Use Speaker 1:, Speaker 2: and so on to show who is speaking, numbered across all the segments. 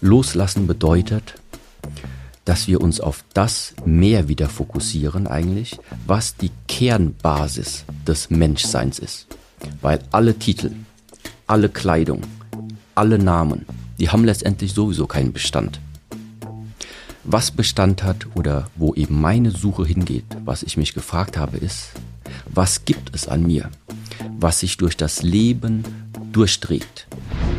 Speaker 1: Loslassen bedeutet, dass wir uns auf das mehr wieder fokussieren eigentlich, was die Kernbasis des Menschseins ist. Weil alle Titel, alle Kleidung, alle Namen, die haben letztendlich sowieso keinen Bestand. Was Bestand hat oder wo eben meine Suche hingeht, was ich mich gefragt habe, ist, was gibt es an mir, was sich durch das Leben durchdreht.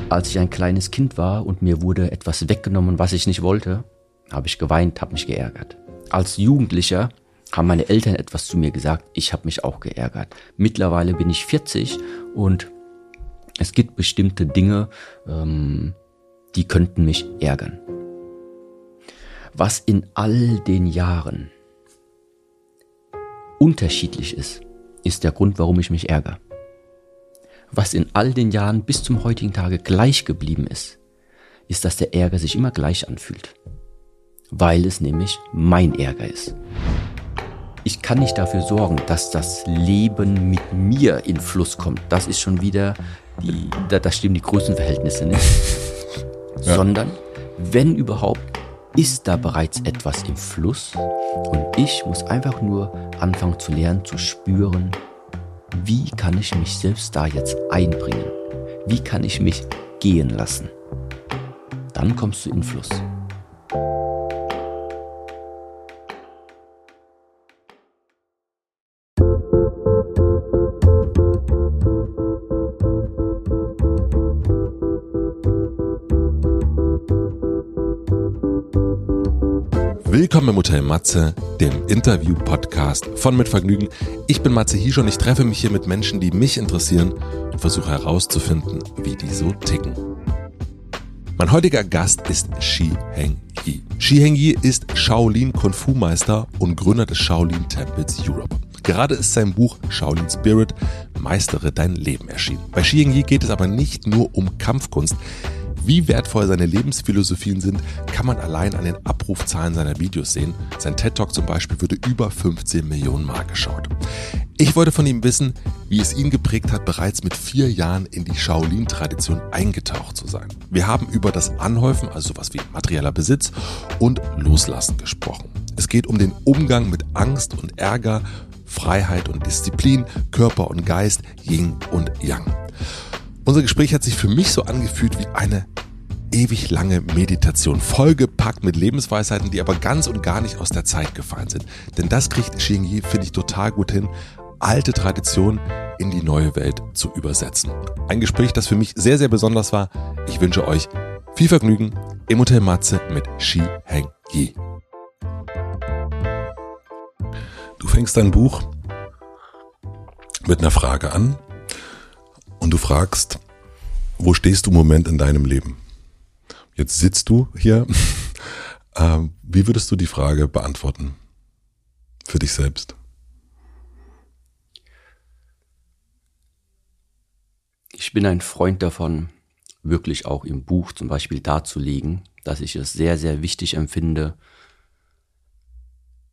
Speaker 1: Als ich ein kleines Kind war und mir wurde etwas weggenommen, was ich nicht wollte, habe ich geweint, habe mich geärgert. Als Jugendlicher haben meine Eltern etwas zu mir gesagt, ich habe mich auch geärgert. Mittlerweile bin ich 40 und es gibt bestimmte Dinge, ähm, die könnten mich ärgern. Was in all den Jahren unterschiedlich ist, ist der Grund, warum ich mich ärgere. Was in all den Jahren bis zum heutigen Tage gleich geblieben ist, ist, dass der Ärger sich immer gleich anfühlt. Weil es nämlich mein Ärger ist. Ich kann nicht dafür sorgen, dass das Leben mit mir in Fluss kommt. Das ist schon wieder die, da, da stimmen die Größenverhältnisse nicht. Ja. Sondern, wenn überhaupt, ist da bereits etwas im Fluss und ich muss einfach nur anfangen zu lernen, zu spüren, wie kann ich mich selbst da jetzt einbringen? Wie kann ich mich gehen lassen? Dann kommst du in Fluss.
Speaker 2: Willkommen im Hotel Matze, dem Interview-Podcast von Mit Vergnügen. Ich bin Matze Hisch und ich treffe mich hier mit Menschen, die mich interessieren und versuche herauszufinden, wie die so ticken. Mein heutiger Gast ist Shi Heng Yi. Shi Heng Yi ist Shaolin Kung Fu Meister und Gründer des Shaolin Temples Europe. Gerade ist sein Buch Shaolin Spirit Meistere dein Leben erschienen. Bei Shi Heng Yi geht es aber nicht nur um Kampfkunst. Wie wertvoll seine Lebensphilosophien sind, kann man allein an den Abrufzahlen seiner Videos sehen. Sein TED Talk zum Beispiel würde über 15 Millionen Mal geschaut. Ich wollte von ihm wissen, wie es ihn geprägt hat, bereits mit vier Jahren in die Shaolin-Tradition eingetaucht zu sein. Wir haben über das Anhäufen, also sowas wie materieller Besitz und Loslassen gesprochen. Es geht um den Umgang mit Angst und Ärger, Freiheit und Disziplin, Körper und Geist, Yin und Yang. Unser Gespräch hat sich für mich so angefühlt wie eine ewig lange Meditation, vollgepackt mit Lebensweisheiten, die aber ganz und gar nicht aus der Zeit gefallen sind. Denn das kriegt Xingyi, finde ich, total gut hin, alte Traditionen in die neue Welt zu übersetzen. Ein Gespräch, das für mich sehr, sehr besonders war. Ich wünsche euch viel Vergnügen im Hotel Matze mit Shi Heng Yi. Du fängst dein Buch mit einer Frage an und du fragst, wo stehst du im Moment in deinem Leben? Jetzt sitzt du hier. Ähm, wie würdest du die Frage beantworten für dich selbst?
Speaker 1: Ich bin ein Freund davon, wirklich auch im Buch zum Beispiel darzulegen, dass ich es sehr, sehr wichtig empfinde,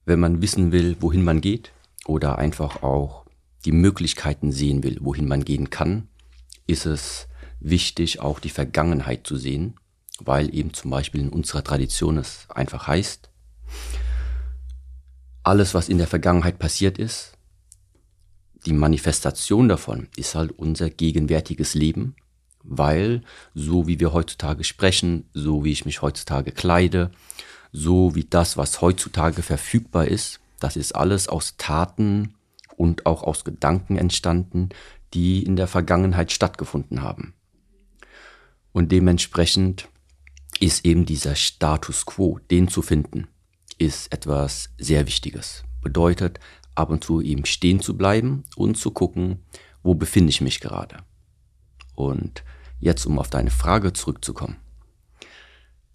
Speaker 1: wenn man wissen will, wohin man geht oder einfach auch die Möglichkeiten sehen will, wohin man gehen kann, ist es wichtig, auch die Vergangenheit zu sehen, weil eben zum Beispiel in unserer Tradition es einfach heißt, alles, was in der Vergangenheit passiert ist, die Manifestation davon ist halt unser gegenwärtiges Leben, weil so wie wir heutzutage sprechen, so wie ich mich heutzutage kleide, so wie das, was heutzutage verfügbar ist, das ist alles aus Taten und auch aus Gedanken entstanden, die in der Vergangenheit stattgefunden haben. Und dementsprechend ist eben dieser Status quo, den zu finden, ist etwas sehr Wichtiges. Bedeutet, ab und zu eben stehen zu bleiben und zu gucken, wo befinde ich mich gerade. Und jetzt, um auf deine Frage zurückzukommen.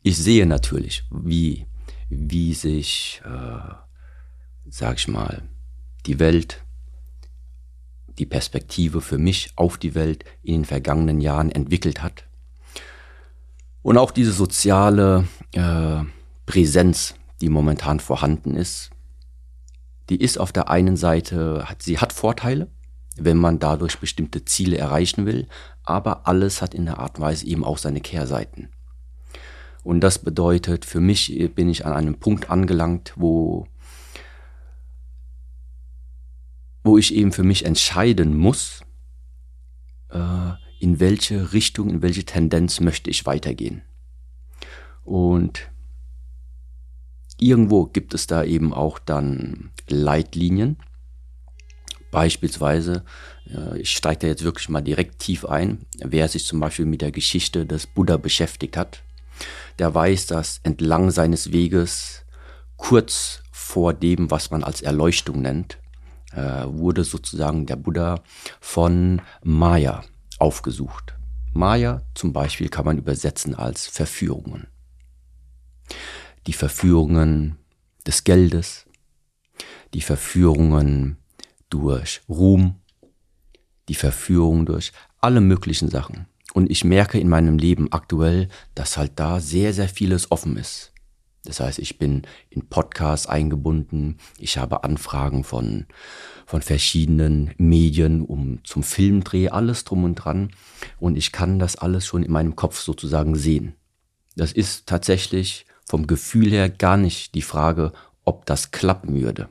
Speaker 1: Ich sehe natürlich, wie, wie sich, äh, sag ich mal, die Welt die Perspektive für mich auf die Welt in den vergangenen Jahren entwickelt hat. Und auch diese soziale äh, Präsenz, die momentan vorhanden ist, die ist auf der einen Seite, sie hat Vorteile, wenn man dadurch bestimmte Ziele erreichen will, aber alles hat in der Art und Weise eben auch seine Kehrseiten. Und das bedeutet, für mich bin ich an einem Punkt angelangt, wo, wo ich eben für mich entscheiden muss, äh, in welche Richtung, in welche Tendenz möchte ich weitergehen. Und irgendwo gibt es da eben auch dann Leitlinien. Beispielsweise, äh, ich steige da jetzt wirklich mal direkt tief ein, wer sich zum Beispiel mit der Geschichte des Buddha beschäftigt hat, der weiß, dass entlang seines Weges kurz vor dem, was man als Erleuchtung nennt, äh, wurde sozusagen der Buddha von Maya aufgesucht. Maya zum Beispiel kann man übersetzen als Verführungen. Die Verführungen des Geldes, die Verführungen durch Ruhm, die Verführung durch alle möglichen Sachen. Und ich merke in meinem Leben aktuell, dass halt da sehr, sehr vieles offen ist. Das heißt, ich bin in Podcasts eingebunden, ich habe Anfragen von, von verschiedenen Medien um zum Filmdreh, alles drum und dran. Und ich kann das alles schon in meinem Kopf sozusagen sehen. Das ist tatsächlich vom Gefühl her gar nicht die Frage, ob das klappen würde.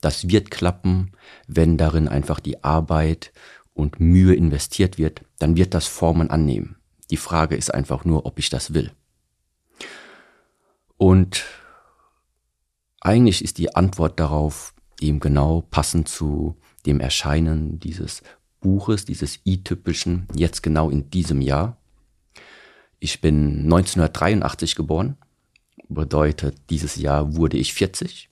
Speaker 1: Das wird klappen, wenn darin einfach die Arbeit und Mühe investiert wird, dann wird das Formen annehmen. Die Frage ist einfach nur, ob ich das will. Und eigentlich ist die Antwort darauf eben genau passend zu dem Erscheinen dieses Buches, dieses i-typischen, jetzt genau in diesem Jahr. Ich bin 1983 geboren, bedeutet, dieses Jahr wurde ich 40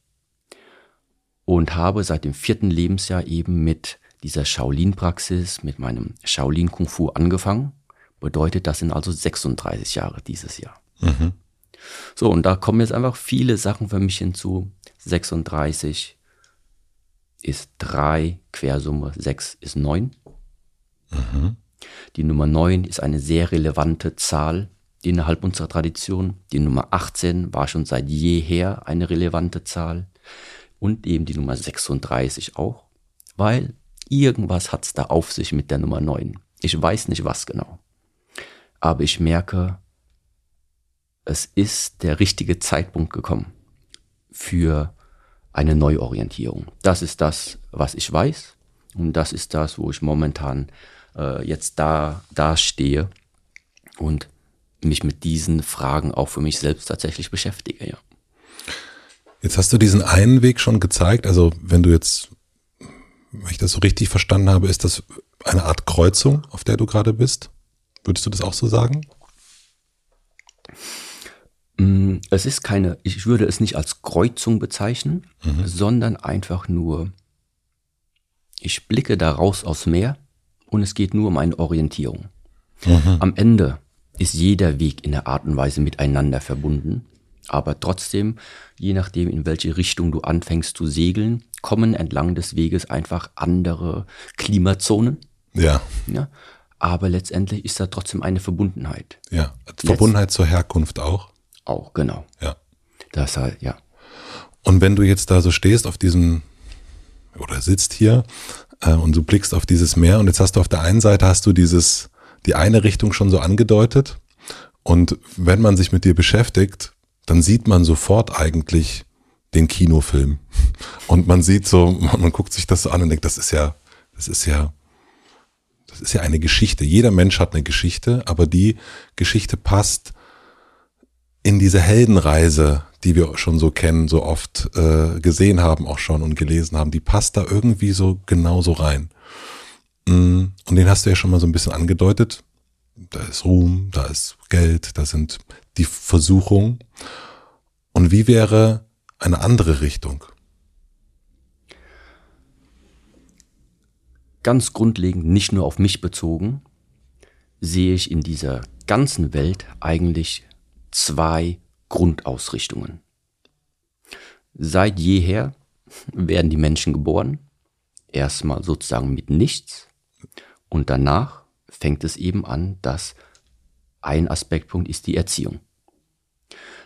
Speaker 1: und habe seit dem vierten Lebensjahr eben mit dieser Shaolin-Praxis, mit meinem Shaolin Kung Fu angefangen. Bedeutet, das sind also 36 Jahre dieses Jahr. Mhm. So, und da kommen jetzt einfach viele Sachen für mich hinzu. 36 ist 3, Quersumme 6 ist 9. Mhm. Die Nummer 9 ist eine sehr relevante Zahl innerhalb unserer Tradition. Die Nummer 18 war schon seit jeher eine relevante Zahl. Und eben die Nummer 36 auch, weil irgendwas hat's da auf sich mit der Nummer 9. Ich weiß nicht was genau. Aber ich merke, es ist der richtige Zeitpunkt gekommen für eine Neuorientierung. Das ist das, was ich weiß. Und das ist das, wo ich momentan äh, jetzt da, da stehe und mich mit diesen Fragen auch für mich selbst tatsächlich beschäftige, ja.
Speaker 2: Jetzt hast du diesen einen Weg schon gezeigt. Also wenn du jetzt, wenn ich das so richtig verstanden habe, ist das eine Art Kreuzung, auf der du gerade bist. Würdest du das auch so sagen?
Speaker 1: Mm, es ist keine, ich würde es nicht als Kreuzung bezeichnen, mhm. sondern einfach nur, ich blicke da raus aus Meer und es geht nur um eine Orientierung. Mhm. Am Ende ist jeder Weg in der Art und Weise miteinander verbunden, aber trotzdem, je nachdem, in welche Richtung du anfängst zu segeln, kommen entlang des Weges einfach andere Klimazonen.
Speaker 2: Ja.
Speaker 1: ja aber letztendlich ist da trotzdem eine Verbundenheit.
Speaker 2: Ja, Verbundenheit Letzt zur Herkunft auch.
Speaker 1: Auch, genau.
Speaker 2: Ja.
Speaker 1: Das halt, ja.
Speaker 2: Und wenn du jetzt da so stehst auf diesem, oder sitzt hier äh, und du blickst auf dieses Meer und jetzt hast du auf der einen Seite hast du dieses, die eine Richtung schon so angedeutet und wenn man sich mit dir beschäftigt, dann sieht man sofort eigentlich den Kinofilm und man sieht so, man guckt sich das so an und denkt, das ist ja, das ist ja, das ist ja eine Geschichte. Jeder Mensch hat eine Geschichte, aber die Geschichte passt in diese Heldenreise, die wir schon so kennen, so oft äh, gesehen haben auch schon und gelesen haben, die passt da irgendwie so genauso rein. Mm, und den hast du ja schon mal so ein bisschen angedeutet. Da ist Ruhm, da ist Geld, da sind die Versuchungen. Und wie wäre eine andere Richtung?
Speaker 1: Ganz grundlegend, nicht nur auf mich bezogen, sehe ich in dieser ganzen Welt eigentlich zwei Grundausrichtungen. Seit jeher werden die Menschen geboren, erstmal sozusagen mit nichts und danach fängt es eben an, dass ein Aspektpunkt ist die Erziehung.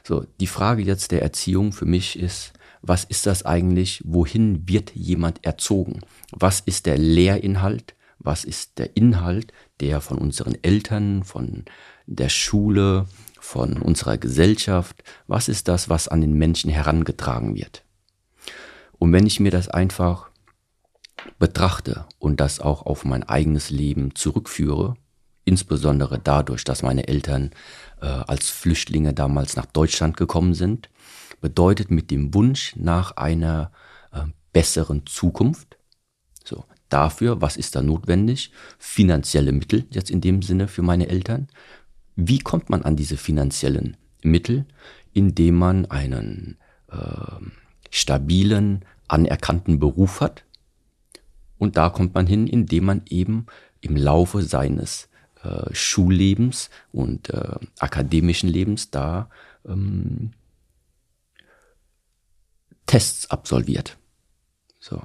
Speaker 1: So, die Frage jetzt der Erziehung für mich ist, was ist das eigentlich? Wohin wird jemand erzogen? Was ist der Lehrinhalt? Was ist der Inhalt, der von unseren Eltern, von der Schule, von unserer Gesellschaft? Was ist das, was an den Menschen herangetragen wird? Und wenn ich mir das einfach betrachte und das auch auf mein eigenes Leben zurückführe, insbesondere dadurch, dass meine Eltern äh, als Flüchtlinge damals nach Deutschland gekommen sind, bedeutet mit dem Wunsch nach einer äh, besseren Zukunft. So, dafür, was ist da notwendig? Finanzielle Mittel, jetzt in dem Sinne für meine Eltern. Wie kommt man an diese finanziellen Mittel? Indem man einen äh, stabilen, anerkannten Beruf hat. Und da kommt man hin, indem man eben im Laufe seines äh, Schullebens und äh, akademischen Lebens da ähm, Tests absolviert. So.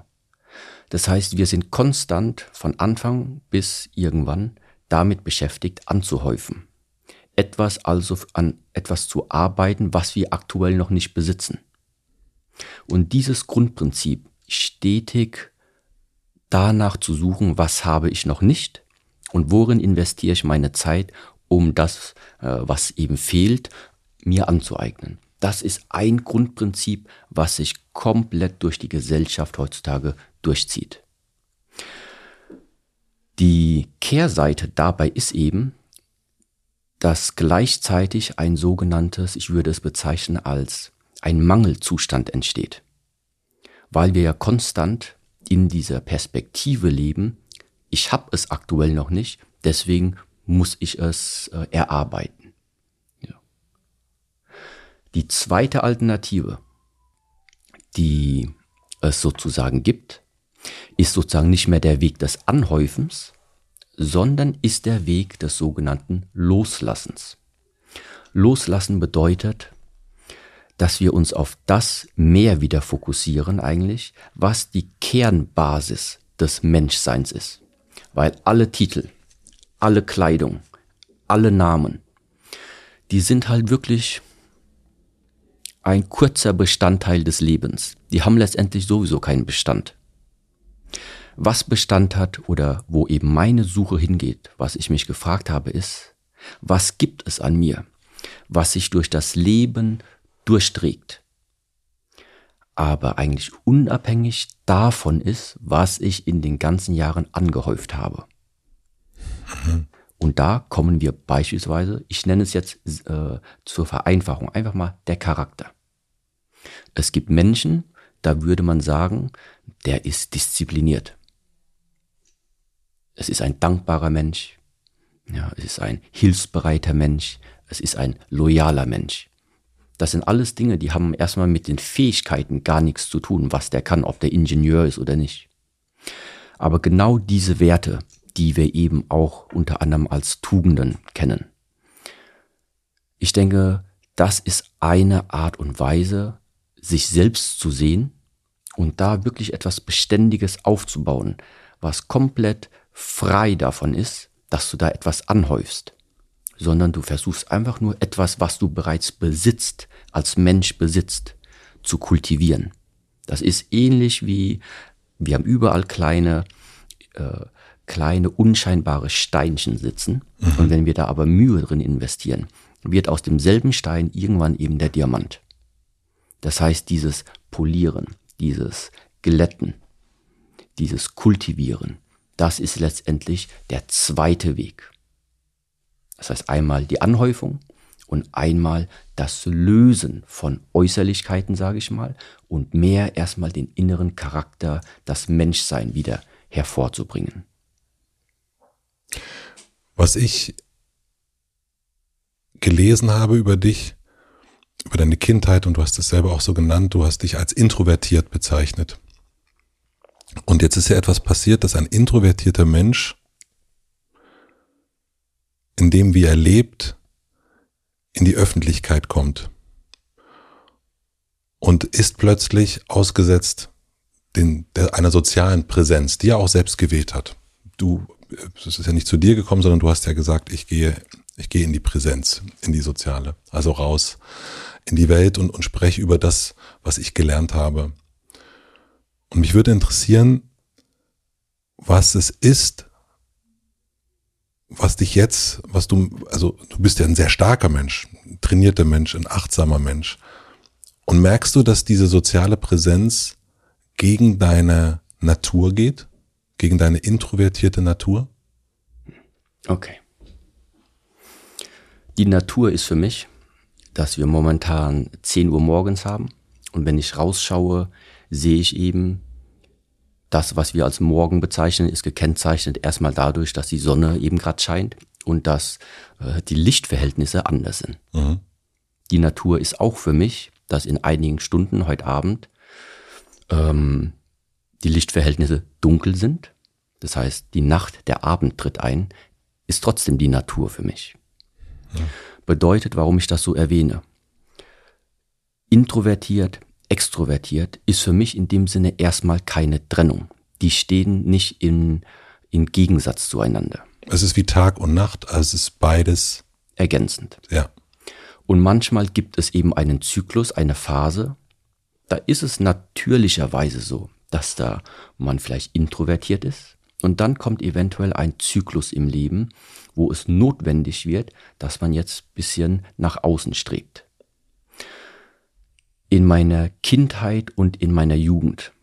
Speaker 1: Das heißt, wir sind konstant von Anfang bis irgendwann damit beschäftigt, anzuhäufen. Etwas also an etwas zu arbeiten, was wir aktuell noch nicht besitzen. Und dieses Grundprinzip, stetig danach zu suchen, was habe ich noch nicht und worin investiere ich meine Zeit, um das, äh, was eben fehlt, mir anzueignen. Das ist ein Grundprinzip, was sich komplett durch die Gesellschaft heutzutage durchzieht. Die Kehrseite dabei ist eben, dass gleichzeitig ein sogenanntes, ich würde es bezeichnen als ein Mangelzustand entsteht. Weil wir ja konstant in dieser Perspektive leben, ich habe es aktuell noch nicht, deswegen muss ich es äh, erarbeiten. Ja. Die zweite Alternative, die es sozusagen gibt, ist sozusagen nicht mehr der Weg des Anhäufens, sondern ist der Weg des sogenannten Loslassens. Loslassen bedeutet, dass wir uns auf das mehr wieder fokussieren eigentlich, was die Kernbasis des Menschseins ist. Weil alle Titel, alle Kleidung, alle Namen, die sind halt wirklich ein kurzer Bestandteil des Lebens. Die haben letztendlich sowieso keinen Bestand. Was Bestand hat oder wo eben meine Suche hingeht, was ich mich gefragt habe, ist, was gibt es an mir, was sich durch das Leben durchträgt. Aber eigentlich unabhängig davon ist, was ich in den ganzen Jahren angehäuft habe. Und da kommen wir beispielsweise, ich nenne es jetzt äh, zur Vereinfachung, einfach mal der Charakter. Es gibt Menschen, da würde man sagen, der ist diszipliniert. Es ist ein dankbarer Mensch. Ja, es ist ein hilfsbereiter Mensch. Es ist ein loyaler Mensch. Das sind alles Dinge, die haben erstmal mit den Fähigkeiten gar nichts zu tun, was der kann, ob der Ingenieur ist oder nicht. Aber genau diese Werte, die wir eben auch unter anderem als Tugenden kennen. Ich denke, das ist eine Art und Weise, sich selbst zu sehen und da wirklich etwas Beständiges aufzubauen, was komplett frei davon ist, dass du da etwas anhäufst sondern du versuchst einfach nur etwas, was du bereits besitzt, als Mensch besitzt, zu kultivieren. Das ist ähnlich wie, wir haben überall kleine, äh, kleine unscheinbare Steinchen sitzen. Mhm. Und wenn wir da aber Mühe drin investieren, wird aus demselben Stein irgendwann eben der Diamant. Das heißt, dieses Polieren, dieses Glätten, dieses Kultivieren, das ist letztendlich der zweite Weg. Das heißt einmal die Anhäufung und einmal das Lösen von Äußerlichkeiten, sage ich mal, und mehr erstmal den inneren Charakter, das Menschsein wieder hervorzubringen.
Speaker 2: Was ich gelesen habe über dich, über deine Kindheit, und du hast es selber auch so genannt, du hast dich als introvertiert bezeichnet. Und jetzt ist ja etwas passiert, dass ein introvertierter Mensch in dem, wie er lebt, in die Öffentlichkeit kommt und ist plötzlich ausgesetzt den, der, einer sozialen Präsenz, die er auch selbst gewählt hat. Du, es ist ja nicht zu dir gekommen, sondern du hast ja gesagt, ich gehe, ich gehe in die Präsenz, in die soziale, also raus in die Welt und, und spreche über das, was ich gelernt habe. Und mich würde interessieren, was es ist, was dich jetzt, was du, also du bist ja ein sehr starker Mensch, ein trainierter Mensch, ein achtsamer Mensch. Und merkst du, dass diese soziale Präsenz gegen deine Natur geht? Gegen deine introvertierte Natur?
Speaker 1: Okay. Die Natur ist für mich, dass wir momentan 10 Uhr morgens haben. Und wenn ich rausschaue, sehe ich eben, das, was wir als Morgen bezeichnen, ist gekennzeichnet erstmal dadurch, dass die Sonne eben gerade scheint und dass äh, die Lichtverhältnisse anders sind. Mhm. Die Natur ist auch für mich, dass in einigen Stunden heute Abend ähm, die Lichtverhältnisse dunkel sind. Das heißt, die Nacht, der Abend tritt ein, ist trotzdem die Natur für mich. Ja. Bedeutet, warum ich das so erwähne. Introvertiert extrovertiert ist für mich in dem Sinne erstmal keine Trennung. Die stehen nicht in, in Gegensatz zueinander.
Speaker 2: Es ist wie Tag und Nacht, also es ist beides
Speaker 1: ergänzend.
Speaker 2: Ja.
Speaker 1: Und manchmal gibt es eben einen Zyklus, eine Phase, da ist es natürlicherweise so, dass da man vielleicht introvertiert ist und dann kommt eventuell ein Zyklus im Leben, wo es notwendig wird, dass man jetzt bisschen nach außen strebt in meiner Kindheit und in meiner Jugend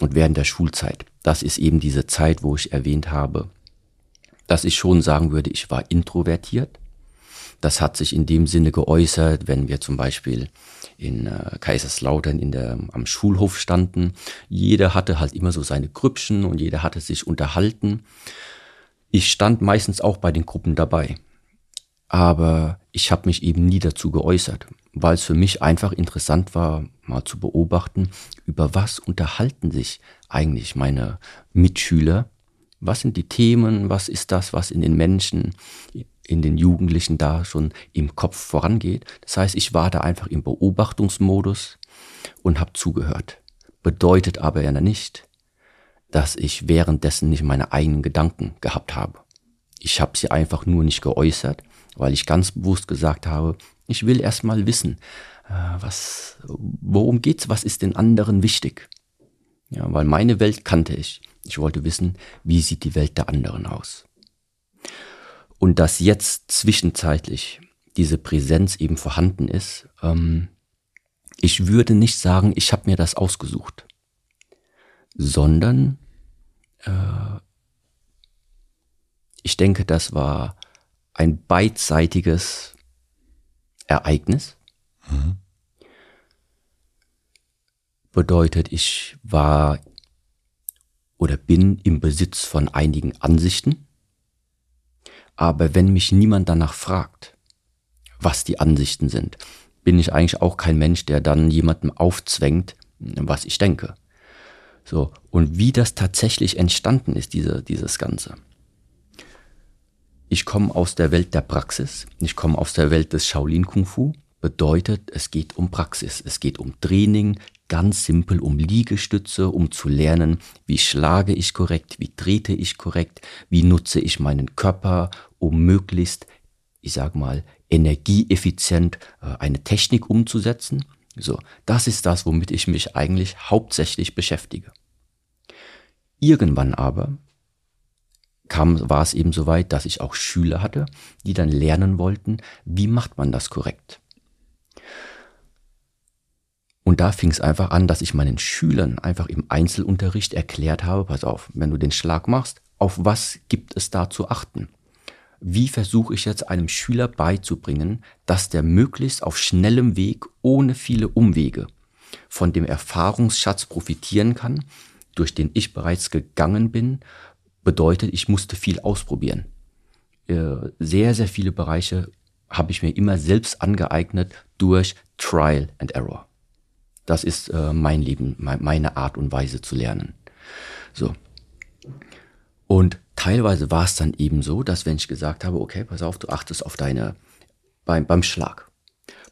Speaker 1: und während der Schulzeit. Das ist eben diese Zeit, wo ich erwähnt habe, dass ich schon sagen würde, ich war introvertiert. Das hat sich in dem Sinne geäußert, wenn wir zum Beispiel in äh, Kaiserslautern in der, am Schulhof standen. Jeder hatte halt immer so seine Grüppchen und jeder hatte sich unterhalten. Ich stand meistens auch bei den Gruppen dabei. Aber ich habe mich eben nie dazu geäußert weil es für mich einfach interessant war, mal zu beobachten, über was unterhalten sich eigentlich meine Mitschüler. Was sind die Themen? Was ist das, was in den Menschen, in den Jugendlichen da schon im Kopf vorangeht? Das heißt, ich war da einfach im Beobachtungsmodus und habe zugehört. Bedeutet aber ja nicht, dass ich währenddessen nicht meine eigenen Gedanken gehabt habe. Ich habe sie einfach nur nicht geäußert, weil ich ganz bewusst gesagt habe, ich will erst mal wissen, äh, was, worum geht's, was ist den anderen wichtig? Ja, weil meine Welt kannte ich. Ich wollte wissen, wie sieht die Welt der anderen aus? Und dass jetzt zwischenzeitlich diese Präsenz eben vorhanden ist, ähm, ich würde nicht sagen, ich habe mir das ausgesucht, sondern äh, ich denke, das war ein beidseitiges Ereignis. Mhm. Bedeutet, ich war oder bin im Besitz von einigen Ansichten. Aber wenn mich niemand danach fragt, was die Ansichten sind, bin ich eigentlich auch kein Mensch, der dann jemandem aufzwängt, was ich denke. So. Und wie das tatsächlich entstanden ist, diese, dieses Ganze ich komme aus der Welt der Praxis, ich komme aus der Welt des Shaolin Kung Fu, bedeutet, es geht um Praxis, es geht um Training, ganz simpel um Liegestütze, um zu lernen, wie schlage ich korrekt, wie trete ich korrekt, wie nutze ich meinen Körper, um möglichst, ich sag mal, energieeffizient äh, eine Technik umzusetzen. So, das ist das, womit ich mich eigentlich hauptsächlich beschäftige. Irgendwann aber kam, war es eben so weit, dass ich auch Schüler hatte, die dann lernen wollten, wie macht man das korrekt. Und da fing es einfach an, dass ich meinen Schülern einfach im Einzelunterricht erklärt habe, pass auf, wenn du den Schlag machst, auf was gibt es da zu achten? Wie versuche ich jetzt einem Schüler beizubringen, dass der möglichst auf schnellem Weg, ohne viele Umwege, von dem Erfahrungsschatz profitieren kann, durch den ich bereits gegangen bin bedeutet, ich musste viel ausprobieren. Äh, sehr, sehr viele Bereiche habe ich mir immer selbst angeeignet durch Trial and Error. Das ist äh, mein Leben, meine Art und Weise zu lernen. So. Und teilweise war es dann eben so, dass wenn ich gesagt habe, okay, pass auf, du achtest auf deine, beim, beim Schlag.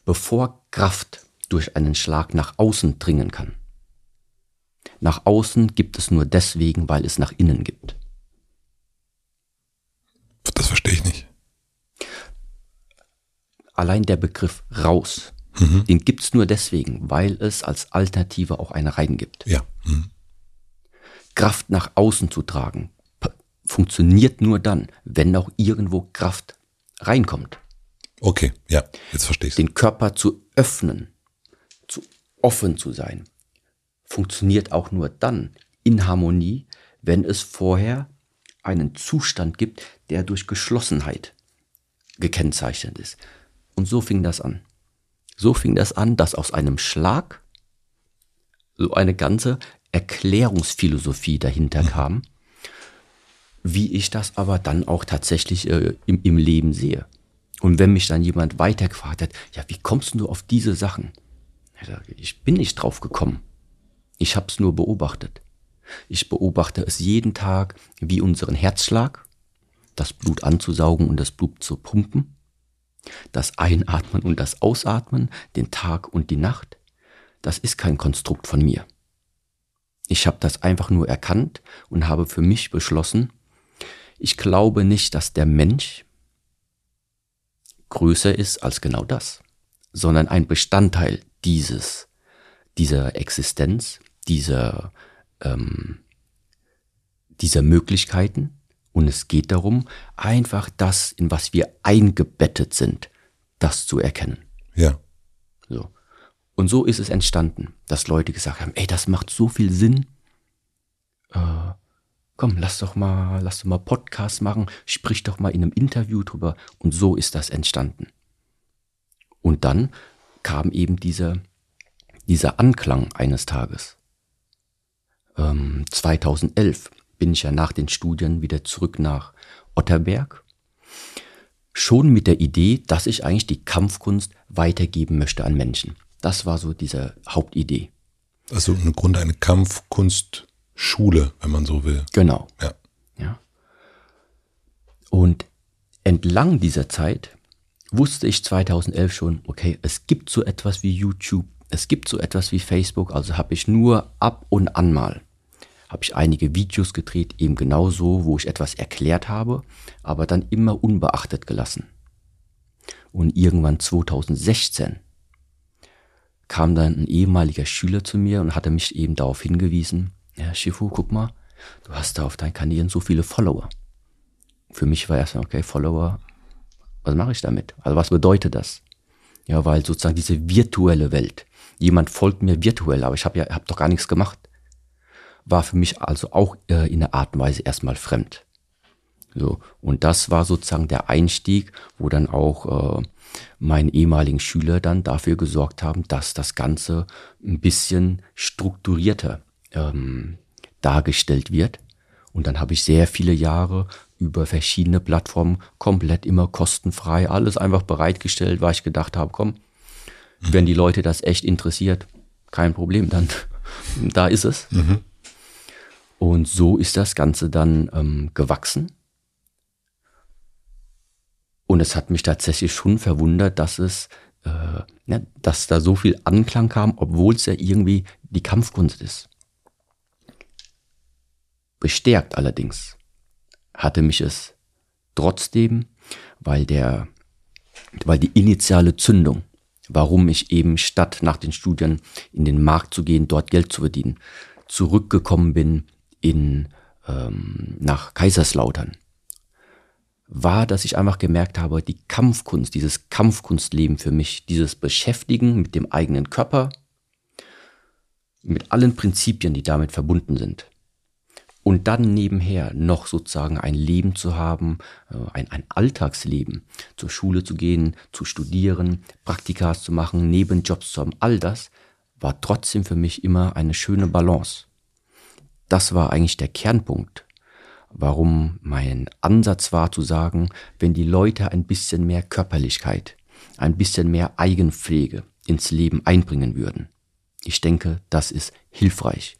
Speaker 1: Bevor Kraft durch einen Schlag nach außen dringen kann. Nach außen gibt es nur deswegen, weil es nach innen gibt.
Speaker 2: Das verstehe ich nicht.
Speaker 1: Allein der Begriff raus, mhm. den gibt es nur deswegen, weil es als Alternative auch eine rein gibt.
Speaker 2: Ja. Mhm.
Speaker 1: Kraft nach außen zu tragen, funktioniert nur dann, wenn auch irgendwo Kraft reinkommt.
Speaker 2: Okay, ja, jetzt verstehe ich.
Speaker 1: Den Körper zu öffnen, zu offen zu sein, funktioniert auch nur dann in Harmonie, wenn es vorher einen Zustand gibt, der durch Geschlossenheit gekennzeichnet ist. Und so fing das an. So fing das an, dass aus einem Schlag so eine ganze Erklärungsphilosophie dahinter mhm. kam, wie ich das aber dann auch tatsächlich äh, im, im Leben sehe. Und wenn mich dann jemand weitergefragt hat, ja, wie kommst du auf diese Sachen? Ich bin nicht drauf gekommen. Ich habe es nur beobachtet. Ich beobachte es jeden Tag wie unseren Herzschlag, das Blut anzusaugen und das Blut zu pumpen, das Einatmen und das Ausatmen, den Tag und die Nacht. Das ist kein Konstrukt von mir. Ich habe das einfach nur erkannt und habe für mich beschlossen, ich glaube nicht, dass der Mensch größer ist als genau das, sondern ein Bestandteil dieses, dieser Existenz, dieser, ähm, dieser Möglichkeiten. Und es geht darum, einfach das, in was wir eingebettet sind, das zu erkennen.
Speaker 2: Ja.
Speaker 1: So. Und so ist es entstanden, dass Leute gesagt haben, ey, das macht so viel Sinn. Äh, komm, lass doch mal, lass doch mal Podcast machen, sprich doch mal in einem Interview drüber. Und so ist das entstanden. Und dann kam eben dieser, dieser Anklang eines Tages ähm, 2011 bin ich ja nach den Studien wieder zurück nach Otterberg. Schon mit der Idee, dass ich eigentlich die Kampfkunst weitergeben möchte an Menschen. Das war so diese Hauptidee.
Speaker 2: Also im Grunde eine Kampfkunstschule, wenn man so will.
Speaker 1: Genau.
Speaker 2: Ja.
Speaker 1: ja. Und entlang dieser Zeit wusste ich 2011 schon, okay, es gibt so etwas wie YouTube, es gibt so etwas wie Facebook, also habe ich nur ab und an mal habe ich einige Videos gedreht, eben genauso, wo ich etwas erklärt habe, aber dann immer unbeachtet gelassen. Und irgendwann 2016 kam dann ein ehemaliger Schüler zu mir und hatte mich eben darauf hingewiesen, ja, Shifu, guck mal, du hast da auf deinen Kanälen so viele Follower. Für mich war erstmal, okay, Follower, was mache ich damit? Also was bedeutet das? Ja, weil sozusagen diese virtuelle Welt, jemand folgt mir virtuell, aber ich habe ja hab doch gar nichts gemacht war für mich also auch äh, in einer Art und Weise erstmal fremd. So, und das war sozusagen der Einstieg, wo dann auch äh, meine ehemaligen Schüler dann dafür gesorgt haben, dass das Ganze ein bisschen strukturierter ähm, dargestellt wird. Und dann habe ich sehr viele Jahre über verschiedene Plattformen komplett immer kostenfrei alles einfach bereitgestellt, weil ich gedacht habe, komm, wenn die Leute das echt interessiert, kein Problem, dann da ist es. Mhm. Und so ist das Ganze dann ähm, gewachsen. Und es hat mich tatsächlich schon verwundert, dass es, äh, ja, ne, dass da so viel Anklang kam, obwohl es ja irgendwie die Kampfkunst ist. Bestärkt allerdings hatte mich es trotzdem, weil der, weil die initiale Zündung, warum ich eben statt nach den Studien in den Markt zu gehen, dort Geld zu verdienen, zurückgekommen bin in, ähm, nach Kaiserslautern, war, dass ich einfach gemerkt habe, die Kampfkunst, dieses Kampfkunstleben für mich, dieses Beschäftigen mit dem eigenen Körper, mit allen Prinzipien, die damit verbunden sind. Und dann nebenher noch sozusagen ein Leben zu haben, äh, ein, ein Alltagsleben, zur Schule zu gehen, zu studieren, Praktikas zu machen, Nebenjobs zu haben, all das war trotzdem für mich immer eine schöne Balance das war eigentlich der Kernpunkt, warum mein Ansatz war zu sagen, wenn die Leute ein bisschen mehr Körperlichkeit, ein bisschen mehr Eigenpflege ins Leben einbringen würden. Ich denke, das ist hilfreich.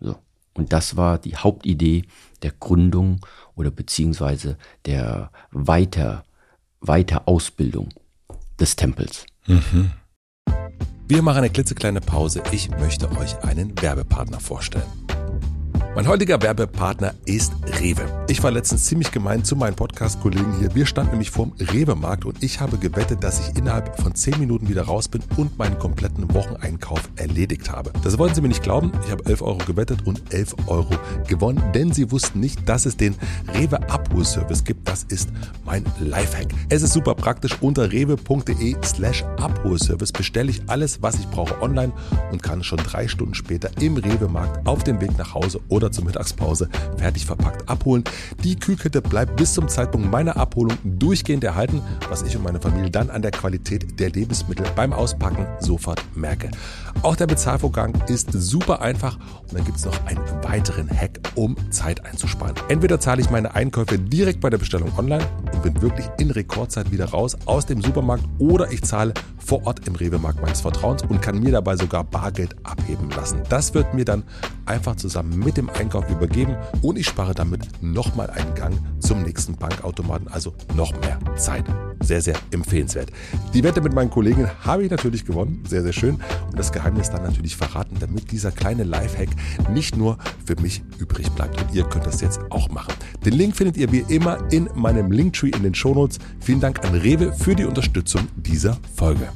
Speaker 1: So. Und das war die Hauptidee der Gründung oder beziehungsweise der Weiter, Weiter Ausbildung des Tempels. Mhm.
Speaker 2: Wir machen eine klitzekleine Pause. Ich möchte euch einen Werbepartner vorstellen. Mein heutiger Werbepartner ist Rewe. Ich war letztens ziemlich gemein zu meinen Podcast-Kollegen hier. Wir standen nämlich vorm Rewe-Markt und ich habe gewettet, dass ich innerhalb von 10 Minuten wieder raus bin und meinen kompletten Wocheneinkauf erledigt habe. Das wollten sie mir nicht glauben. Ich habe 11 Euro gewettet und 11 Euro gewonnen, denn sie wussten nicht, dass es den Rewe Abholservice gibt. Das ist mein Lifehack. Es ist super praktisch. Unter rewe.de slash Abholservice bestelle ich alles, was ich brauche online und kann schon drei Stunden später im Rewe-Markt auf dem Weg nach Hause oder oder zur Mittagspause fertig verpackt abholen. Die Kühlkette bleibt bis zum Zeitpunkt meiner Abholung durchgehend erhalten, was ich und meine Familie dann an der Qualität der Lebensmittel beim Auspacken sofort merke. Auch der Bezahlvorgang ist super einfach und dann gibt es noch einen weiteren Hack, um Zeit einzusparen. Entweder zahle ich meine Einkäufe direkt bei der Bestellung online und bin wirklich in Rekordzeit wieder raus aus dem Supermarkt oder ich zahle vor Ort im Rewe-Markt meines Vertrauens und kann mir dabei sogar Bargeld abheben lassen. Das wird mir dann einfach zusammen mit dem Einkauf übergeben und ich spare damit nochmal einen Gang zum nächsten Bankautomaten, also noch mehr Zeit. Sehr, sehr empfehlenswert. Die Wette mit meinen Kollegen habe ich natürlich gewonnen. Sehr, sehr schön. Und das Geheimnis dann natürlich verraten, damit dieser kleine Lifehack nicht nur für mich übrig bleibt. Und ihr könnt das jetzt auch machen. Den Link findet ihr wie immer in meinem Linktree in den Shownotes. Vielen Dank an Rewe für die Unterstützung dieser Folge.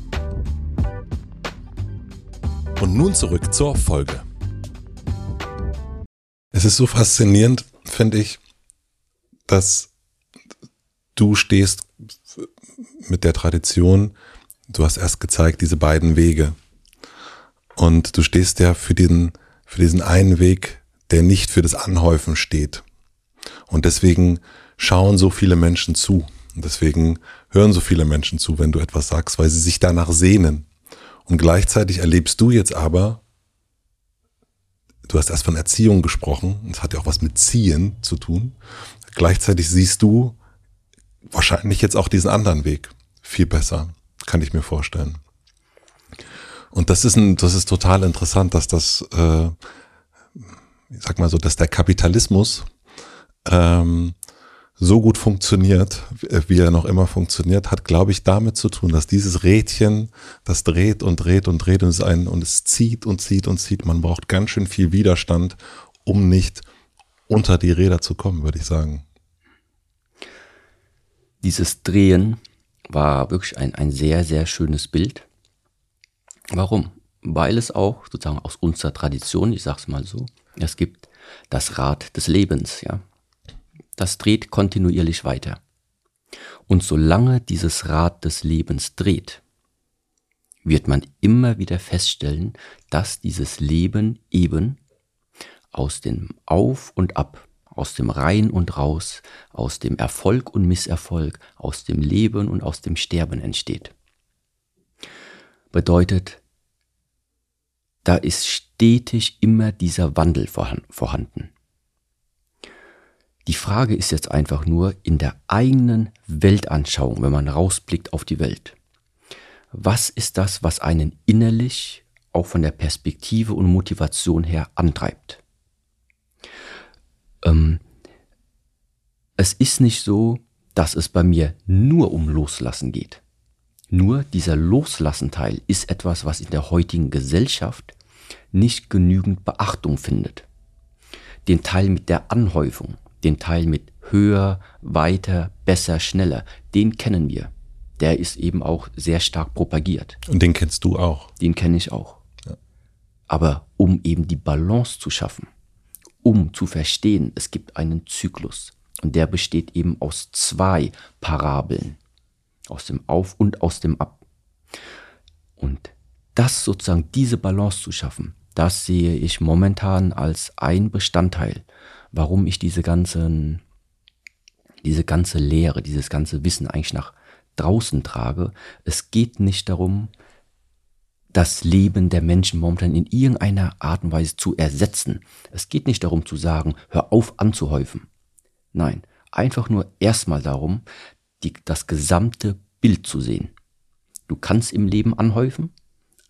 Speaker 2: Und nun zurück zur Folge. Es ist so faszinierend, finde ich, dass du stehst mit der Tradition, du hast erst gezeigt, diese beiden Wege. Und du stehst ja für diesen, für diesen einen Weg, der nicht für das Anhäufen steht. Und deswegen schauen so viele Menschen zu. Und deswegen hören so viele Menschen zu, wenn du etwas sagst, weil sie sich danach sehnen. Und gleichzeitig erlebst du jetzt aber, du hast erst von Erziehung gesprochen, das hat ja auch was mit Ziehen zu tun. Gleichzeitig siehst du wahrscheinlich jetzt auch diesen anderen Weg viel besser, kann ich mir vorstellen. Und das ist ein, das ist total interessant, dass das, äh, ich sag mal so, dass der Kapitalismus ähm, so gut funktioniert, wie er noch immer funktioniert, hat, glaube ich, damit zu tun, dass dieses Rädchen, das dreht und dreht und dreht und es, ein, und es zieht und zieht und zieht. Man braucht ganz schön viel Widerstand, um nicht unter die Räder zu kommen, würde ich sagen.
Speaker 1: Dieses Drehen war wirklich ein, ein sehr, sehr schönes Bild. Warum? Weil es auch sozusagen aus unserer Tradition, ich sag's mal so, es gibt das Rad des Lebens, ja das dreht kontinuierlich weiter. Und solange dieses Rad des Lebens dreht, wird man immer wieder feststellen, dass dieses Leben eben aus dem Auf und Ab, aus dem Rein und Raus, aus dem Erfolg und Misserfolg, aus dem Leben und aus dem Sterben entsteht. Bedeutet, da ist stetig immer dieser Wandel vorhanden. Die Frage ist jetzt einfach nur in der eigenen Weltanschauung, wenn man rausblickt auf die Welt. Was ist das, was einen innerlich, auch von der Perspektive und Motivation her, antreibt? Ähm, es ist nicht so, dass es bei mir nur um Loslassen geht. Nur dieser Loslassen-Teil ist etwas, was in der heutigen Gesellschaft nicht genügend Beachtung findet. Den Teil mit der Anhäufung, den Teil mit höher, weiter, besser, schneller, den kennen wir. Der ist eben auch sehr stark propagiert.
Speaker 2: Und den kennst du auch.
Speaker 1: Den kenne ich auch. Ja. Aber um eben die Balance zu schaffen, um zu verstehen, es gibt einen Zyklus. Und der besteht eben aus zwei Parabeln. Aus dem Auf und aus dem Ab. Und das sozusagen, diese Balance zu schaffen, das sehe ich momentan als ein Bestandteil warum ich diese ganzen, diese ganze Lehre, dieses ganze Wissen eigentlich nach draußen trage. Es geht nicht darum, das Leben der Menschen momentan in irgendeiner Art und Weise zu ersetzen. Es geht nicht darum zu sagen, hör auf anzuhäufen. Nein, einfach nur erstmal darum, die, das gesamte Bild zu sehen. Du kannst im Leben anhäufen,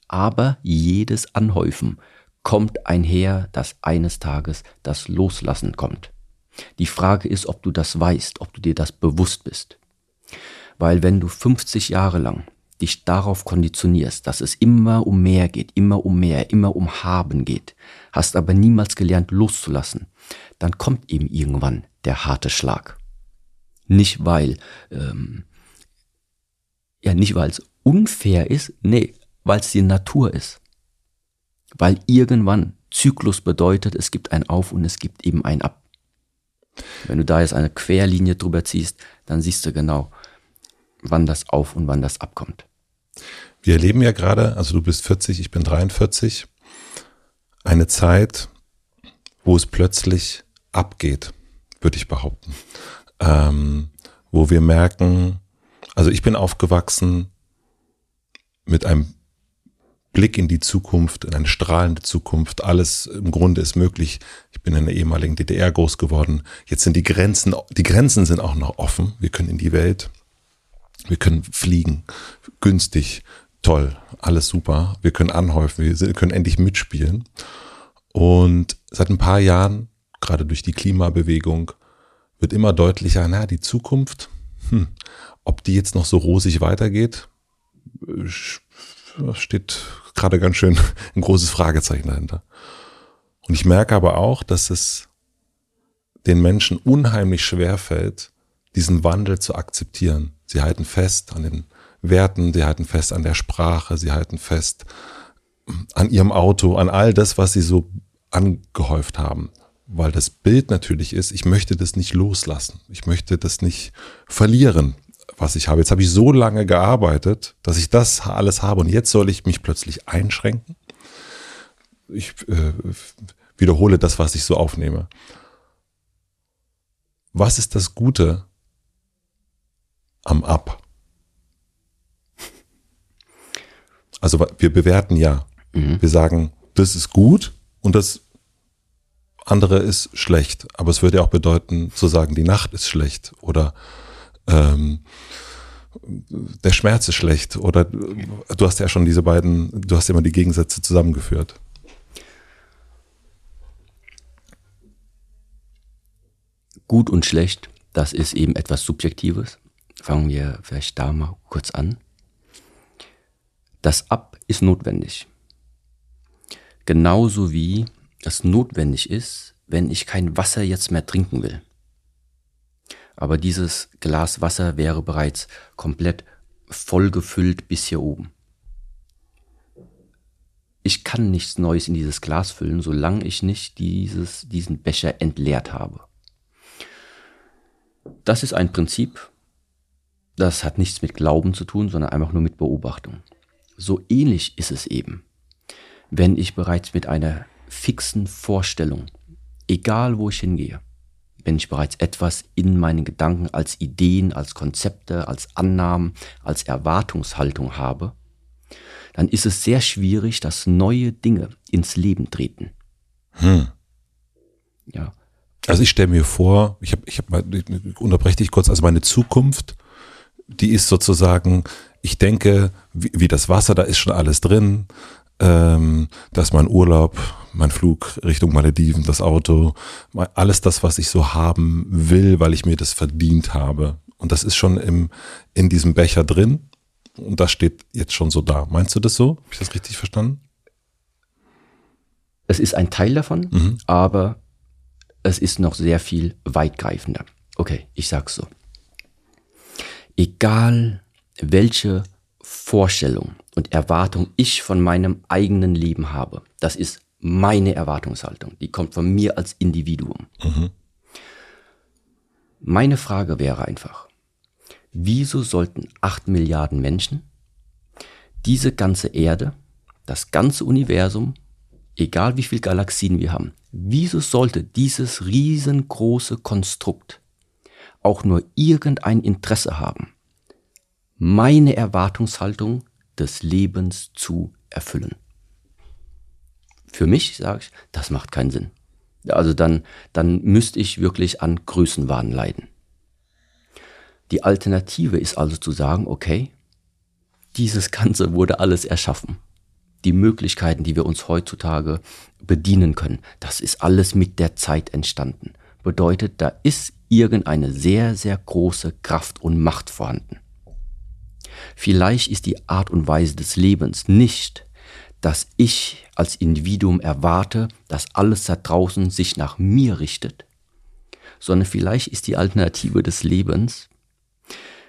Speaker 1: aber jedes Anhäufen kommt einher, dass eines Tages das Loslassen kommt. Die Frage ist, ob du das weißt, ob du dir das bewusst bist. Weil wenn du 50 Jahre lang dich darauf konditionierst, dass es immer um mehr geht, immer um mehr, immer um Haben geht, hast aber niemals gelernt loszulassen, dann kommt eben irgendwann der harte Schlag. Nicht weil, ähm, ja, nicht weil es unfair ist, nee, weil es die Natur ist. Weil irgendwann Zyklus bedeutet, es gibt ein Auf und es gibt eben ein Ab. Wenn du da jetzt eine Querlinie drüber ziehst, dann siehst du genau, wann das auf und wann das abkommt.
Speaker 2: Wir erleben ja gerade, also du bist 40, ich bin 43, eine Zeit, wo es plötzlich abgeht, würde ich behaupten. Ähm, wo wir merken, also ich bin aufgewachsen mit einem Blick in die Zukunft, in eine strahlende Zukunft. Alles im Grunde ist möglich. Ich bin in der ehemaligen DDR groß geworden. Jetzt sind die Grenzen, die Grenzen sind auch noch offen. Wir können in die Welt. Wir können fliegen. Günstig. Toll. Alles super. Wir können anhäufen. Wir können endlich mitspielen. Und seit ein paar Jahren, gerade durch die Klimabewegung, wird immer deutlicher, na, die Zukunft, hm, ob die jetzt noch so rosig weitergeht, steht gerade ganz schön ein großes Fragezeichen dahinter. Und ich merke aber auch, dass es den Menschen unheimlich schwer fällt, diesen Wandel zu akzeptieren. Sie halten fest an den Werten, sie halten fest an der Sprache, sie halten fest an ihrem Auto, an all das, was sie so angehäuft haben. Weil das Bild natürlich ist, ich möchte das nicht loslassen. Ich möchte das nicht verlieren was ich habe. Jetzt habe ich so lange gearbeitet, dass ich das alles habe und jetzt soll ich mich plötzlich einschränken. Ich äh, wiederhole das, was ich so aufnehme. Was ist das Gute am Ab? Also wir bewerten ja. Mhm. Wir sagen, das ist gut und das andere ist schlecht. Aber es würde ja auch bedeuten, zu sagen, die Nacht ist schlecht oder ähm, der Schmerz ist schlecht oder du hast ja schon diese beiden, du hast ja immer die Gegensätze zusammengeführt.
Speaker 1: Gut und schlecht, das ist eben etwas Subjektives. Fangen wir vielleicht da mal kurz an. Das Ab ist notwendig. Genauso wie es notwendig ist, wenn ich kein Wasser jetzt mehr trinken will aber dieses Glas Wasser wäre bereits komplett vollgefüllt bis hier oben. Ich kann nichts Neues in dieses Glas füllen, solange ich nicht dieses, diesen Becher entleert habe. Das ist ein Prinzip, das hat nichts mit Glauben zu tun, sondern einfach nur mit Beobachtung. So ähnlich ist es eben, wenn ich bereits mit einer fixen Vorstellung, egal wo ich hingehe, wenn ich bereits etwas in meinen Gedanken als Ideen, als Konzepte, als Annahmen, als Erwartungshaltung habe, dann ist es sehr schwierig, dass neue Dinge ins Leben treten. Hm.
Speaker 2: Ja. Also ich stelle mir vor, ich habe, ich habe, unterbreche dich kurz, also meine Zukunft, die ist sozusagen, ich denke, wie, wie das Wasser, da ist schon alles drin, ähm, dass mein Urlaub, mein Flug Richtung Malediven, das Auto, alles das, was ich so haben will, weil ich mir das verdient habe. Und das ist schon im, in diesem Becher drin. Und das steht jetzt schon so da. Meinst du das so? Habe ich das richtig verstanden?
Speaker 1: Es ist ein Teil davon, mhm. aber es ist noch sehr viel weitgreifender. Okay, ich sag's so. Egal welche Vorstellung und Erwartung ich von meinem eigenen Leben habe. Das ist meine Erwartungshaltung. Die kommt von mir als Individuum. Mhm. Meine Frage wäre einfach, wieso sollten acht Milliarden Menschen diese ganze Erde, das ganze Universum, egal wie viele Galaxien wir haben, wieso sollte dieses riesengroße Konstrukt auch nur irgendein Interesse haben, meine Erwartungshaltung des Lebens zu erfüllen. Für mich sage ich, das macht keinen Sinn. Also dann, dann müsste ich wirklich an Größenwahn leiden. Die Alternative ist also zu sagen, okay, dieses Ganze wurde alles erschaffen. Die Möglichkeiten, die wir uns heutzutage bedienen können, das ist alles mit der Zeit entstanden. Bedeutet, da ist irgendeine sehr, sehr große Kraft und Macht vorhanden. Vielleicht ist die Art und Weise des Lebens nicht, dass ich als Individuum erwarte, dass alles da draußen sich nach mir richtet, sondern vielleicht ist die Alternative des Lebens,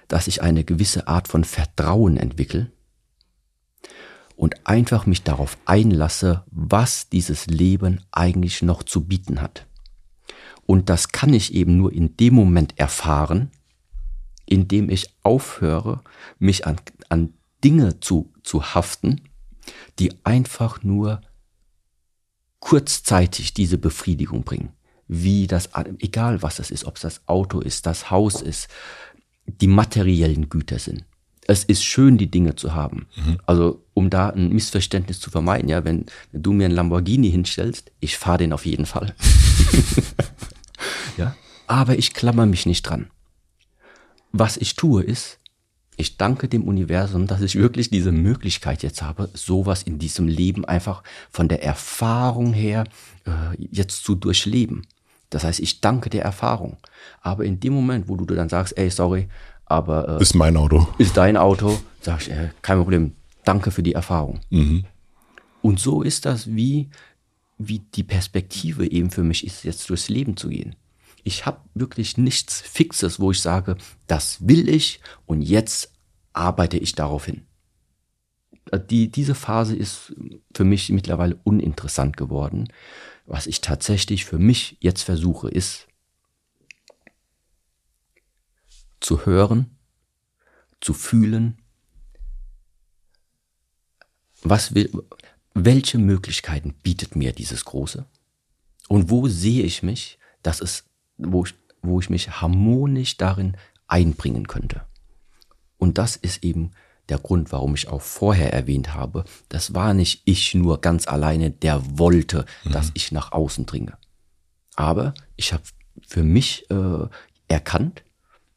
Speaker 1: dass ich eine gewisse Art von Vertrauen entwickle und einfach mich darauf einlasse, was dieses Leben eigentlich noch zu bieten hat. Und das kann ich eben nur in dem Moment erfahren, indem ich aufhöre, mich an, an Dinge zu, zu haften, die einfach nur kurzzeitig diese Befriedigung bringen. Wie das, egal was es ist, ob es das Auto ist, das Haus ist, die materiellen Güter sind. Es ist schön, die Dinge zu haben. Mhm. Also, um da ein Missverständnis zu vermeiden, ja, wenn, wenn du mir einen Lamborghini hinstellst, ich fahre den auf jeden Fall. ja, aber ich klammer mich nicht dran. Was ich tue ist, ich danke dem Universum, dass ich wirklich diese Möglichkeit jetzt habe, sowas in diesem Leben einfach von der Erfahrung her äh, jetzt zu durchleben. Das heißt, ich danke der Erfahrung. Aber in dem Moment, wo du dann sagst, ey, sorry, aber
Speaker 2: äh, ist mein Auto,
Speaker 1: ist dein Auto, sag ich, äh, kein Problem, danke für die Erfahrung. Mhm. Und so ist das wie wie die Perspektive eben für mich ist, jetzt durchs Leben zu gehen. Ich habe wirklich nichts Fixes, wo ich sage, das will ich und jetzt arbeite ich darauf hin. Die, diese Phase ist für mich mittlerweile uninteressant geworden. Was ich tatsächlich für mich jetzt versuche, ist zu hören, zu fühlen, was will, welche Möglichkeiten bietet mir dieses Große? Und wo sehe ich mich, dass es wo ich, wo ich mich harmonisch darin einbringen könnte. Und das ist eben der Grund, warum ich auch vorher erwähnt habe, das war nicht ich nur ganz alleine, der wollte, mhm. dass ich nach außen dringe. Aber ich habe für mich äh, erkannt,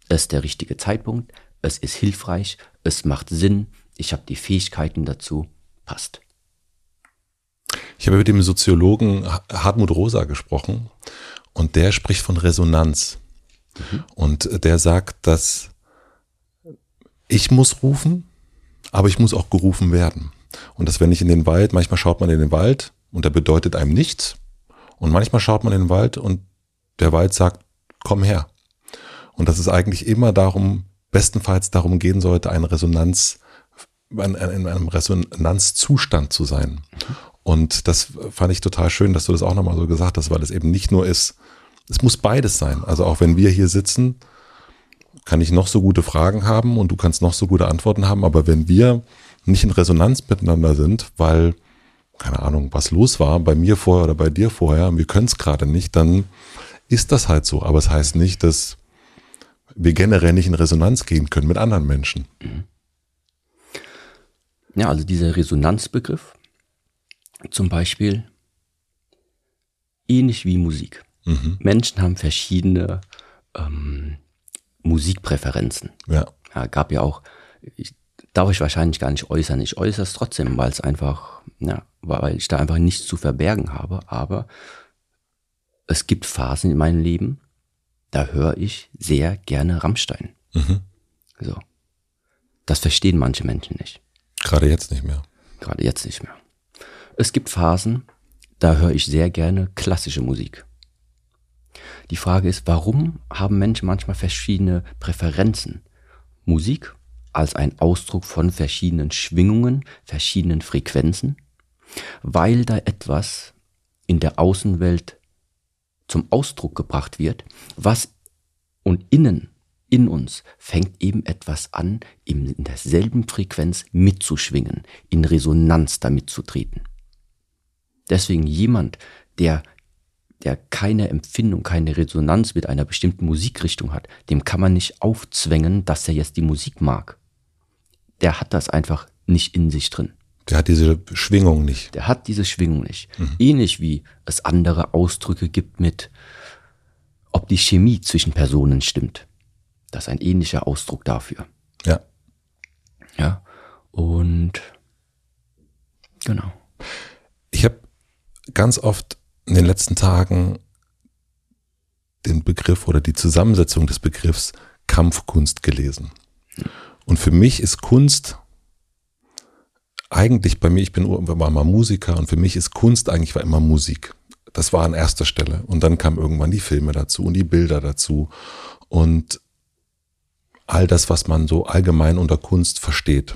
Speaker 1: es ist der richtige Zeitpunkt, es ist hilfreich, es macht Sinn, ich habe die Fähigkeiten dazu, passt.
Speaker 2: Ich habe mit dem Soziologen Hartmut Rosa gesprochen und der spricht von Resonanz. Mhm. Und der sagt, dass ich muss rufen, aber ich muss auch gerufen werden. Und dass wenn ich in den Wald, manchmal schaut man in den Wald und der bedeutet einem nichts. Und manchmal schaut man in den Wald und der Wald sagt, komm her. Und dass es eigentlich immer darum, bestenfalls darum gehen sollte, eine Resonanz, in einem Resonanzzustand zu sein. Mhm. Und das fand ich total schön, dass du das auch nochmal so gesagt hast, weil es eben nicht nur ist, es muss beides sein. Also auch wenn wir hier sitzen, kann ich noch so gute Fragen haben und du kannst noch so gute Antworten haben, aber wenn wir nicht in Resonanz miteinander sind, weil, keine Ahnung, was los war, bei mir vorher oder bei dir vorher, wir können es gerade nicht, dann ist das halt so. Aber es das heißt nicht, dass wir generell nicht in Resonanz gehen können mit anderen Menschen.
Speaker 1: Ja, also dieser Resonanzbegriff, zum Beispiel ähnlich wie Musik. Mhm. Menschen haben verschiedene ähm, Musikpräferenzen.
Speaker 2: Ja.
Speaker 1: ja. Gab ja auch, ich, darf ich wahrscheinlich gar nicht äußern. Ich äußere es trotzdem, weil es einfach, ja, weil ich da einfach nichts zu verbergen habe. Aber es gibt Phasen in meinem Leben, da höre ich sehr gerne Rammstein. Mhm. So. Das verstehen manche Menschen nicht.
Speaker 2: Gerade jetzt nicht mehr.
Speaker 1: Gerade jetzt nicht mehr. Es gibt Phasen, da höre ich sehr gerne klassische Musik. Die Frage ist, warum haben Menschen manchmal verschiedene Präferenzen? Musik als ein Ausdruck von verschiedenen Schwingungen, verschiedenen Frequenzen, weil da etwas in der Außenwelt zum Ausdruck gebracht wird, was und innen in uns fängt eben etwas an, in derselben Frequenz mitzuschwingen, in Resonanz damit zu treten. Deswegen jemand, der, der keine Empfindung, keine Resonanz mit einer bestimmten Musikrichtung hat, dem kann man nicht aufzwängen, dass er jetzt die Musik mag. Der hat das einfach nicht in sich drin.
Speaker 2: Der hat diese Schwingung nicht.
Speaker 1: Der hat diese Schwingung nicht. Mhm. Ähnlich wie es andere Ausdrücke gibt mit, ob die Chemie zwischen Personen stimmt. Das ist ein ähnlicher Ausdruck dafür.
Speaker 2: Ja.
Speaker 1: Ja. Und genau.
Speaker 2: Ich habe ganz oft in den letzten Tagen den Begriff oder die Zusammensetzung des Begriffs Kampfkunst gelesen. Und für mich ist Kunst eigentlich bei mir, ich bin war mal Musiker und für mich ist Kunst eigentlich war immer Musik. Das war an erster Stelle. Und dann kamen irgendwann die Filme dazu und die Bilder dazu und all das, was man so allgemein unter Kunst versteht.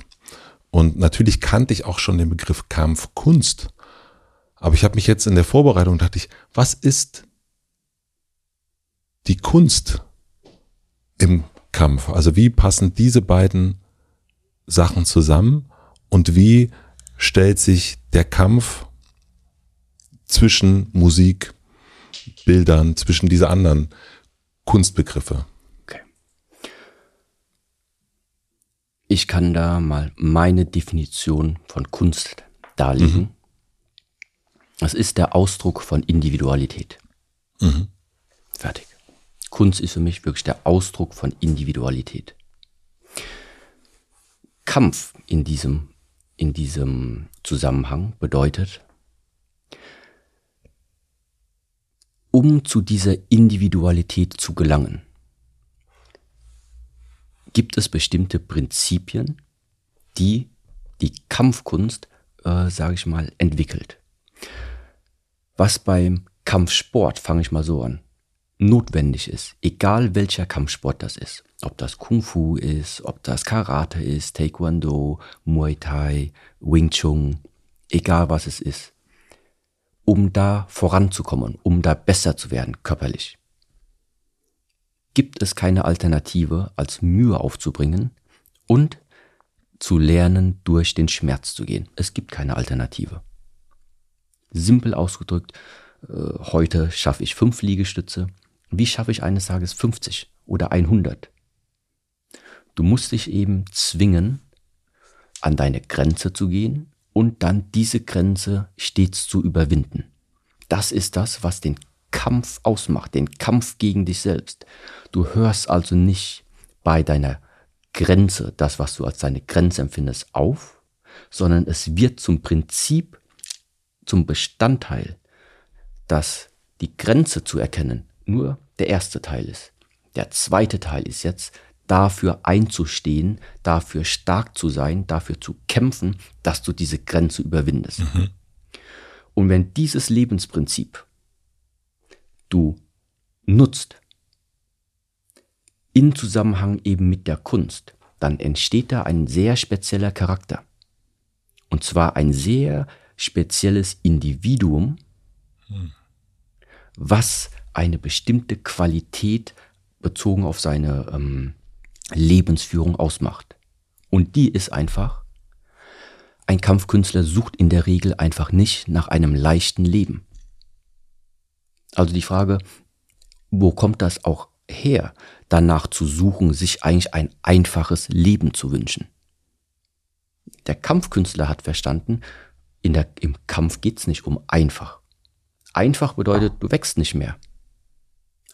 Speaker 2: Und natürlich kannte ich auch schon den Begriff Kampfkunst. Aber ich habe mich jetzt in der Vorbereitung dachte ich, was ist die Kunst im Kampf? Also wie passen diese beiden Sachen zusammen und wie stellt sich der Kampf zwischen Musik, Bildern, zwischen diese anderen Kunstbegriffe? Okay.
Speaker 1: Ich kann da mal meine Definition von Kunst darlegen. Mhm. Das ist der Ausdruck von Individualität. Mhm. Fertig. Kunst ist für mich wirklich der Ausdruck von Individualität. Kampf in diesem, in diesem Zusammenhang bedeutet, um zu dieser Individualität zu gelangen, gibt es bestimmte Prinzipien, die die Kampfkunst, äh, sage ich mal, entwickelt. Was beim Kampfsport, fange ich mal so an, notwendig ist, egal welcher Kampfsport das ist, ob das Kung Fu ist, ob das Karate ist, Taekwondo, Muay Thai, Wing Chun, egal was es ist, um da voranzukommen, um da besser zu werden körperlich. Gibt es keine Alternative, als Mühe aufzubringen und zu lernen, durch den Schmerz zu gehen. Es gibt keine Alternative. Simpel ausgedrückt, äh, heute schaffe ich fünf Liegestütze, wie schaffe ich eines Tages 50 oder 100? Du musst dich eben zwingen, an deine Grenze zu gehen und dann diese Grenze stets zu überwinden. Das ist das, was den Kampf ausmacht, den Kampf gegen dich selbst. Du hörst also nicht bei deiner Grenze, das, was du als deine Grenze empfindest, auf, sondern es wird zum Prinzip, zum Bestandteil, dass die Grenze zu erkennen nur der erste Teil ist. Der zweite Teil ist jetzt, dafür einzustehen, dafür stark zu sein, dafür zu kämpfen, dass du diese Grenze überwindest. Mhm. Und wenn dieses Lebensprinzip du nutzt, in Zusammenhang eben mit der Kunst, dann entsteht da ein sehr spezieller Charakter. Und zwar ein sehr spezielles Individuum, was eine bestimmte Qualität bezogen auf seine ähm, Lebensführung ausmacht. Und die ist einfach, ein Kampfkünstler sucht in der Regel einfach nicht nach einem leichten Leben. Also die Frage, wo kommt das auch her, danach zu suchen, sich eigentlich ein einfaches Leben zu wünschen? Der Kampfkünstler hat verstanden, in der, im Kampf geht's nicht um einfach. Einfach bedeutet, du wächst nicht mehr.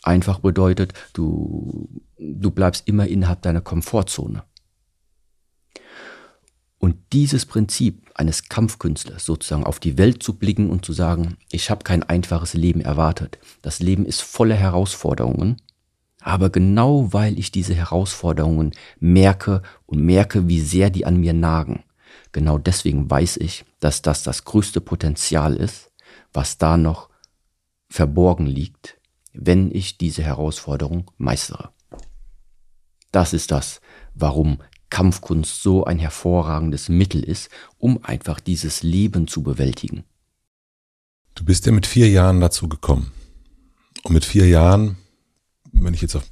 Speaker 1: Einfach bedeutet, du, du bleibst immer innerhalb deiner Komfortzone. Und dieses Prinzip eines Kampfkünstlers, sozusagen auf die Welt zu blicken und zu sagen, ich habe kein einfaches Leben erwartet. Das Leben ist voller Herausforderungen. Aber genau weil ich diese Herausforderungen merke und merke, wie sehr die an mir nagen, genau deswegen weiß ich, dass das das größte Potenzial ist, was da noch verborgen liegt wenn ich diese Herausforderung meistere. Das ist das, warum Kampfkunst so ein hervorragendes Mittel ist, um einfach dieses Leben zu bewältigen.
Speaker 2: Du bist ja mit vier Jahren dazu gekommen. Und mit vier Jahren, wenn ich jetzt auf,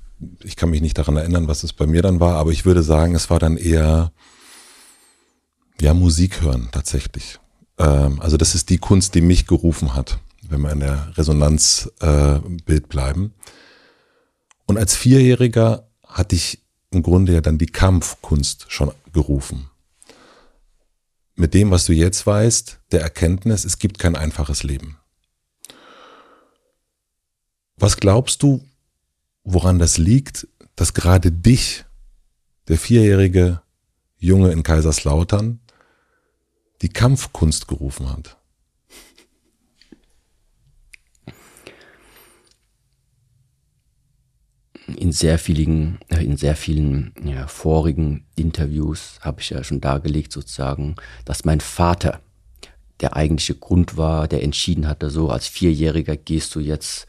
Speaker 2: ich kann mich nicht daran erinnern, was es bei mir dann war, aber ich würde sagen, es war dann eher, ja, Musik hören tatsächlich. Ähm, also das ist die Kunst, die mich gerufen hat wenn wir in der Resonanzbild äh, bleiben. Und als Vierjähriger hatte ich im Grunde ja dann die Kampfkunst schon gerufen. Mit dem, was du jetzt weißt, der Erkenntnis, es gibt kein einfaches Leben. Was glaubst du, woran das liegt, dass gerade dich, der vierjährige Junge in Kaiserslautern, die Kampfkunst gerufen hat?
Speaker 1: in sehr vielen, äh, in sehr vielen ja, vorigen Interviews habe ich ja schon dargelegt sozusagen, dass mein Vater der eigentliche Grund war, der entschieden hatte, so als Vierjähriger gehst du jetzt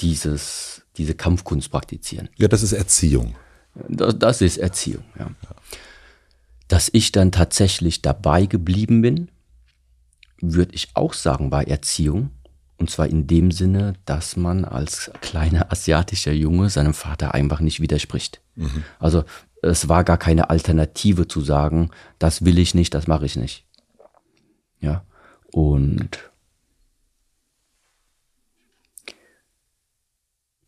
Speaker 1: dieses, diese Kampfkunst praktizieren.
Speaker 2: Ja, das ist Erziehung.
Speaker 1: Das, das ist Erziehung, ja. Dass ich dann tatsächlich dabei geblieben bin, würde ich auch sagen, war Erziehung. Und zwar in dem Sinne, dass man als kleiner asiatischer Junge seinem Vater einfach nicht widerspricht. Mhm. Also es war gar keine Alternative zu sagen, das will ich nicht, das mache ich nicht. Ja. Und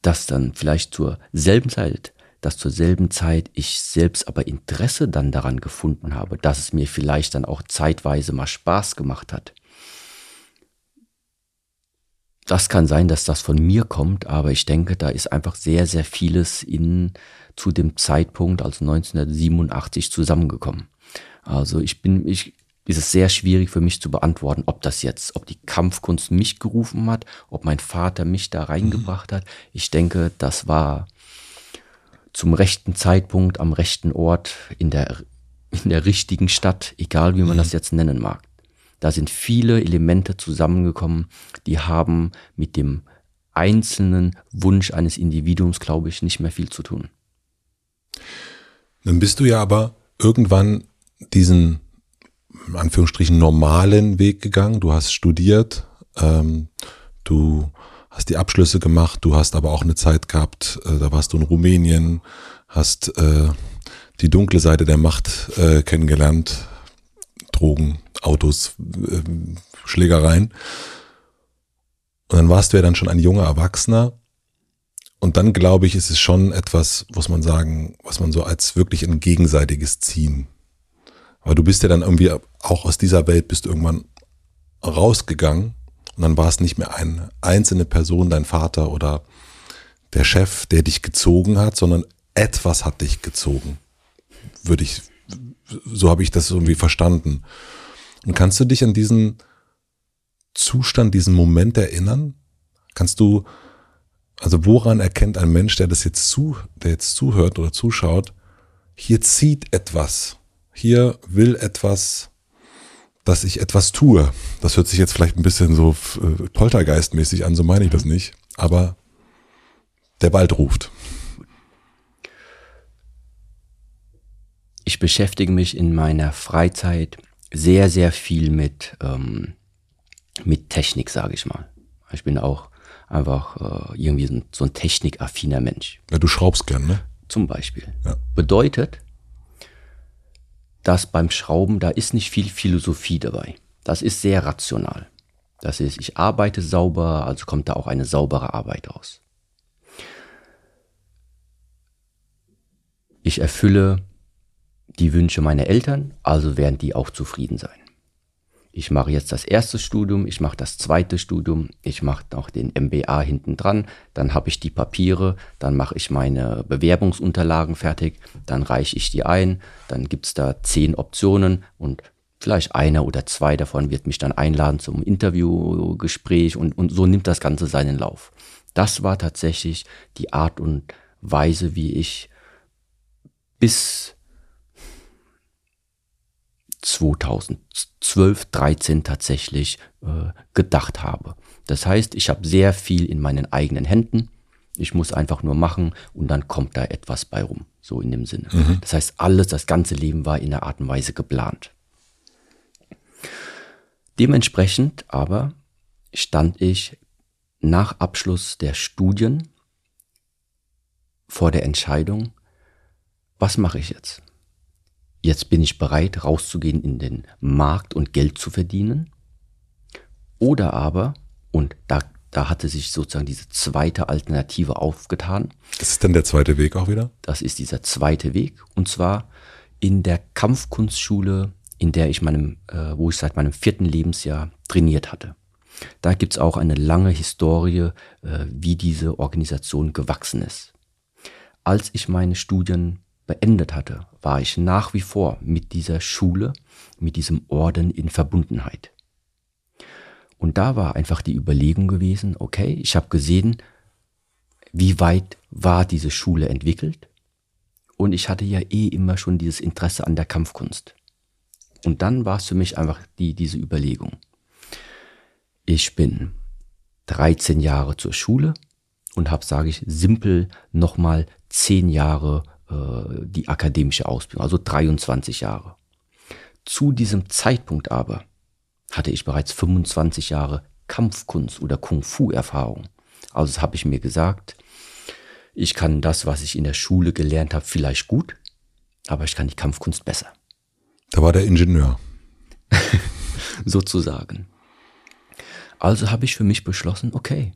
Speaker 1: dass dann vielleicht zur selben Zeit, dass zur selben Zeit ich selbst aber Interesse dann daran gefunden habe, dass es mir vielleicht dann auch zeitweise mal Spaß gemacht hat. Das kann sein, dass das von mir kommt, aber ich denke, da ist einfach sehr, sehr vieles in, zu dem Zeitpunkt, also 1987 zusammengekommen. Also ich bin, ich ist es sehr schwierig für mich zu beantworten, ob das jetzt, ob die Kampfkunst mich gerufen hat, ob mein Vater mich da reingebracht hat. Ich denke, das war zum rechten Zeitpunkt, am rechten Ort, in der, in der richtigen Stadt, egal wie man das jetzt nennen mag. Da sind viele Elemente zusammengekommen, die haben mit dem einzelnen Wunsch eines Individuums, glaube ich, nicht mehr viel zu tun.
Speaker 2: Dann bist du ja aber irgendwann diesen in Anführungsstrichen normalen Weg gegangen. Du hast studiert, ähm, du hast die Abschlüsse gemacht, du hast aber auch eine Zeit gehabt, äh, da warst du in Rumänien, hast äh, die dunkle Seite der Macht äh, kennengelernt, Drogen, Autos, äh, Schlägereien. Und dann warst du ja dann schon ein junger Erwachsener. Und dann glaube ich, ist es schon etwas, muss man sagen, was man so als wirklich ein gegenseitiges Ziehen aber du bist ja dann irgendwie auch aus dieser Welt bist irgendwann rausgegangen und dann war es nicht mehr eine einzelne Person, dein Vater oder der Chef, der dich gezogen hat, sondern etwas hat dich gezogen. Würde ich, so habe ich das irgendwie verstanden. Und kannst du dich an diesen Zustand, diesen Moment erinnern? Kannst du, also woran erkennt ein Mensch, der das jetzt zu, der jetzt zuhört oder zuschaut, hier zieht etwas hier will etwas, dass ich etwas tue. Das hört sich jetzt vielleicht ein bisschen so äh, poltergeistmäßig an, so meine ich das nicht. Aber der Wald ruft.
Speaker 1: Ich beschäftige mich in meiner Freizeit sehr, sehr viel mit, ähm, mit Technik, sage ich mal. Ich bin auch einfach äh, irgendwie so ein, so ein technikaffiner Mensch.
Speaker 2: Ja, du schraubst gern, ne?
Speaker 1: Zum Beispiel. Ja. Bedeutet, dass beim Schrauben, da ist nicht viel Philosophie dabei. Das ist sehr rational. Das ist, ich arbeite sauber, also kommt da auch eine saubere Arbeit raus. Ich erfülle die Wünsche meiner Eltern, also werden die auch zufrieden sein ich mache jetzt das erste Studium, ich mache das zweite Studium, ich mache noch den MBA hinten dran, dann habe ich die Papiere, dann mache ich meine Bewerbungsunterlagen fertig, dann reiche ich die ein, dann gibt's da zehn Optionen und vielleicht einer oder zwei davon wird mich dann einladen zum Interviewgespräch und, und so nimmt das Ganze seinen Lauf. Das war tatsächlich die Art und Weise, wie ich bis 2012, 13 tatsächlich äh, gedacht habe. Das heißt, ich habe sehr viel in meinen eigenen Händen. Ich muss einfach nur machen und dann kommt da etwas bei rum. So in dem Sinne. Mhm. Das heißt, alles, das ganze Leben war in der Art und Weise geplant. Dementsprechend aber stand ich nach Abschluss der Studien vor der Entscheidung, was mache ich jetzt? Jetzt bin ich bereit, rauszugehen in den Markt und Geld zu verdienen. Oder aber, und da, da hatte sich sozusagen diese zweite Alternative aufgetan.
Speaker 2: Das ist dann der zweite Weg auch wieder?
Speaker 1: Das ist dieser zweite Weg. Und zwar in der Kampfkunstschule, in der ich meinem, äh, wo ich seit meinem vierten Lebensjahr trainiert hatte. Da gibt's auch eine lange Historie, äh, wie diese Organisation gewachsen ist. Als ich meine Studien beendet hatte, war ich nach wie vor mit dieser Schule, mit diesem Orden in Verbundenheit. Und da war einfach die Überlegung gewesen, okay, ich habe gesehen, wie weit war diese Schule entwickelt? Und ich hatte ja eh immer schon dieses Interesse an der Kampfkunst. Und dann war es für mich einfach die, diese Überlegung. Ich bin 13 Jahre zur Schule und habe, sage ich, simpel nochmal 10 Jahre die akademische Ausbildung, also 23 Jahre. Zu diesem Zeitpunkt aber hatte ich bereits 25 Jahre Kampfkunst oder Kung-Fu-Erfahrung. Also habe ich mir gesagt, ich kann das, was ich in der Schule gelernt habe, vielleicht gut, aber ich kann die Kampfkunst besser.
Speaker 2: Da war der Ingenieur.
Speaker 1: Sozusagen. Also habe ich für mich beschlossen, okay,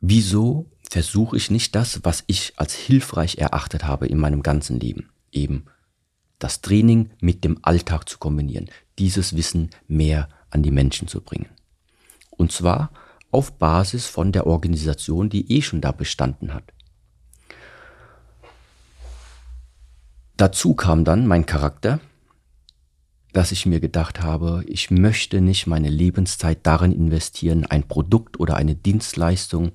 Speaker 1: wieso versuche ich nicht das, was ich als hilfreich erachtet habe in meinem ganzen Leben, eben das Training mit dem Alltag zu kombinieren, dieses Wissen mehr an die Menschen zu bringen. Und zwar auf Basis von der Organisation, die eh schon da bestanden hat. Dazu kam dann mein Charakter, dass ich mir gedacht habe, ich möchte nicht meine Lebenszeit darin investieren, ein Produkt oder eine Dienstleistung,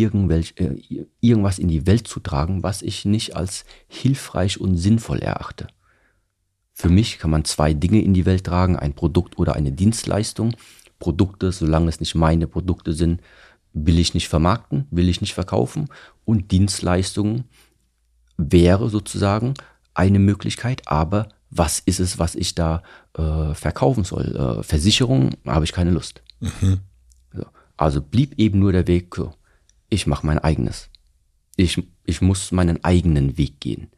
Speaker 1: irgendwelch, äh, irgendwas in die Welt zu tragen, was ich nicht als hilfreich und sinnvoll erachte. Für mich kann man zwei Dinge in die Welt tragen, ein Produkt oder eine Dienstleistung. Produkte, solange es nicht meine Produkte sind, will ich nicht vermarkten, will ich nicht verkaufen. Und Dienstleistungen wäre sozusagen eine Möglichkeit, aber was ist es, was ich da äh, verkaufen soll? Äh, Versicherung habe ich keine Lust. Mhm. So. Also blieb eben nur der Weg, so, ich mache mein eigenes. Ich, ich muss meinen eigenen Weg gehen.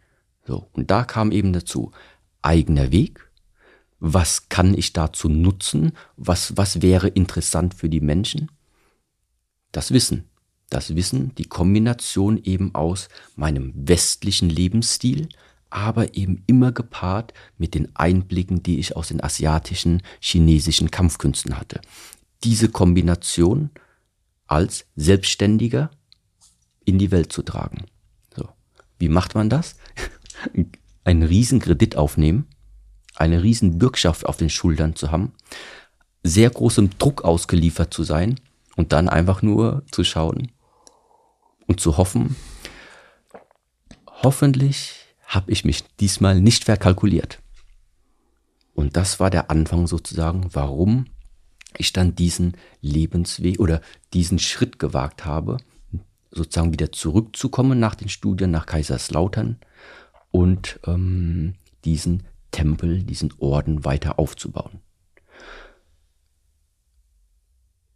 Speaker 1: So. Und da kam eben dazu, eigener Weg, was kann ich dazu nutzen, was, was wäre interessant für die Menschen? Das Wissen. Das Wissen, die Kombination eben aus meinem westlichen Lebensstil, aber eben immer gepaart mit den Einblicken, die ich aus den asiatischen, chinesischen Kampfkünsten hatte. Diese Kombination als Selbstständiger in die Welt zu tragen. So. Wie macht man das? einen riesen Kredit aufnehmen, eine riesen Bürgschaft auf den Schultern zu haben, sehr großem Druck ausgeliefert zu sein und dann einfach nur zu schauen und zu hoffen, hoffentlich habe ich mich diesmal nicht verkalkuliert. Und das war der Anfang sozusagen, warum ich dann diesen Lebensweg oder diesen Schritt gewagt habe, sozusagen wieder zurückzukommen nach den Studien nach Kaiserslautern und ähm, diesen Tempel, diesen Orden weiter aufzubauen.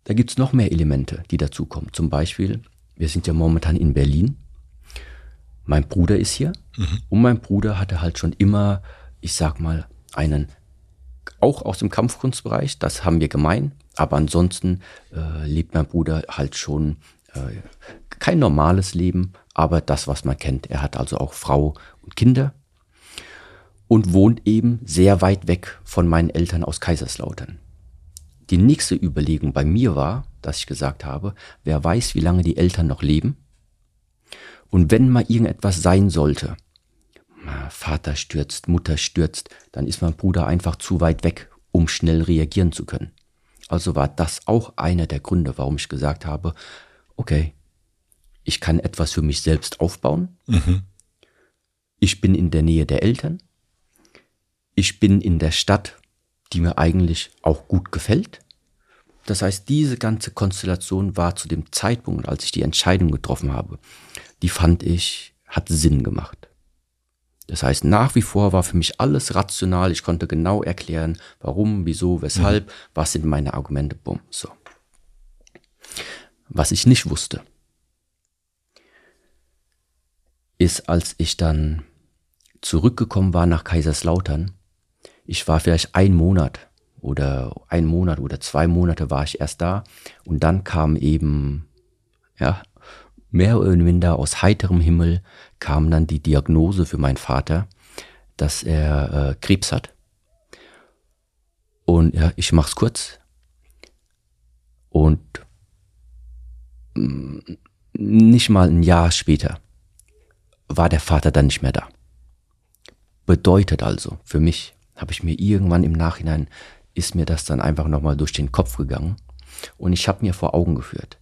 Speaker 1: Da gibt es noch mehr Elemente, die dazukommen. Zum Beispiel, wir sind ja momentan in Berlin. Mein Bruder ist hier mhm. und mein Bruder hatte halt schon immer, ich sag mal, einen, auch aus dem Kampfkunstbereich, das haben wir gemein, aber ansonsten äh, lebt mein Bruder halt schon äh, kein normales Leben, aber das, was man kennt. Er hat also auch Frau und Kinder und wohnt eben sehr weit weg von meinen Eltern aus Kaiserslautern. Die nächste Überlegung bei mir war, dass ich gesagt habe, wer weiß, wie lange die Eltern noch leben. Und wenn mal irgendetwas sein sollte, Vater stürzt, Mutter stürzt, dann ist mein Bruder einfach zu weit weg, um schnell reagieren zu können. Also war das auch einer der Gründe, warum ich gesagt habe, okay, ich kann etwas für mich selbst aufbauen. Mhm. Ich bin in der Nähe der Eltern. Ich bin in der Stadt, die mir eigentlich auch gut gefällt. Das heißt, diese ganze Konstellation war zu dem Zeitpunkt, als ich die Entscheidung getroffen habe, die fand ich, hat Sinn gemacht. Das heißt, nach wie vor war für mich alles rational. Ich konnte genau erklären, warum, wieso, weshalb, mhm. was sind meine Argumente, bumm, so. Was ich nicht wusste, ist, als ich dann zurückgekommen war nach Kaiserslautern. Ich war vielleicht ein Monat oder ein Monat oder zwei Monate war ich erst da und dann kam eben, ja, mehr oder minder aus heiterem Himmel kam dann die Diagnose für meinen Vater, dass er äh, Krebs hat. Und ja, ich mach's kurz. Und mm, nicht mal ein Jahr später war der Vater dann nicht mehr da. Bedeutet also, für mich habe ich mir irgendwann im Nachhinein, ist mir das dann einfach nochmal durch den Kopf gegangen und ich habe mir vor Augen geführt,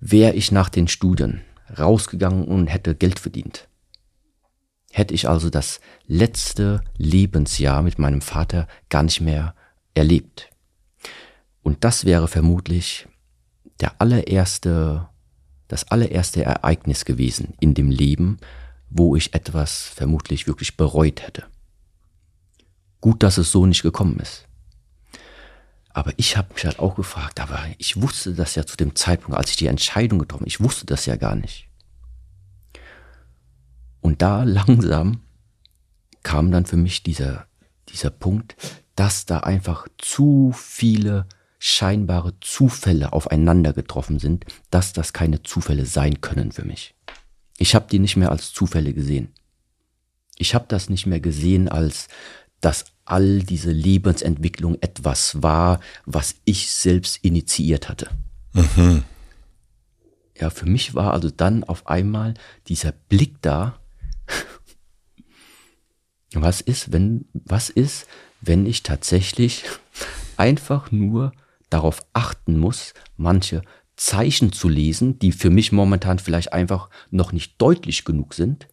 Speaker 1: wäre ich nach den Studien rausgegangen und hätte Geld verdient. Hätte ich also das letzte Lebensjahr mit meinem Vater gar nicht mehr erlebt. Und das wäre vermutlich der allererste, das allererste Ereignis gewesen in dem Leben, wo ich etwas vermutlich wirklich bereut hätte. Gut, dass es so nicht gekommen ist. Aber ich habe mich halt auch gefragt, aber ich wusste das ja zu dem Zeitpunkt, als ich die Entscheidung getroffen, ich wusste das ja gar nicht. Und da langsam kam dann für mich dieser, dieser Punkt, dass da einfach zu viele scheinbare Zufälle aufeinander getroffen sind, dass das keine Zufälle sein können für mich. Ich habe die nicht mehr als Zufälle gesehen. Ich habe das nicht mehr gesehen als, dass all diese Lebensentwicklung etwas war, was ich selbst initiiert hatte. Mhm. Ja, für mich war also dann auf einmal dieser Blick da. Was ist, wenn, was ist, wenn ich tatsächlich einfach nur darauf achten muss, manche Zeichen zu lesen, die für mich momentan vielleicht einfach noch nicht deutlich genug sind,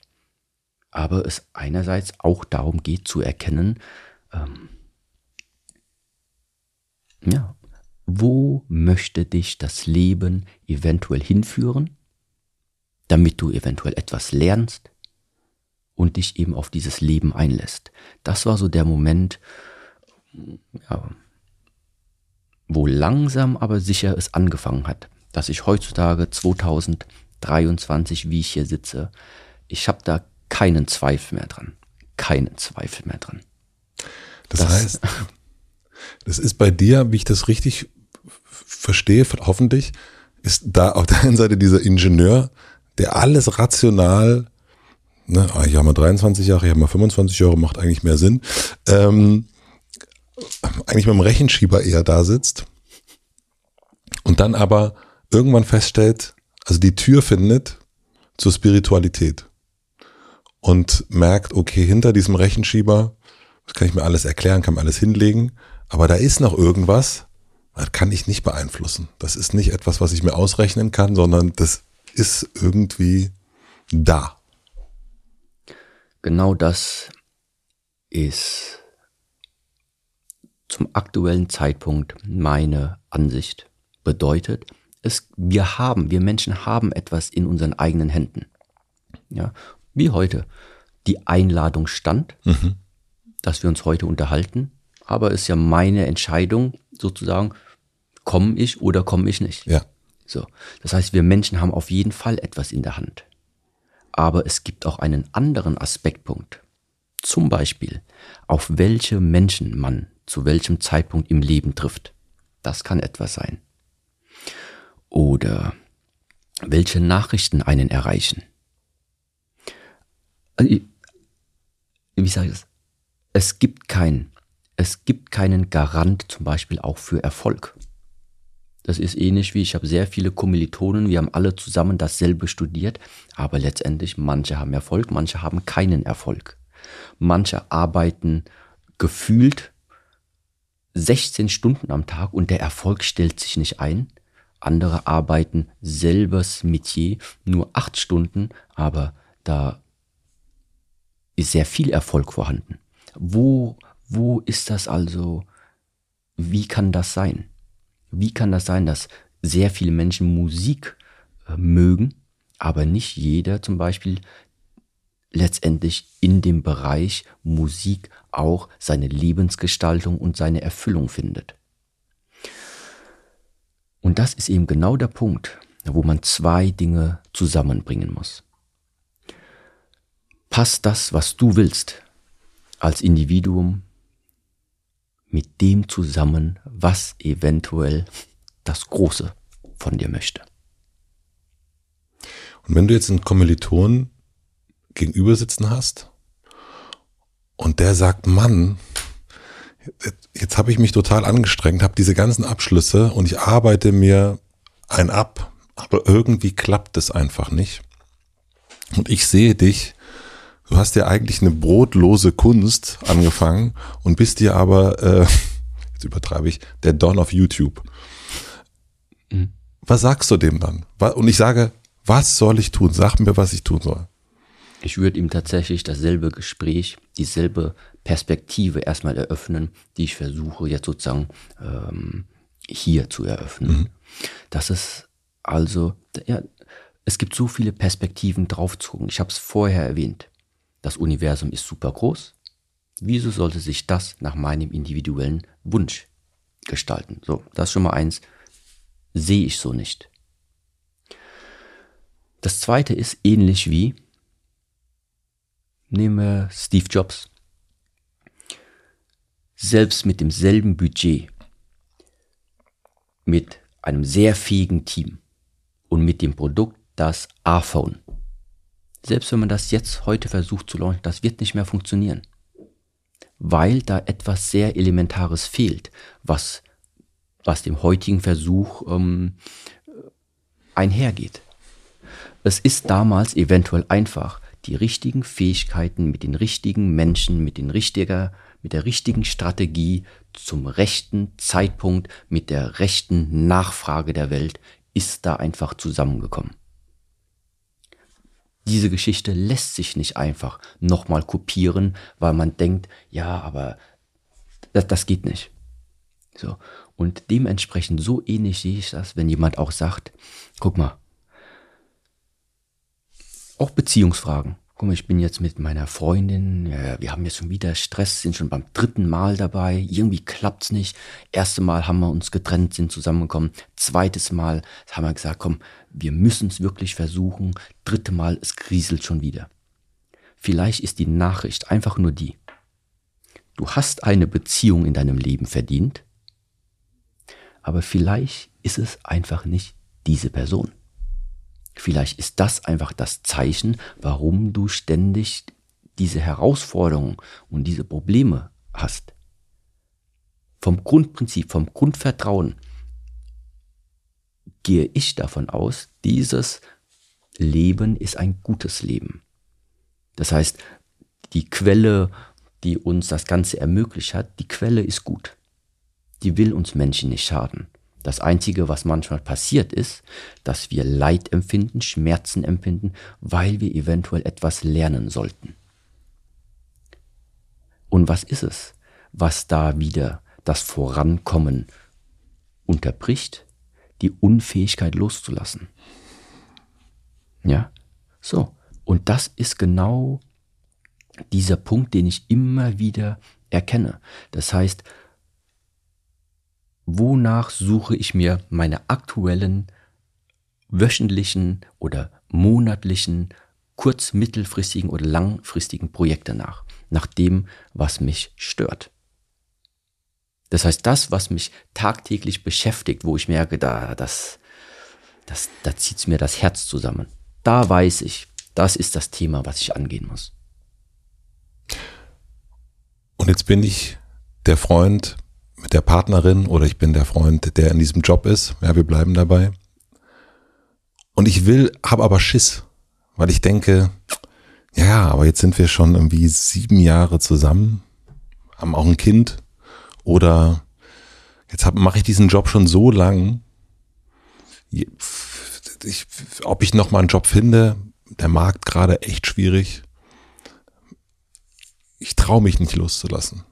Speaker 1: aber es einerseits auch darum geht zu erkennen, ähm, ja, wo möchte dich das Leben eventuell hinführen, damit du eventuell etwas lernst und dich eben auf dieses Leben einlässt. Das war so der Moment, ja, wo langsam aber sicher es angefangen hat, dass ich heutzutage 2023, wie ich hier sitze, ich habe da keinen Zweifel mehr dran. Keinen Zweifel mehr dran.
Speaker 2: Das, das heißt, das ist bei dir, wie ich das richtig verstehe, hoffentlich, ist da auf der einen Seite dieser Ingenieur, der alles rational, ne, ah, ich habe mal 23 Jahre, ich habe mal 25 Jahre, macht eigentlich mehr Sinn, ähm, eigentlich mit dem Rechenschieber eher da sitzt und dann aber irgendwann feststellt, also die Tür findet zur Spiritualität und merkt, okay, hinter diesem Rechenschieber das kann ich mir alles erklären, kann mir alles hinlegen. Aber da ist noch irgendwas, das kann ich nicht beeinflussen. Das ist nicht etwas, was ich mir ausrechnen kann, sondern das ist irgendwie da.
Speaker 1: Genau das ist zum aktuellen Zeitpunkt meine Ansicht. Bedeutet, es, wir haben, wir Menschen haben etwas in unseren eigenen Händen. Ja, wie heute. Die Einladung stand. Mhm dass wir uns heute unterhalten. Aber es ist ja meine Entscheidung, sozusagen, komme ich oder komme ich nicht.
Speaker 2: Ja.
Speaker 1: So. Das heißt, wir Menschen haben auf jeden Fall etwas in der Hand. Aber es gibt auch einen anderen Aspektpunkt. Zum Beispiel, auf welche Menschen man zu welchem Zeitpunkt im Leben trifft. Das kann etwas sein. Oder welche Nachrichten einen erreichen. Also, wie sage ich das? Es gibt keinen, es gibt keinen Garant zum Beispiel auch für Erfolg. Das ist ähnlich wie ich habe sehr viele Kommilitonen, wir haben alle zusammen dasselbe studiert, aber letztendlich manche haben Erfolg, manche haben keinen Erfolg. Manche arbeiten gefühlt 16 Stunden am Tag und der Erfolg stellt sich nicht ein. Andere arbeiten selbes Metier nur 8 Stunden, aber da ist sehr viel Erfolg vorhanden. Wo, wo ist das also? Wie kann das sein? Wie kann das sein, dass sehr viele Menschen Musik äh, mögen, aber nicht jeder zum Beispiel letztendlich in dem Bereich Musik auch seine Lebensgestaltung und seine Erfüllung findet? Und das ist eben genau der Punkt, wo man zwei Dinge zusammenbringen muss. Passt das, was du willst, als Individuum mit dem zusammen, was eventuell das Große von dir möchte.
Speaker 2: Und wenn du jetzt einen Kommiliton gegenüber sitzen hast und der sagt, Mann, jetzt habe ich mich total angestrengt, habe diese ganzen Abschlüsse und ich arbeite mir ein ab, aber irgendwie klappt es einfach nicht. Und ich sehe dich Du hast ja eigentlich eine brotlose Kunst angefangen und bist dir aber, äh, jetzt übertreibe ich, der Don of YouTube. Mhm. Was sagst du dem dann? Und ich sage, was soll ich tun? Sag mir, was ich tun soll.
Speaker 1: Ich würde ihm tatsächlich dasselbe Gespräch, dieselbe Perspektive erstmal eröffnen, die ich versuche jetzt sozusagen ähm, hier zu eröffnen. Mhm. Das ist also, ja, es gibt so viele Perspektiven drauf zu gucken. Ich habe es vorher erwähnt. Das Universum ist super groß. Wieso sollte sich das nach meinem individuellen Wunsch gestalten? So, das ist schon mal eins, sehe ich so nicht. Das zweite ist ähnlich wie, nehmen wir Steve Jobs. Selbst mit demselben Budget, mit einem sehr fähigen Team und mit dem Produkt das iPhone. Selbst wenn man das jetzt heute versucht zu launchen, das wird nicht mehr funktionieren. Weil da etwas sehr Elementares fehlt, was, was dem heutigen Versuch ähm, einhergeht. Es ist damals eventuell einfach, die richtigen Fähigkeiten mit den richtigen Menschen, mit den richtiger, mit der richtigen Strategie zum rechten Zeitpunkt, mit der rechten Nachfrage der Welt, ist da einfach zusammengekommen. Diese Geschichte lässt sich nicht einfach nochmal kopieren, weil man denkt, ja, aber das, das geht nicht. So. Und dementsprechend so ähnlich sehe ich das, wenn jemand auch sagt, guck mal, auch Beziehungsfragen. Guck mal, ich bin jetzt mit meiner Freundin, wir haben jetzt schon wieder Stress, sind schon beim dritten Mal dabei, irgendwie klappt's nicht. Erste Mal haben wir uns getrennt, sind zusammengekommen. Zweites Mal haben wir gesagt, komm, wir müssen es wirklich versuchen. Dritte Mal, es kriselt schon wieder. Vielleicht ist die Nachricht einfach nur die. Du hast eine Beziehung in deinem Leben verdient, aber vielleicht ist es einfach nicht diese Person. Vielleicht ist das einfach das Zeichen, warum du ständig diese Herausforderungen und diese Probleme hast. Vom Grundprinzip, vom Grundvertrauen gehe ich davon aus, dieses Leben ist ein gutes Leben. Das heißt, die Quelle, die uns das Ganze ermöglicht hat, die Quelle ist gut. Die will uns Menschen nicht schaden. Das Einzige, was manchmal passiert ist, dass wir Leid empfinden, Schmerzen empfinden, weil wir eventuell etwas lernen sollten. Und was ist es, was da wieder das Vorankommen unterbricht? Die Unfähigkeit loszulassen. Ja, so. Und das ist genau dieser Punkt, den ich immer wieder erkenne. Das heißt, wonach suche ich mir meine aktuellen wöchentlichen oder monatlichen, kurz-, mittelfristigen oder langfristigen Projekte nach, nach dem, was mich stört. Das heißt, das, was mich tagtäglich beschäftigt, wo ich merke, da, das, das, da zieht's mir das Herz zusammen. Da weiß ich, das ist das Thema, was ich angehen muss.
Speaker 2: Und jetzt bin ich der Freund mit der Partnerin oder ich bin der Freund, der in diesem Job ist. Ja, wir bleiben dabei. Und ich will, habe aber Schiss, weil ich denke, ja, aber jetzt sind wir schon irgendwie sieben Jahre zusammen, haben auch ein Kind oder jetzt mache ich diesen Job schon so lang. Ich, ob ich noch mal einen Job finde, der Markt gerade echt schwierig. Ich traue mich nicht loszulassen.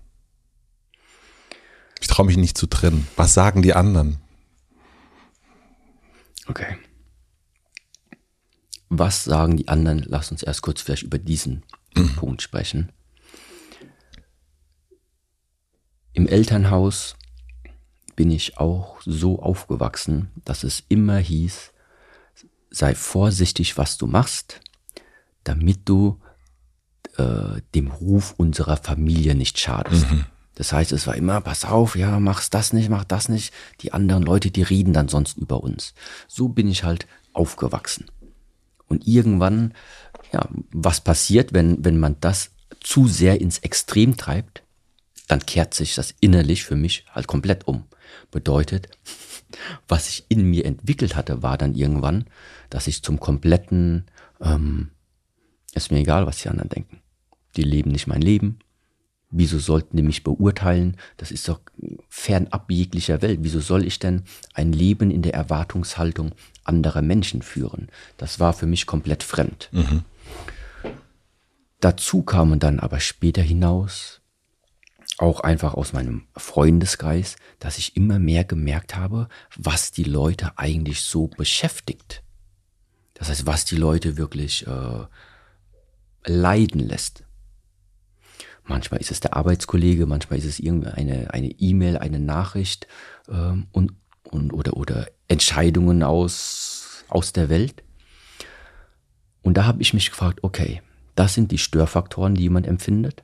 Speaker 2: Ich traue mich nicht zu trennen. Was sagen die anderen?
Speaker 1: Okay. Was sagen die anderen? Lass uns erst kurz vielleicht über diesen mhm. Punkt sprechen. Im Elternhaus bin ich auch so aufgewachsen, dass es immer hieß, sei vorsichtig, was du machst, damit du äh, dem Ruf unserer Familie nicht schadest. Mhm. Das heißt, es war immer, pass auf, ja, mach's das nicht, mach das nicht. Die anderen Leute, die reden dann sonst über uns. So bin ich halt aufgewachsen. Und irgendwann, ja, was passiert, wenn, wenn man das zu sehr ins Extrem treibt, dann kehrt sich das innerlich für mich halt komplett um. Bedeutet, was ich in mir entwickelt hatte, war dann irgendwann, dass ich zum kompletten, ähm, ist mir egal, was die anderen denken. Die leben nicht mein Leben, Wieso sollten die mich beurteilen? Das ist doch fernab jeglicher Welt. Wieso soll ich denn ein Leben in der Erwartungshaltung anderer Menschen führen? Das war für mich komplett fremd. Mhm. Dazu kamen dann aber später hinaus, auch einfach aus meinem Freundeskreis, dass ich immer mehr gemerkt habe, was die Leute eigentlich so beschäftigt. Das heißt, was die Leute wirklich äh, leiden lässt. Manchmal ist es der Arbeitskollege, manchmal ist es irgendeine eine E-Mail, eine Nachricht ähm, und, und, oder, oder Entscheidungen aus, aus der Welt. Und da habe ich mich gefragt, okay, das sind die Störfaktoren, die jemand empfindet.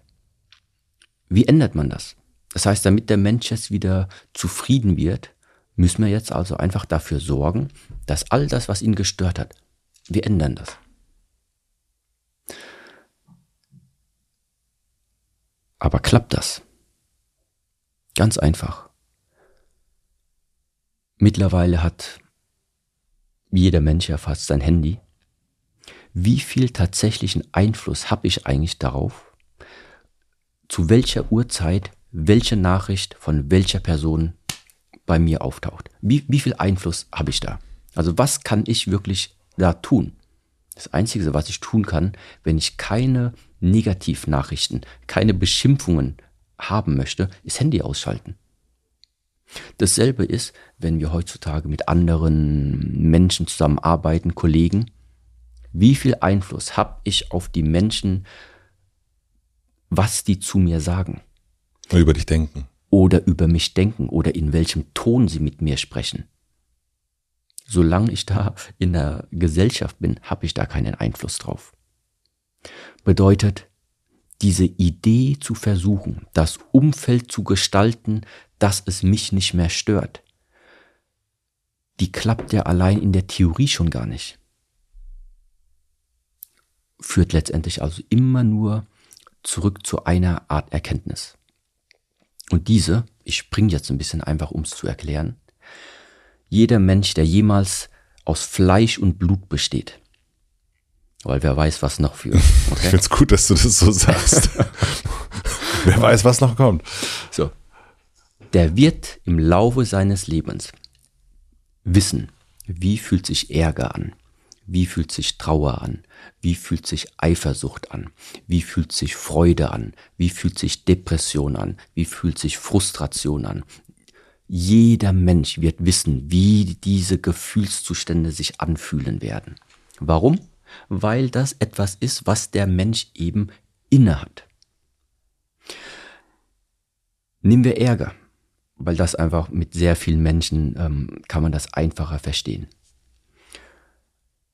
Speaker 1: Wie ändert man das? Das heißt, damit der Mensch jetzt wieder zufrieden wird, müssen wir jetzt also einfach dafür sorgen, dass all das, was ihn gestört hat, wir ändern das. Aber klappt das? Ganz einfach. Mittlerweile hat jeder Mensch ja fast sein Handy. Wie viel tatsächlichen Einfluss habe ich eigentlich darauf, zu welcher Uhrzeit welche Nachricht von welcher Person bei mir auftaucht? Wie, wie viel Einfluss habe ich da? Also was kann ich wirklich da tun? Das Einzige, was ich tun kann, wenn ich keine Negativnachrichten, keine Beschimpfungen haben möchte, ist Handy ausschalten. Dasselbe ist, wenn wir heutzutage mit anderen Menschen zusammenarbeiten, Kollegen. Wie viel Einfluss habe ich auf die Menschen, was die zu mir sagen?
Speaker 2: Über dich denken.
Speaker 1: Oder über mich denken oder in welchem Ton sie mit mir sprechen. Solange ich da in der Gesellschaft bin, habe ich da keinen Einfluss drauf bedeutet, diese Idee zu versuchen, das Umfeld zu gestalten, dass es mich nicht mehr stört, die klappt ja allein in der Theorie schon gar nicht. Führt letztendlich also immer nur zurück zu einer Art Erkenntnis. Und diese, ich springe jetzt ein bisschen einfach, um es zu erklären, jeder Mensch, der jemals aus Fleisch und Blut besteht, weil wer weiß, was noch für.
Speaker 2: Okay? Ich finde es gut, dass du das so sagst. wer weiß, was noch kommt.
Speaker 1: So. Der wird im Laufe seines Lebens wissen, wie fühlt sich Ärger an, wie fühlt sich Trauer an, wie fühlt sich Eifersucht an, wie fühlt sich Freude an, wie fühlt sich Depression an, wie fühlt sich Frustration an. Jeder Mensch wird wissen, wie diese Gefühlszustände sich anfühlen werden. Warum? Weil das etwas ist, was der Mensch eben innehat. Nehmen wir Ärger, weil das einfach mit sehr vielen Menschen ähm, kann man das einfacher verstehen.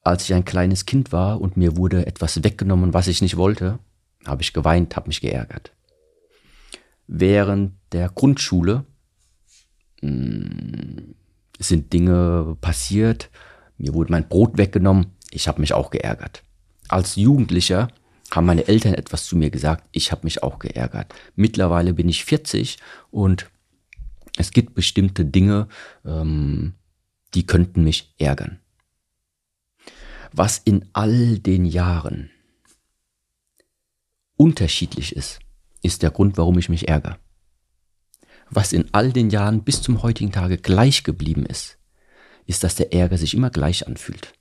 Speaker 1: Als ich ein kleines Kind war und mir wurde etwas weggenommen, was ich nicht wollte, habe ich geweint, habe mich geärgert. Während der Grundschule mh, hm, sind Dinge passiert, mir wurde mein Brot weggenommen, ich habe mich auch geärgert. Als Jugendlicher haben meine Eltern etwas zu mir gesagt, ich habe mich auch geärgert. Mittlerweile bin ich 40 und es gibt bestimmte Dinge, ähm, die könnten mich ärgern. Was in all den Jahren unterschiedlich ist, ist der Grund, warum ich mich ärgere. Was in all den Jahren bis zum heutigen Tage gleich geblieben ist, ist, dass der Ärger sich immer gleich anfühlt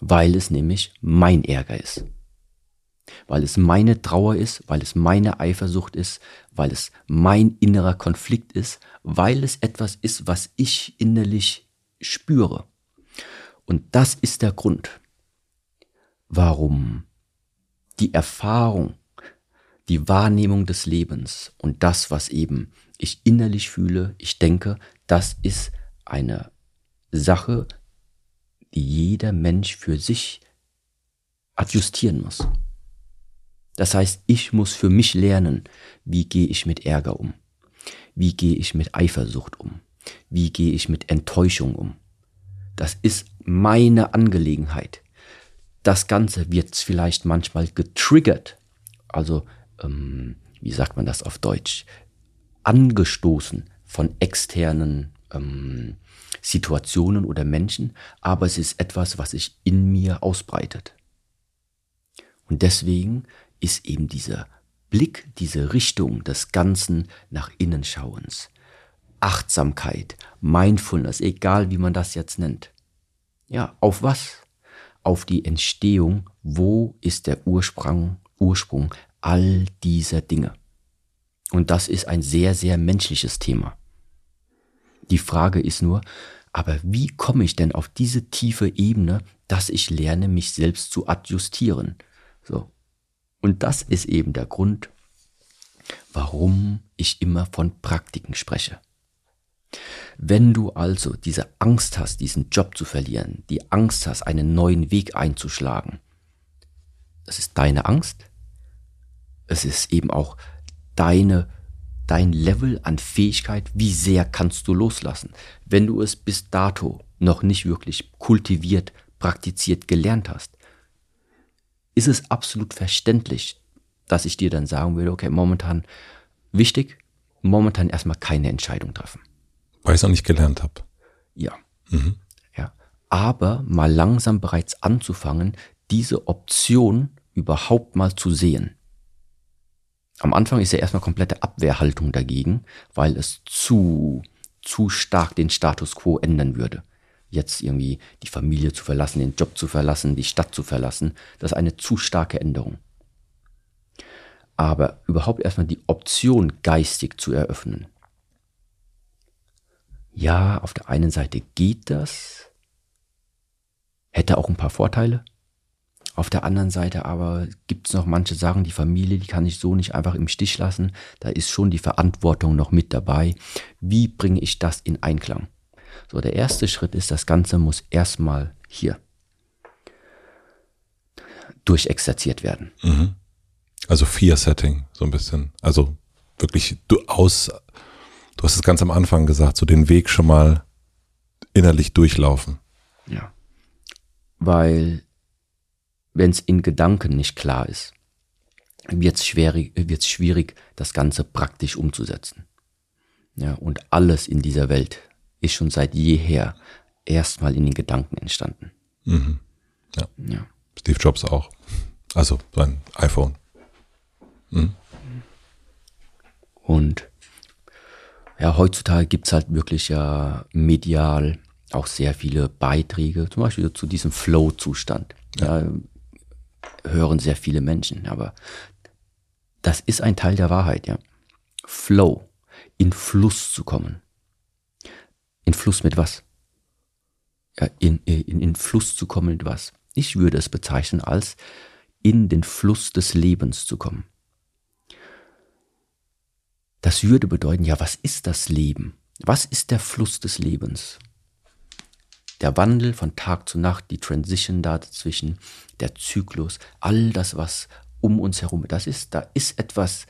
Speaker 1: weil es nämlich mein Ärger ist. Weil es meine Trauer ist, weil es meine Eifersucht ist, weil es mein innerer Konflikt ist, weil es etwas ist, was ich innerlich spüre. Und das ist der Grund, warum die Erfahrung, die Wahrnehmung des Lebens und das, was eben ich innerlich fühle, ich denke, das ist eine Sache, jeder Mensch für sich adjustieren muss. Das heißt, ich muss für mich lernen, wie gehe ich mit Ärger um? Wie gehe ich mit Eifersucht um? Wie gehe ich mit Enttäuschung um? Das ist meine Angelegenheit. Das Ganze wird vielleicht manchmal getriggert, also ähm, wie sagt man das auf Deutsch, angestoßen von externen ähm, Situationen oder Menschen, aber es ist etwas, was sich in mir ausbreitet. Und deswegen ist eben dieser Blick, diese Richtung des ganzen nach innen schauens. Achtsamkeit, Mindfulness, egal wie man das jetzt nennt. Ja, auf was? Auf die Entstehung, wo ist der Ursprung, Ursprung all dieser Dinge? Und das ist ein sehr, sehr menschliches Thema. Die Frage ist nur, aber wie komme ich denn auf diese tiefe Ebene, dass ich lerne, mich selbst zu adjustieren? So. Und das ist eben der Grund, warum ich immer von Praktiken spreche. Wenn du also diese Angst hast, diesen Job zu verlieren, die Angst hast, einen neuen Weg einzuschlagen, das ist deine Angst. Es ist eben auch deine, dein Level an Fähigkeit, wie sehr kannst du loslassen. Wenn du es bis dato noch nicht wirklich kultiviert, praktiziert, gelernt hast, ist es absolut verständlich, dass ich dir dann sagen würde, okay, momentan wichtig, momentan erstmal keine Entscheidung treffen.
Speaker 2: Weil ich es auch nicht gelernt habe.
Speaker 1: Ja. Mhm. ja. Aber mal langsam bereits anzufangen, diese Option überhaupt mal zu sehen. Am Anfang ist ja erstmal komplette Abwehrhaltung dagegen, weil es zu, zu stark den Status quo ändern würde. Jetzt irgendwie die Familie zu verlassen, den Job zu verlassen, die Stadt zu verlassen, das ist eine zu starke Änderung. Aber überhaupt erstmal die Option geistig zu eröffnen. Ja, auf der einen Seite geht das, hätte auch ein paar Vorteile, auf der anderen Seite aber gibt es noch manche Sachen, die Familie, die kann ich so nicht einfach im Stich lassen. Da ist schon die Verantwortung noch mit dabei. Wie bringe ich das in Einklang? So, der erste Schritt ist, das Ganze muss erstmal hier durchexerziert werden.
Speaker 2: Mhm. Also Fear-Setting, so ein bisschen. Also wirklich du aus, du hast es ganz am Anfang gesagt, so den Weg schon mal innerlich durchlaufen.
Speaker 1: Ja. Weil wenn es in Gedanken nicht klar ist, wird es schwierig, wird's schwierig, das Ganze praktisch umzusetzen. Ja, und alles in dieser Welt ist schon seit jeher erstmal in den Gedanken entstanden.
Speaker 2: Mhm. Ja. ja. Steve Jobs auch. Also sein iPhone. Mhm.
Speaker 1: Und ja, heutzutage gibt es halt wirklich ja medial auch sehr viele Beiträge, zum Beispiel zu diesem Flow-Zustand. Ja. ja hören sehr viele Menschen, aber das ist ein Teil der Wahrheit, ja. Flow, in Fluss zu kommen. In Fluss mit was? Ja, in, in, in Fluss zu kommen mit was? Ich würde es bezeichnen als in den Fluss des Lebens zu kommen. Das würde bedeuten, ja, was ist das Leben? Was ist der Fluss des Lebens? Der Wandel von Tag zu Nacht, die Transition da dazwischen, der Zyklus, all das, was um uns herum, das ist, da ist etwas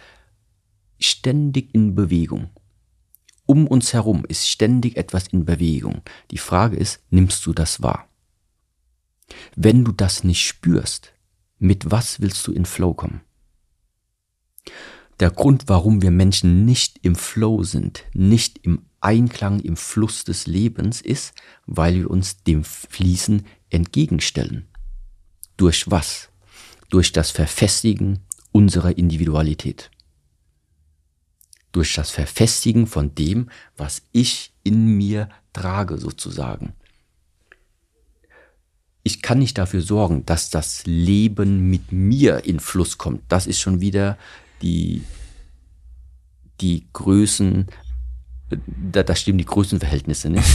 Speaker 1: ständig in Bewegung. Um uns herum ist ständig etwas in Bewegung. Die Frage ist, nimmst du das wahr? Wenn du das nicht spürst, mit was willst du in Flow kommen? Der Grund, warum wir Menschen nicht im Flow sind, nicht im Einklang im Fluss des Lebens ist, weil wir uns dem Fließen entgegenstellen. Durch was? Durch das Verfestigen unserer Individualität. Durch das Verfestigen von dem, was ich in mir trage sozusagen. Ich kann nicht dafür sorgen, dass das Leben mit mir in Fluss kommt. Das ist schon wieder die, die Größen da, da stimmen die Größenverhältnisse nicht.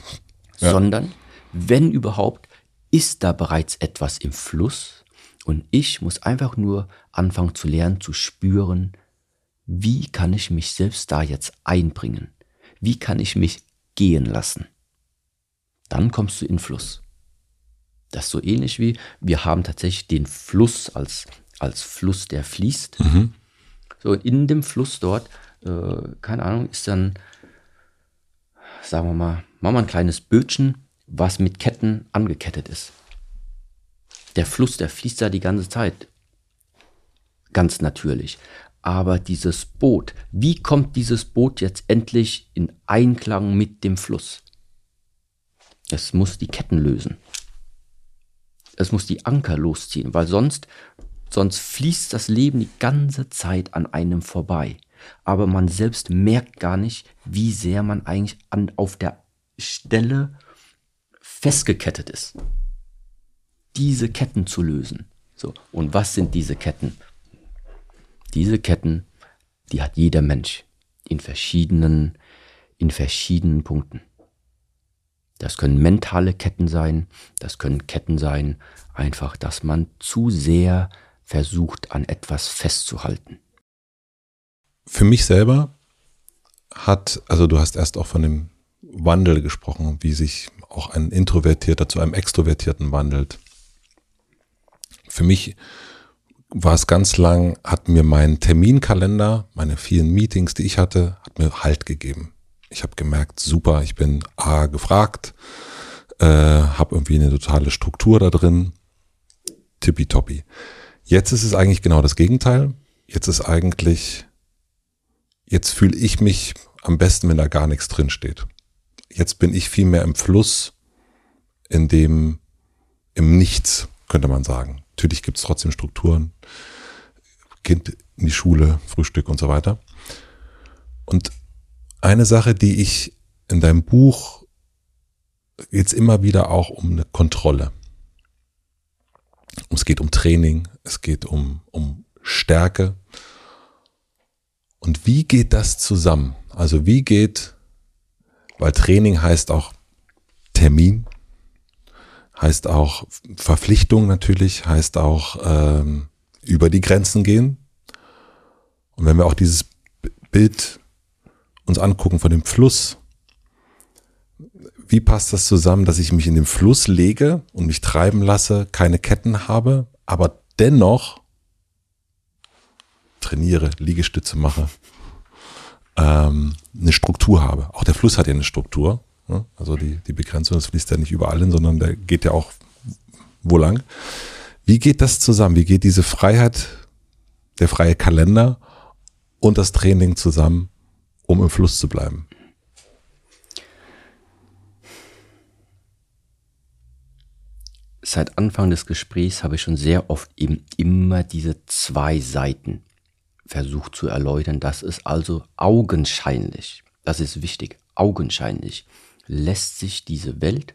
Speaker 1: ja. Sondern, wenn überhaupt, ist da bereits etwas im Fluss und ich muss einfach nur anfangen zu lernen, zu spüren, wie kann ich mich selbst da jetzt einbringen? Wie kann ich mich gehen lassen? Dann kommst du in Fluss. Das ist so ähnlich wie, wir haben tatsächlich den Fluss als, als Fluss, der fließt. Mhm. So in dem Fluss dort, äh, keine Ahnung, ist dann sagen wir mal, machen wir ein kleines Bötchen, was mit Ketten angekettet ist. Der Fluss, der fließt da die ganze Zeit. Ganz natürlich. Aber dieses Boot, wie kommt dieses Boot jetzt endlich in Einklang mit dem Fluss? Es muss die Ketten lösen. Es muss die Anker losziehen, weil sonst Sonst fließt das Leben die ganze Zeit an einem vorbei. Aber man selbst merkt gar nicht, wie sehr man eigentlich an, auf der Stelle festgekettet ist. Diese Ketten zu lösen. So. Und was sind diese Ketten? Diese Ketten, die hat jeder Mensch in verschiedenen, in verschiedenen Punkten. Das können mentale Ketten sein, das können Ketten sein, einfach, dass man zu sehr versucht, an etwas festzuhalten.
Speaker 2: Für mich selber hat, also du hast erst auch von dem Wandel gesprochen, wie sich auch ein Introvertierter zu einem Extrovertierten wandelt. Für mich war es ganz lang, hat mir mein Terminkalender, meine vielen Meetings, die ich hatte, hat mir Halt gegeben. Ich habe gemerkt, super, ich bin A gefragt, äh, habe irgendwie eine totale Struktur da drin, tippitoppi. Jetzt ist es eigentlich genau das Gegenteil. Jetzt ist eigentlich, jetzt fühle ich mich am besten, wenn da gar nichts drin steht. Jetzt bin ich viel mehr im Fluss, in dem, im Nichts, könnte man sagen. Natürlich gibt es trotzdem Strukturen. Kind in die Schule, Frühstück und so weiter. Und eine Sache, die ich in deinem Buch jetzt immer wieder auch um eine Kontrolle. Es geht um Training, es geht um, um Stärke. Und wie geht das zusammen? Also wie geht, weil Training heißt auch Termin, heißt auch Verpflichtung natürlich, heißt auch ähm, über die Grenzen gehen. Und wenn wir auch dieses Bild uns angucken von dem Fluss, wie passt das zusammen, dass ich mich in den Fluss lege und mich treiben lasse, keine Ketten habe, aber dennoch trainiere, Liegestütze mache, ähm, eine Struktur habe. Auch der Fluss hat ja eine Struktur. Ne? Also die, die Begrenzung, das fließt ja nicht überall hin, sondern der geht ja auch wo lang. Wie geht das zusammen? Wie geht diese Freiheit, der freie Kalender und das Training zusammen? um im Fluss zu bleiben?
Speaker 1: Seit Anfang des Gesprächs habe ich schon sehr oft eben immer diese zwei Seiten versucht zu erläutern. Das ist also augenscheinlich, das ist wichtig, augenscheinlich lässt sich diese Welt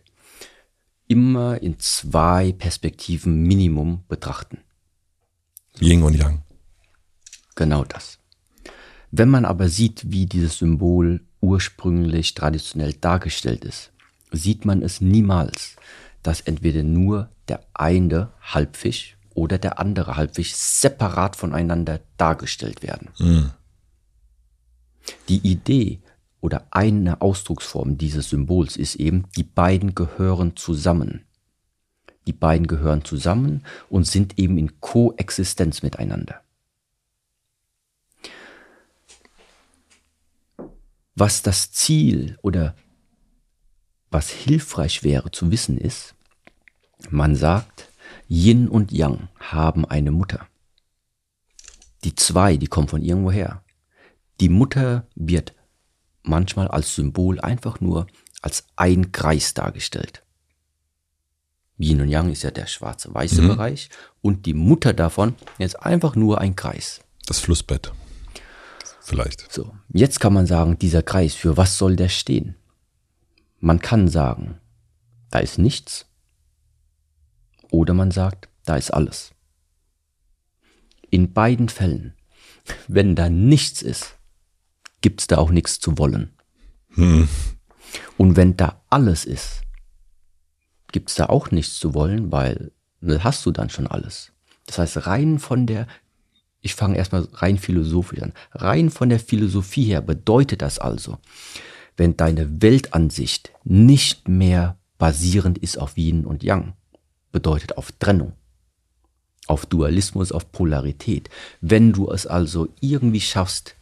Speaker 1: immer in zwei Perspektiven Minimum betrachten.
Speaker 2: Yin und Yang.
Speaker 1: Genau das. Wenn man aber sieht, wie dieses Symbol ursprünglich traditionell dargestellt ist, sieht man es niemals, dass entweder nur der eine Halbfisch oder der andere Halbfisch separat voneinander dargestellt werden. Mhm. Die Idee oder eine Ausdrucksform dieses Symbols ist eben, die beiden gehören zusammen. Die beiden gehören zusammen und sind eben in Koexistenz miteinander. Was das Ziel oder was hilfreich wäre zu wissen ist, man sagt, Yin und Yang haben eine Mutter. Die zwei, die kommen von irgendwoher. Die Mutter wird manchmal als Symbol einfach nur als ein Kreis dargestellt. Yin und Yang ist ja der schwarze-weiße mhm. Bereich und die Mutter davon ist einfach nur ein Kreis.
Speaker 2: Das Flussbett vielleicht.
Speaker 1: So, jetzt kann man sagen, dieser Kreis, für was soll der stehen? Man kann sagen, da ist nichts. Oder man sagt, da ist alles. In beiden Fällen, wenn da nichts ist, gibt es da auch nichts zu wollen. Hm. Und wenn da alles ist, gibt es da auch nichts zu wollen, weil hast du dann schon alles. Das heißt, rein von der ich fange erstmal rein philosophisch an. Rein von der Philosophie her bedeutet das also, wenn deine Weltansicht nicht mehr basierend ist auf Yin und Yang, bedeutet auf Trennung, auf Dualismus, auf Polarität. Wenn du es also irgendwie schaffst,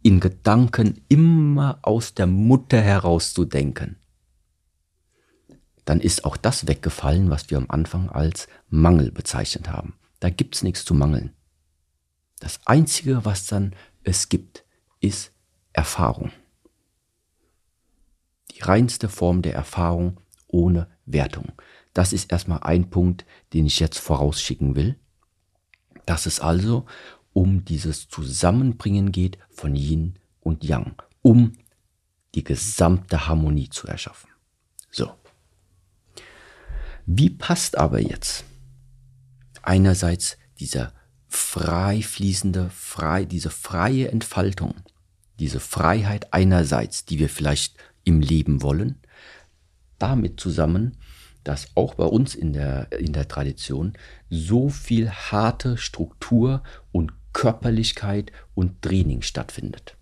Speaker 1: in Gedanken immer aus der Mutter heraus zu denken, dann ist auch das weggefallen, was wir am Anfang als Mangel bezeichnet haben. Da gibt's nichts zu mangeln. Das Einzige, was dann es gibt, ist Erfahrung. Die reinste Form der Erfahrung ohne Wertung. Das ist erstmal ein Punkt, den ich jetzt vorausschicken will. Dass es also um dieses Zusammenbringen geht von Yin und Yang, um die gesamte Harmonie zu erschaffen. So. Wie passt aber jetzt einerseits dieser frei fließende, frei, diese freie Entfaltung, diese Freiheit einerseits, die wir vielleicht im Leben wollen, damit zusammen, dass auch bei uns in der, in der Tradition so viel harte Struktur und Körperlichkeit und Training stattfindet.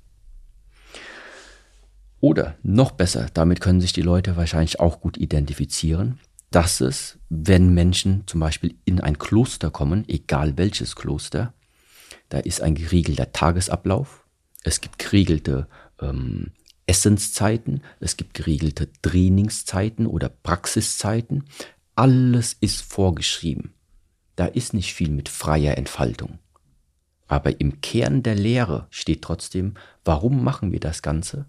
Speaker 1: Oder noch besser, damit können sich die Leute wahrscheinlich auch gut identifizieren, dass es, wenn Menschen zum Beispiel in ein Kloster kommen, egal welches Kloster, da ist ein geregelter Tagesablauf, es gibt geregelte ähm, Essenszeiten, es gibt geregelte Trainingszeiten oder Praxiszeiten, alles ist vorgeschrieben. Da ist nicht viel mit freier Entfaltung. Aber im Kern der Lehre steht trotzdem, warum machen wir das Ganze?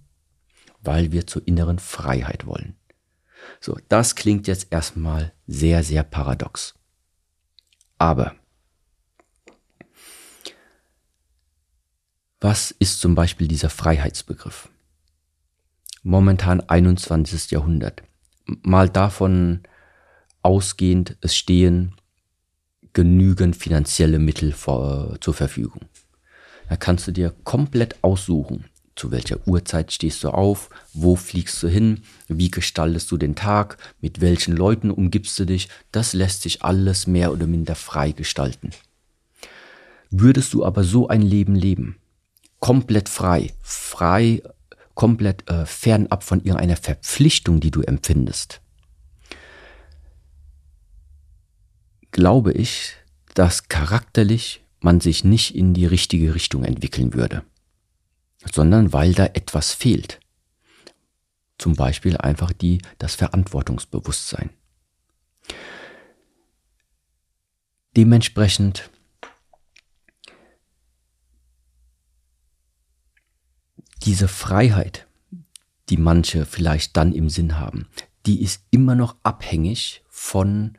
Speaker 1: Weil wir zur inneren Freiheit wollen. So, das klingt jetzt erstmal sehr, sehr paradox. Aber was ist zum Beispiel dieser Freiheitsbegriff? Momentan 21. Jahrhundert. Mal davon ausgehend, es stehen genügend finanzielle Mittel vor, zur Verfügung. Da kannst du dir komplett aussuchen, zu welcher Uhrzeit stehst du auf, wo fliegst du hin, wie gestaltest du den Tag, mit welchen Leuten umgibst du dich, das lässt sich alles mehr oder minder frei gestalten. Würdest du aber so ein Leben leben, komplett frei, frei, komplett äh, fernab von irgendeiner Verpflichtung, die du empfindest, glaube ich, dass charakterlich man sich nicht in die richtige Richtung entwickeln würde sondern weil da etwas fehlt. Zum Beispiel einfach die, das Verantwortungsbewusstsein. Dementsprechend diese Freiheit, die manche vielleicht dann im Sinn haben, die ist immer noch abhängig von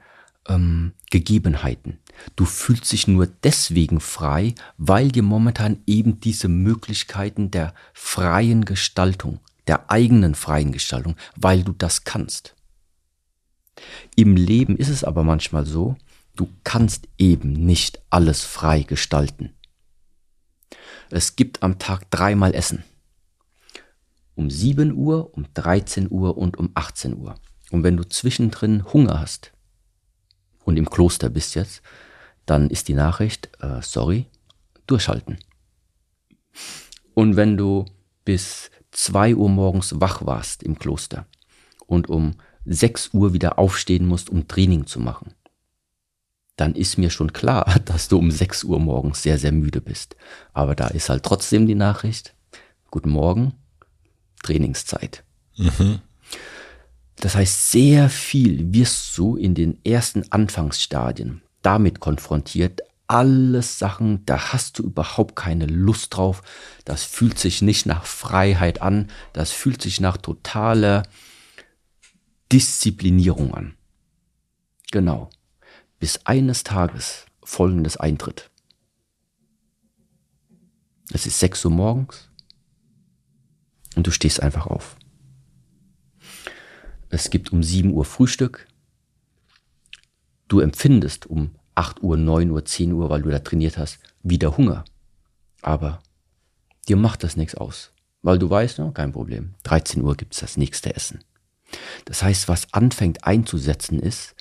Speaker 1: ähm, Gegebenheiten. Du fühlst dich nur deswegen frei, weil dir momentan eben diese Möglichkeiten der freien Gestaltung, der eigenen freien Gestaltung, weil du das kannst. Im Leben ist es aber manchmal so, du kannst eben nicht alles frei gestalten. Es gibt am Tag dreimal Essen. Um 7 Uhr, um 13 Uhr und um 18 Uhr. Und wenn du zwischendrin Hunger hast, und im Kloster bist jetzt, dann ist die Nachricht, äh, sorry, durchhalten. Und wenn du bis zwei Uhr morgens wach warst im Kloster und um sechs Uhr wieder aufstehen musst, um Training zu machen, dann ist mir schon klar, dass du um sechs Uhr morgens sehr, sehr müde bist. Aber da ist halt trotzdem die Nachricht, guten Morgen, Trainingszeit. Mhm. Das heißt, sehr viel wirst du in den ersten Anfangsstadien damit konfrontiert. Alles Sachen, da hast du überhaupt keine Lust drauf. Das fühlt sich nicht nach Freiheit an. Das fühlt sich nach totaler Disziplinierung an. Genau. Bis eines Tages folgendes eintritt. Es ist 6 Uhr morgens und du stehst einfach auf. Es gibt um 7 Uhr Frühstück. Du empfindest um 8 Uhr, 9 Uhr, 10 Uhr, weil du da trainiert hast, wieder Hunger. Aber dir macht das nichts aus. Weil du weißt, no, kein Problem, 13 Uhr gibt's das nächste Essen. Das heißt, was anfängt einzusetzen ist,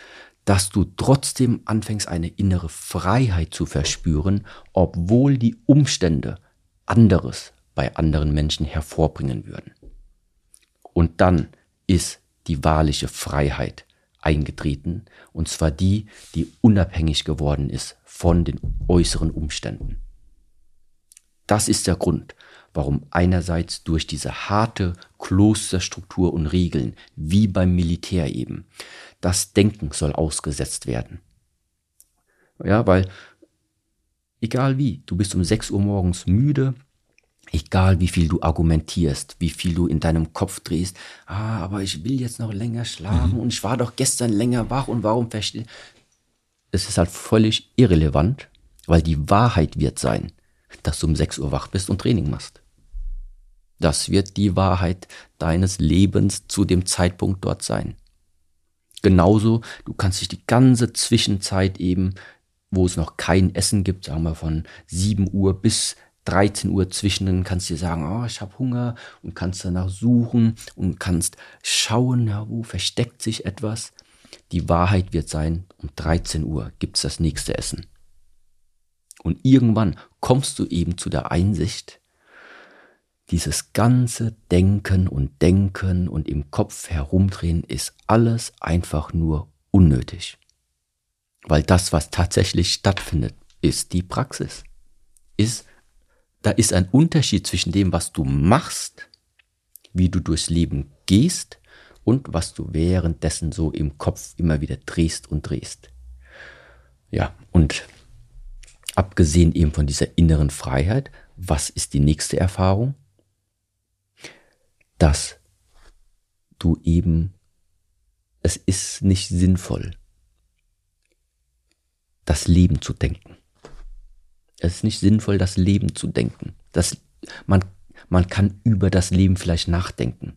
Speaker 1: dass du trotzdem anfängst, eine innere Freiheit zu verspüren, obwohl die Umstände anderes bei anderen Menschen hervorbringen würden. Und dann ist die wahrliche Freiheit eingetreten, und zwar die, die unabhängig geworden ist von den äußeren Umständen. Das ist der Grund, warum einerseits durch diese harte Klosterstruktur und Regeln, wie beim Militär eben, das Denken soll ausgesetzt werden. Ja, weil egal wie, du bist um 6 Uhr morgens müde, Egal wie viel du argumentierst, wie viel du in deinem Kopf drehst, ah, aber ich will jetzt noch länger schlafen mhm. und ich war doch gestern länger wach und warum verstehe. Es ist halt völlig irrelevant, Weil die Wahrheit wird sein, dass du um 6 Uhr wach bist und Training machst. Das wird die Wahrheit deines Lebens zu dem Zeitpunkt dort sein. Genauso, du kannst dich die ganze Zwischenzeit eben, wo es noch kein Essen gibt, sagen wir von 7 Uhr bis 13 Uhr zwischen, dann kannst du dir sagen, oh, ich habe Hunger und kannst danach suchen und kannst schauen, ja, wo versteckt sich etwas. Die Wahrheit wird sein, um 13 Uhr gibt es das nächste Essen. Und irgendwann kommst du eben zu der Einsicht, dieses ganze Denken und Denken und im Kopf herumdrehen ist alles einfach nur unnötig. Weil das, was tatsächlich stattfindet, ist die Praxis. Ist, da ist ein Unterschied zwischen dem, was du machst, wie du durchs Leben gehst und was du währenddessen so im Kopf immer wieder drehst und drehst. Ja, und abgesehen eben von dieser inneren Freiheit, was ist die nächste Erfahrung? dass du eben, es ist nicht sinnvoll, das Leben zu denken. Es ist nicht sinnvoll, das Leben zu denken. Das, man, man kann über das Leben vielleicht nachdenken,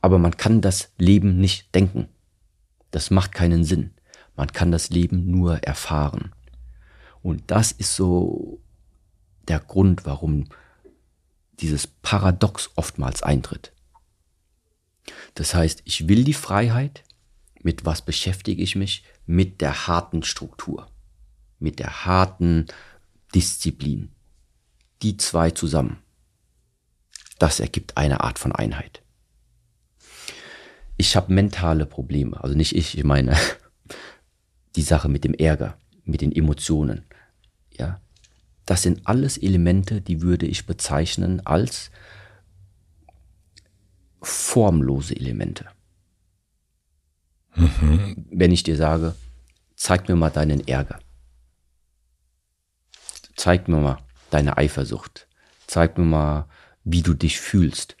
Speaker 1: aber man kann das Leben nicht denken. Das macht keinen Sinn. Man kann das Leben nur erfahren. Und das ist so der Grund, warum dieses Paradox oftmals eintritt. Das heißt, ich will die Freiheit. Mit was beschäftige ich mich? Mit der harten Struktur, mit der harten Disziplin. Die zwei zusammen. Das ergibt eine Art von Einheit. Ich habe mentale Probleme, also nicht ich, ich meine die Sache mit dem Ärger, mit den Emotionen. Ja, das sind alles Elemente, die würde ich bezeichnen als formlose Elemente. Mhm. Wenn ich dir sage, zeig mir mal deinen Ärger. Zeig mir mal deine Eifersucht. Zeig mir mal, wie du dich fühlst.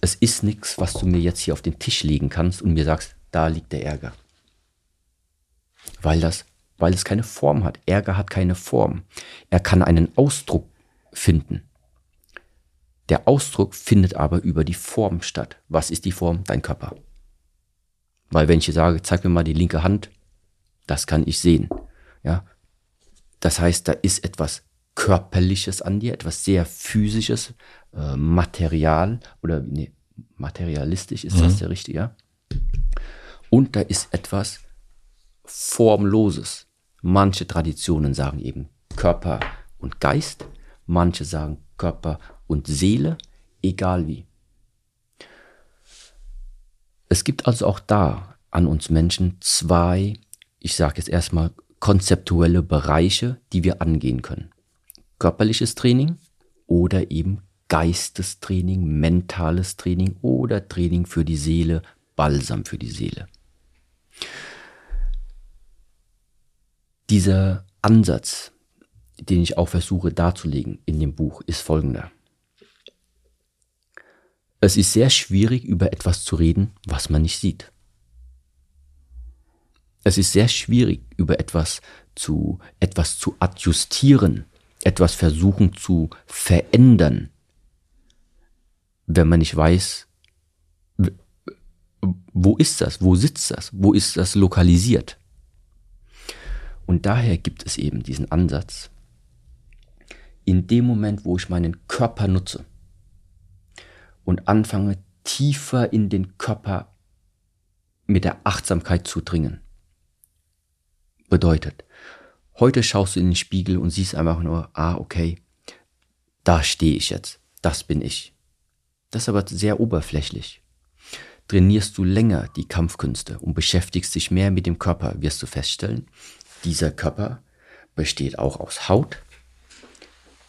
Speaker 1: Es ist nichts, was du mir jetzt hier auf den Tisch legen kannst und mir sagst, da liegt der Ärger. Weil das, weil es keine Form hat. Ärger hat keine Form. Er kann einen Ausdruck finden. Der Ausdruck findet aber über die Form statt. Was ist die Form? Dein Körper. Weil wenn ich sage, zeig mir mal die linke Hand, das kann ich sehen. Ja, das heißt, da ist etwas körperliches an dir, etwas sehr physisches, äh, Material oder nee, materialistisch ist mhm. das der richtige. Ja? Und da ist etwas formloses. Manche Traditionen sagen eben Körper und Geist, manche sagen Körper und Seele, egal wie. Es gibt also auch da an uns Menschen zwei, ich sage jetzt erstmal, konzeptuelle Bereiche, die wir angehen können. Körperliches Training oder eben Geistestraining, mentales Training oder Training für die Seele, Balsam für die Seele. Dieser Ansatz, den ich auch versuche darzulegen in dem Buch, ist folgender. Es ist sehr schwierig, über etwas zu reden, was man nicht sieht. Es ist sehr schwierig, über etwas zu, etwas zu adjustieren, etwas versuchen zu verändern, wenn man nicht weiß, wo ist das, wo sitzt das, wo ist das lokalisiert. Und daher gibt es eben diesen Ansatz, in dem Moment, wo ich meinen Körper nutze, und anfange tiefer in den Körper mit der Achtsamkeit zu dringen. Bedeutet, heute schaust du in den Spiegel und siehst einfach nur, ah, okay, da stehe ich jetzt, das bin ich. Das ist aber sehr oberflächlich. Trainierst du länger die Kampfkünste und beschäftigst dich mehr mit dem Körper, wirst du feststellen, dieser Körper besteht auch aus Haut,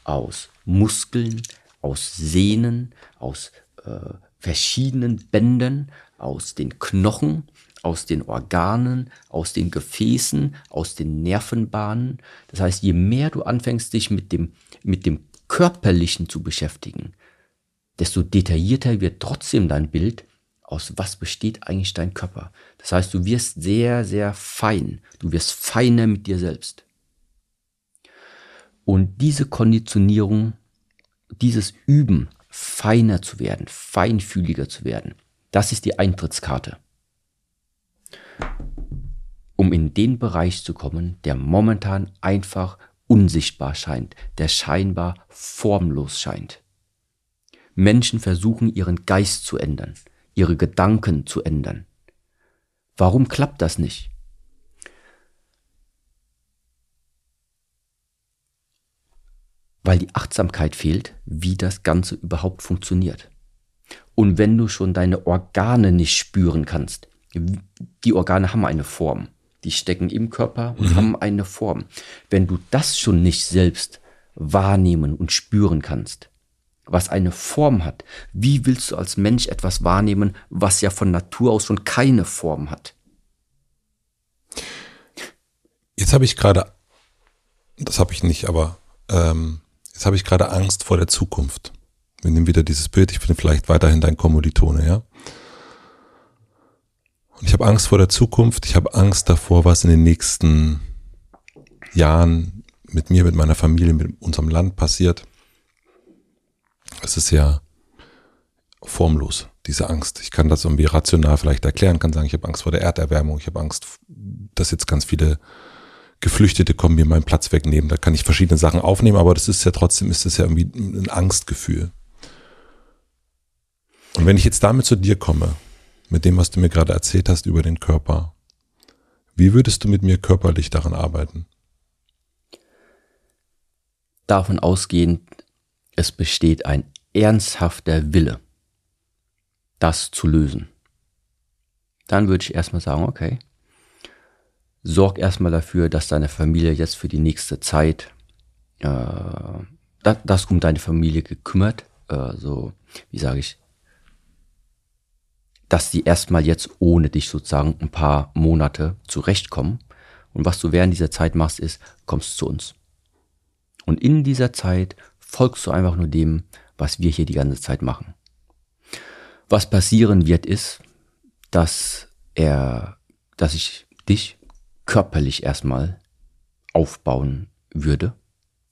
Speaker 1: aus Muskeln, aus Sehnen, aus äh, verschiedenen Bändern, aus den Knochen, aus den Organen, aus den Gefäßen, aus den Nervenbahnen. Das heißt, je mehr du anfängst, dich mit dem, mit dem Körperlichen zu beschäftigen, desto detaillierter wird trotzdem dein Bild, aus was besteht eigentlich dein Körper. Das heißt, du wirst sehr, sehr fein. Du wirst feiner mit dir selbst. Und diese Konditionierung, dieses Üben, feiner zu werden, feinfühliger zu werden, das ist die Eintrittskarte. Um in den Bereich zu kommen, der momentan einfach unsichtbar scheint, der scheinbar formlos scheint. Menschen versuchen ihren Geist zu ändern, ihre Gedanken zu ändern. Warum klappt das nicht? Weil die Achtsamkeit fehlt, wie das Ganze überhaupt funktioniert. Und wenn du schon deine Organe nicht spüren kannst, die Organe haben eine Form, die stecken im Körper und mhm. haben eine Form. Wenn du das schon nicht selbst wahrnehmen und spüren kannst, was eine Form hat, wie willst du als Mensch etwas wahrnehmen, was ja von Natur aus schon keine Form hat?
Speaker 2: Jetzt habe ich gerade, das habe ich nicht, aber ähm, jetzt habe ich gerade Angst vor der Zukunft. Wir nehmen wieder dieses Bild, ich bin vielleicht weiterhin dein Kommilitone, ja? Und ich habe Angst vor der Zukunft, ich habe Angst davor, was in den nächsten Jahren mit mir, mit meiner Familie, mit unserem Land passiert. Es ist ja formlos, diese Angst. Ich kann das irgendwie rational vielleicht erklären, kann sagen, ich habe Angst vor der Erderwärmung, ich habe Angst, dass jetzt ganz viele Geflüchtete kommen, mir meinen Platz wegnehmen. Da kann ich verschiedene Sachen aufnehmen, aber das ist ja trotzdem, ist das ja irgendwie ein Angstgefühl. Und wenn ich jetzt damit zu dir komme, mit dem, was du mir gerade erzählt hast über den Körper, wie würdest du mit mir körperlich daran arbeiten?
Speaker 1: Davon ausgehend, es besteht ein ernsthafter Wille, das zu lösen. Dann würde ich erstmal sagen, okay, sorg erstmal dafür, dass deine Familie jetzt für die nächste Zeit, äh, das, das um deine Familie gekümmert, äh, so, wie sage ich, dass sie erstmal jetzt ohne dich sozusagen ein paar Monate zurechtkommen. Und was du während dieser Zeit machst, ist, kommst zu uns. Und in dieser Zeit folgst du einfach nur dem, was wir hier die ganze Zeit machen. Was passieren wird, ist, dass er, dass ich dich körperlich erstmal aufbauen würde.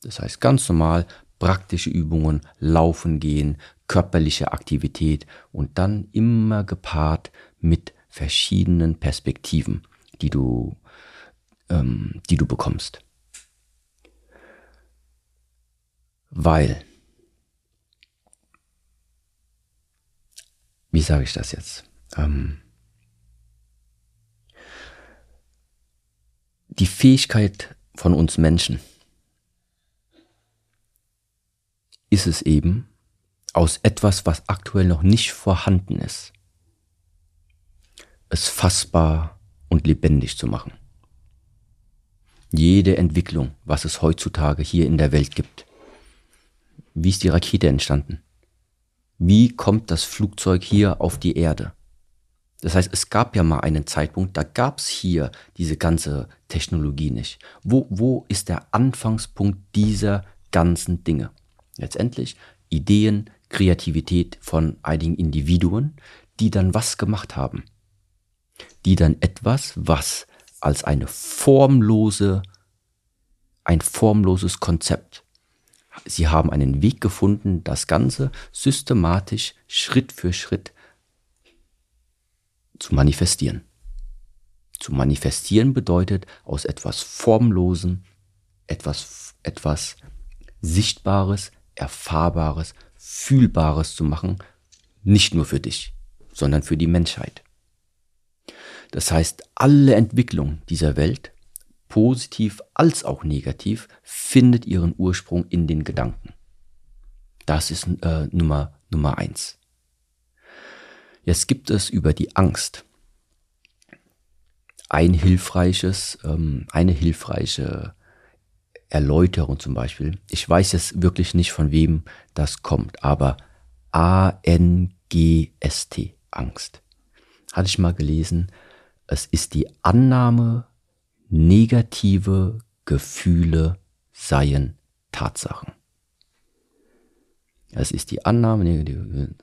Speaker 1: Das heißt ganz normal praktische Übungen, laufen gehen, körperliche Aktivität und dann immer gepaart mit verschiedenen Perspektiven, die du, ähm, die du bekommst. Weil, wie sage ich das jetzt? Ähm, die Fähigkeit von uns Menschen ist es eben, aus etwas, was aktuell noch nicht vorhanden ist, es fassbar und lebendig zu machen. Jede Entwicklung, was es heutzutage hier in der Welt gibt. Wie ist die Rakete entstanden? Wie kommt das Flugzeug hier auf die Erde? Das heißt, es gab ja mal einen Zeitpunkt, da gab es hier diese ganze Technologie nicht. Wo, wo ist der Anfangspunkt dieser ganzen Dinge? Letztendlich Ideen, Kreativität von einigen Individuen, die dann was gemacht haben. Die dann etwas, was als eine formlose, ein formloses Konzept. Sie haben einen Weg gefunden, das Ganze systematisch, Schritt für Schritt zu manifestieren. Zu manifestieren bedeutet aus etwas Formlosen etwas, etwas Sichtbares, Erfahrbares, Fühlbares zu machen, nicht nur für dich, sondern für die Menschheit. Das heißt, alle Entwicklung dieser Welt, positiv als auch negativ, findet ihren Ursprung in den Gedanken. Das ist äh, Nummer, Nummer eins. Jetzt gibt es über die Angst ein hilfreiches, ähm, eine hilfreiche Erläuterung zum Beispiel. Ich weiß jetzt wirklich nicht, von wem das kommt, aber A-N-G-S-T, Angst. Hatte ich mal gelesen, es ist die Annahme, negative Gefühle seien Tatsachen. Es ist die Annahme, negative Gefühle.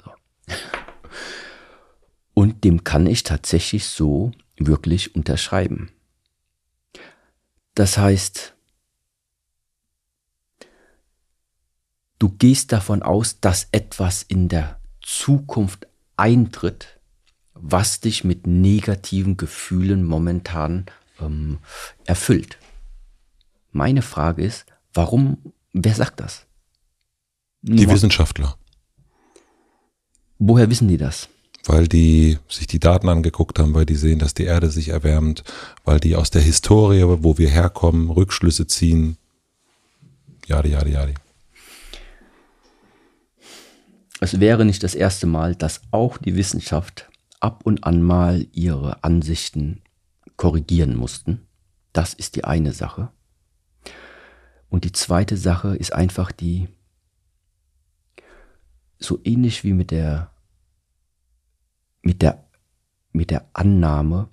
Speaker 1: Und dem kann ich tatsächlich so wirklich unterschreiben. Das heißt, Du gehst davon aus, dass etwas in der Zukunft eintritt, was dich mit negativen Gefühlen momentan ähm, erfüllt. Meine Frage ist, warum, wer sagt das?
Speaker 2: Die Nur, Wissenschaftler.
Speaker 1: Woher wissen die das?
Speaker 2: Weil die sich die Daten angeguckt haben, weil die sehen, dass die Erde sich erwärmt, weil die aus der Historie, wo wir herkommen, Rückschlüsse ziehen. Jadi, jadi, jadi.
Speaker 1: Es wäre nicht das erste Mal, dass auch die Wissenschaft ab und an mal ihre Ansichten korrigieren mussten. Das ist die eine Sache. Und die zweite Sache ist einfach die, so ähnlich wie mit der, mit der, mit der Annahme,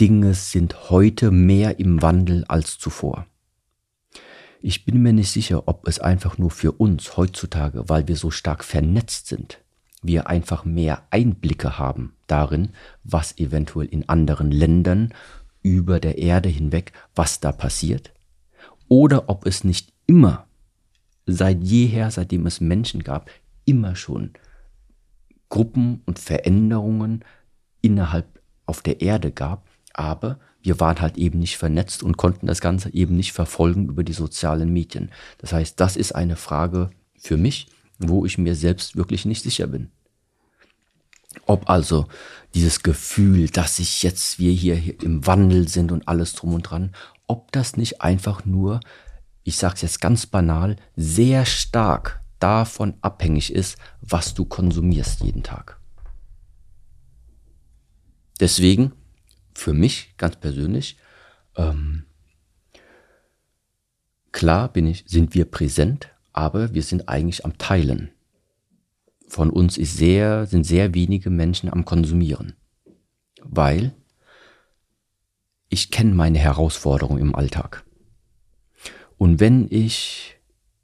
Speaker 1: Dinge sind heute mehr im Wandel als zuvor. Ich bin mir nicht sicher, ob es einfach nur für uns heutzutage, weil wir so stark vernetzt sind, wir einfach mehr Einblicke haben darin, was eventuell in anderen Ländern über der Erde hinweg, was da passiert, oder ob es nicht immer, seit jeher, seitdem es Menschen gab, immer schon Gruppen und Veränderungen innerhalb auf der Erde gab, aber wir waren halt eben nicht vernetzt und konnten das Ganze eben nicht verfolgen über die sozialen Medien. Das heißt, das ist eine Frage für mich, wo ich mir selbst wirklich nicht sicher bin. Ob also dieses Gefühl, dass sich jetzt wir hier im Wandel sind und alles drum und dran, ob das nicht einfach nur, ich sage es jetzt ganz banal, sehr stark davon abhängig ist, was du konsumierst jeden Tag. Deswegen, für mich ganz persönlich, ähm, klar bin ich, sind wir präsent, aber wir sind eigentlich am Teilen. Von uns ist sehr, sind sehr wenige Menschen am Konsumieren, weil ich kenne meine Herausforderungen im Alltag. Und wenn ich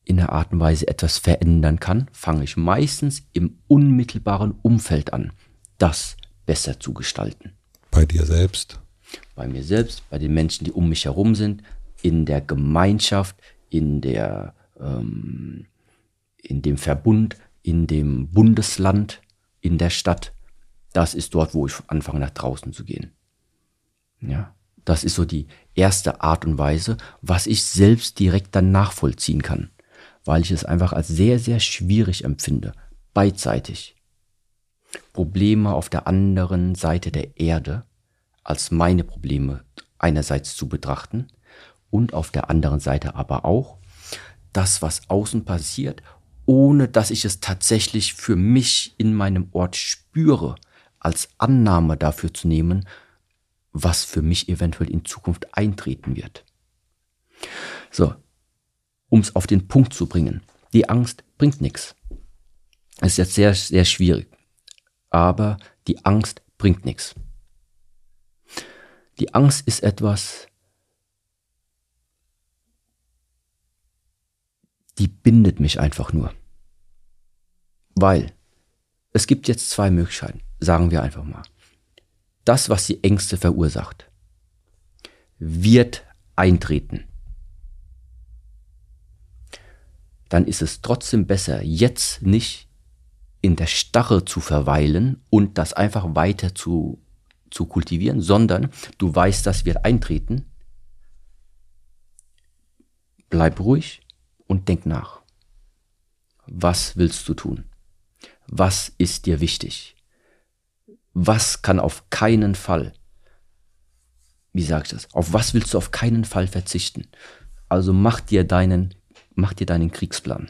Speaker 1: in der Art und Weise etwas verändern kann, fange ich meistens im unmittelbaren Umfeld an, das besser zu gestalten.
Speaker 2: Bei dir selbst?
Speaker 1: Bei mir selbst, bei den Menschen, die um mich herum sind, in der Gemeinschaft, in der, ähm, in dem Verbund, in dem Bundesland, in der Stadt. Das ist dort, wo ich anfange, nach draußen zu gehen. Ja. Das ist so die erste Art und Weise, was ich selbst direkt dann nachvollziehen kann, weil ich es einfach als sehr, sehr schwierig empfinde, beidseitig. Probleme auf der anderen Seite der Erde als meine Probleme einerseits zu betrachten und auf der anderen Seite aber auch das, was außen passiert, ohne dass ich es tatsächlich für mich in meinem Ort spüre, als Annahme dafür zu nehmen, was für mich eventuell in Zukunft eintreten wird. So, um es auf den Punkt zu bringen. Die Angst bringt nichts. Es ist jetzt sehr, sehr schwierig. Aber die Angst bringt nichts. Die Angst ist etwas, die bindet mich einfach nur. Weil es gibt jetzt zwei Möglichkeiten, sagen wir einfach mal das, was die Ängste verursacht, wird eintreten. Dann ist es trotzdem besser, jetzt nicht in der Starre zu verweilen und das einfach weiter zu, zu kultivieren, sondern du weißt, das wird eintreten. Bleib ruhig und denk nach. Was willst du tun? Was ist dir wichtig? was kann auf keinen Fall, wie sag ich das, auf was willst du auf keinen Fall verzichten? Also mach dir deinen, mach dir deinen Kriegsplan.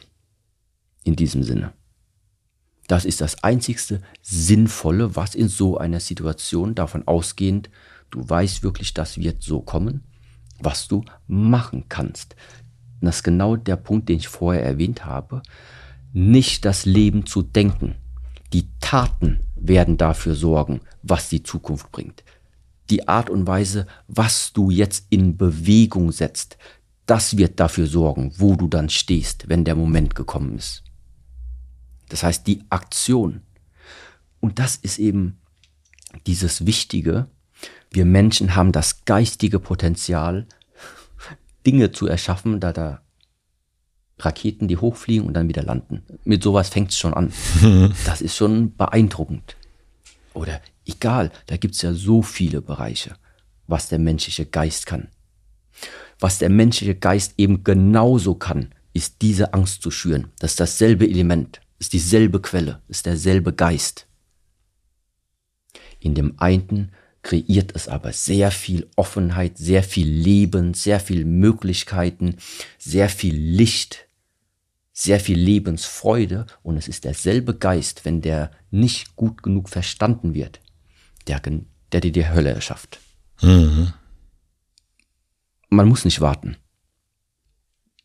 Speaker 1: In diesem Sinne. Das ist das einzigste Sinnvolle, was in so einer Situation davon ausgehend, du weißt wirklich, das wird so kommen, was du machen kannst. Das ist genau der Punkt, den ich vorher erwähnt habe. Nicht das Leben zu denken. Die Taten werden dafür sorgen, was die Zukunft bringt. Die Art und Weise, was du jetzt in Bewegung setzt, das wird dafür sorgen, wo du dann stehst, wenn der Moment gekommen ist. Das heißt, die Aktion. Und das ist eben dieses Wichtige. Wir Menschen haben das geistige Potenzial, Dinge zu erschaffen, da da Raketen, die hochfliegen und dann wieder landen. Mit sowas fängt es schon an. Das ist schon beeindruckend. Oder egal, da gibt es ja so viele Bereiche, was der menschliche Geist kann. Was der menschliche Geist eben genauso kann, ist diese Angst zu schüren. Das ist dasselbe Element, ist dieselbe Quelle, ist derselbe Geist. In dem einen kreiert es aber sehr viel Offenheit, sehr viel Leben, sehr viel Möglichkeiten, sehr viel Licht, sehr viel Lebensfreude und es ist derselbe Geist, wenn der nicht gut genug verstanden wird, der, der dir die Hölle erschafft. Mhm. Man muss nicht warten.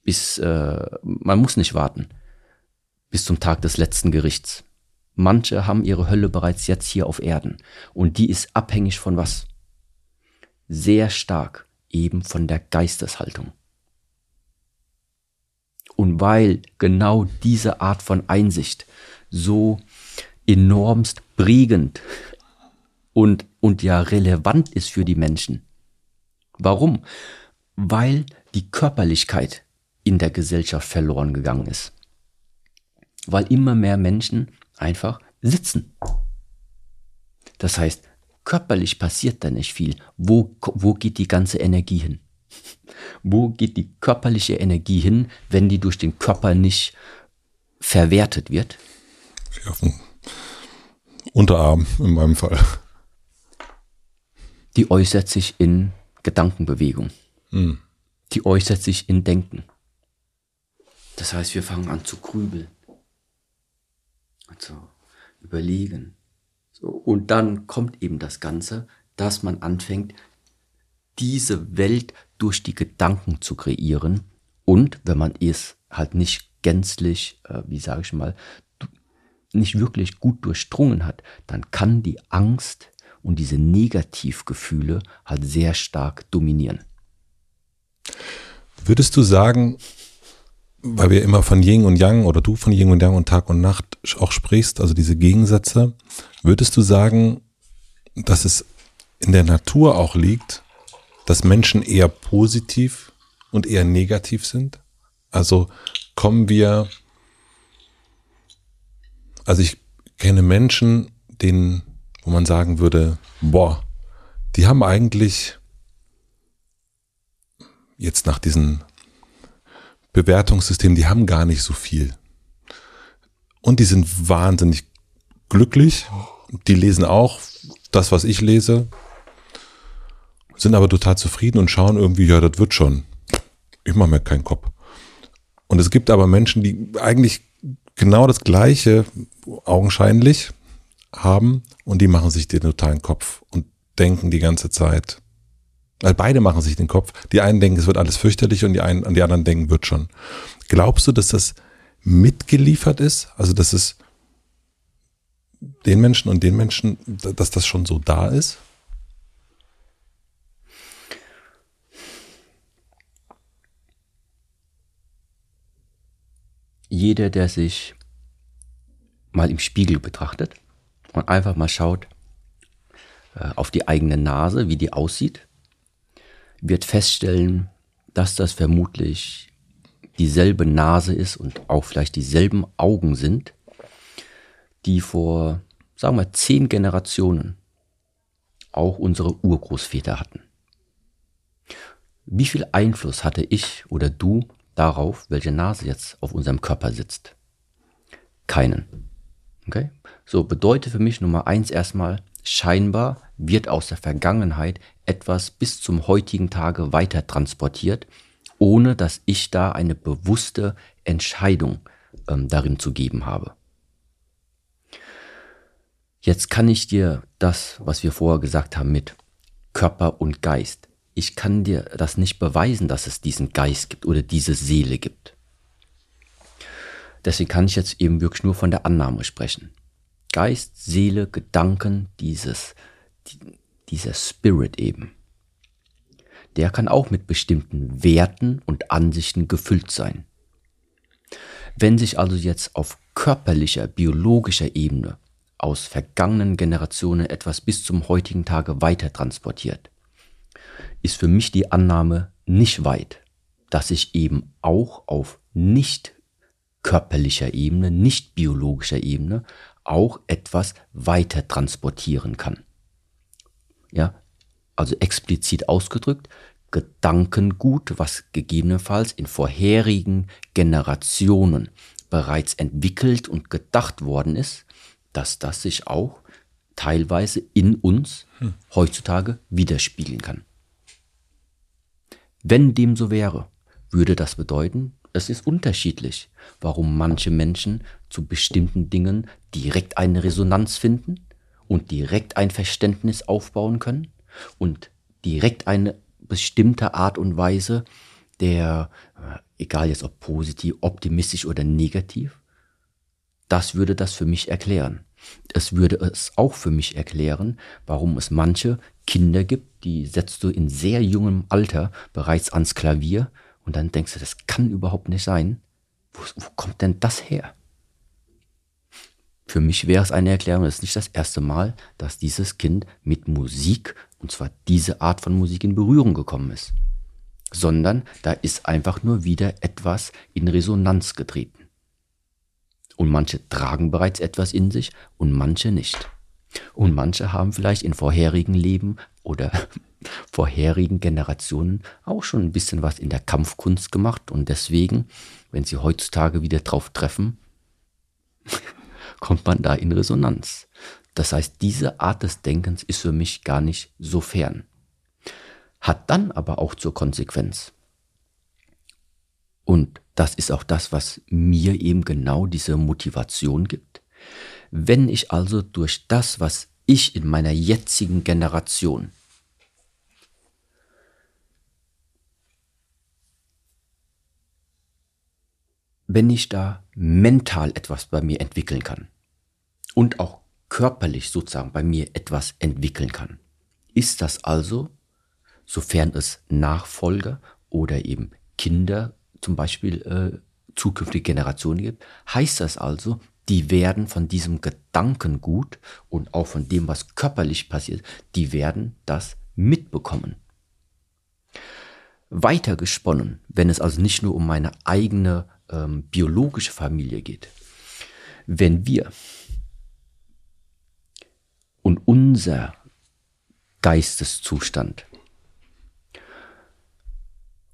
Speaker 1: Bis, äh, man muss nicht warten bis zum Tag des letzten Gerichts. Manche haben ihre Hölle bereits jetzt hier auf Erden. Und die ist abhängig von was? Sehr stark eben von der Geisteshaltung. Und weil genau diese Art von Einsicht so enormst prägend und, und ja relevant ist für die Menschen. Warum? Weil die Körperlichkeit in der Gesellschaft verloren gegangen ist. Weil immer mehr Menschen einfach sitzen. Das heißt, körperlich passiert da nicht viel. Wo, wo geht die ganze Energie hin? Wo geht die körperliche Energie hin, wenn die durch den Körper nicht verwertet wird?
Speaker 2: Auf den Unterarm in meinem Fall.
Speaker 1: Die äußert sich in Gedankenbewegung. Hm. Die äußert sich in Denken. Das heißt, wir fangen an zu grübeln. Also überlegen. So, und dann kommt eben das Ganze, dass man anfängt, diese Welt durch die Gedanken zu kreieren. Und wenn man es halt nicht gänzlich, äh, wie sage ich mal, nicht wirklich gut durchdrungen hat, dann kann die Angst und diese Negativgefühle halt sehr stark dominieren.
Speaker 2: Würdest du sagen, weil wir immer von Yin und Yang oder du von Yin und Yang und Tag und Nacht auch sprichst, also diese Gegensätze, würdest du sagen, dass es in der Natur auch liegt, dass Menschen eher positiv und eher negativ sind? Also kommen wir, also ich kenne Menschen, denen, wo man sagen würde, boah, die haben eigentlich jetzt nach diesen Bewertungssystem, die haben gar nicht so viel. Und die sind wahnsinnig glücklich. Die lesen auch das, was ich lese, sind aber total zufrieden und schauen irgendwie, ja, das wird schon. Ich mache mir keinen Kopf. Und es gibt aber Menschen, die eigentlich genau das Gleiche augenscheinlich haben und die machen sich den totalen Kopf und denken die ganze Zeit, weil beide machen sich den Kopf. Die einen denken, es wird alles fürchterlich und die, einen, und die anderen denken, wird schon. Glaubst du, dass das mitgeliefert ist? Also, dass es den Menschen und den Menschen, dass das schon so da ist?
Speaker 1: Jeder, der sich mal im Spiegel betrachtet und einfach mal schaut äh, auf die eigene Nase, wie die aussieht, wird feststellen, dass das vermutlich dieselbe Nase ist und auch vielleicht dieselben Augen sind, die vor, sagen wir, zehn Generationen auch unsere Urgroßväter hatten. Wie viel Einfluss hatte ich oder du darauf, welche Nase jetzt auf unserem Körper sitzt? Keinen. Okay? So bedeutet für mich Nummer eins erstmal, scheinbar wird aus der Vergangenheit etwas bis zum heutigen Tage weiter transportiert, ohne dass ich da eine bewusste Entscheidung ähm, darin zu geben habe. Jetzt kann ich dir das, was wir vorher gesagt haben mit Körper und Geist, ich kann dir das nicht beweisen, dass es diesen Geist gibt oder diese Seele gibt. Deswegen kann ich jetzt eben wirklich nur von der Annahme sprechen. Geist, Seele, Gedanken, dieses, dieser Spirit eben, der kann auch mit bestimmten Werten und Ansichten gefüllt sein. Wenn sich also jetzt auf körperlicher, biologischer Ebene aus vergangenen Generationen etwas bis zum heutigen Tage weiter transportiert, ist für mich die Annahme nicht weit, dass ich eben auch auf nicht körperlicher Ebene, nicht biologischer Ebene auch etwas weiter transportieren kann. Ja, also explizit ausgedrückt, Gedankengut, was gegebenenfalls in vorherigen Generationen bereits entwickelt und gedacht worden ist, dass das sich auch teilweise in uns hm. heutzutage widerspiegeln kann. Wenn dem so wäre, würde das bedeuten, es ist unterschiedlich, warum manche Menschen zu bestimmten Dingen direkt eine Resonanz finden und direkt ein Verständnis aufbauen können und direkt eine bestimmte Art und Weise der, äh, egal jetzt ob positiv, optimistisch oder negativ, das würde das für mich erklären. Es würde es auch für mich erklären, warum es manche Kinder gibt, die setzt du in sehr jungem Alter bereits ans Klavier und dann denkst du, das kann überhaupt nicht sein. Wo, wo kommt denn das her? Für mich wäre es eine Erklärung, es ist nicht das erste Mal, dass dieses Kind mit Musik, und zwar diese Art von Musik, in Berührung gekommen ist. Sondern da ist einfach nur wieder etwas in Resonanz getreten. Und manche tragen bereits etwas in sich und manche nicht. Und manche haben vielleicht in vorherigen Leben oder vorherigen Generationen auch schon ein bisschen was in der Kampfkunst gemacht und deswegen, wenn sie heutzutage wieder drauf treffen, kommt man da in Resonanz. Das heißt, diese Art des Denkens ist für mich gar nicht so fern. Hat dann aber auch zur Konsequenz, und das ist auch das, was mir eben genau diese Motivation gibt. Wenn ich also durch das, was ich in meiner jetzigen Generation wenn ich da mental etwas bei mir entwickeln kann und auch körperlich sozusagen bei mir etwas entwickeln kann, ist das also, sofern es Nachfolger oder eben Kinder zum Beispiel äh, zukünftige Generationen gibt, heißt das also, die werden von diesem Gedankengut und auch von dem, was körperlich passiert, die werden das mitbekommen. Weitergesponnen, wenn es also nicht nur um meine eigene ähm, biologische Familie geht, wenn wir und unser Geisteszustand,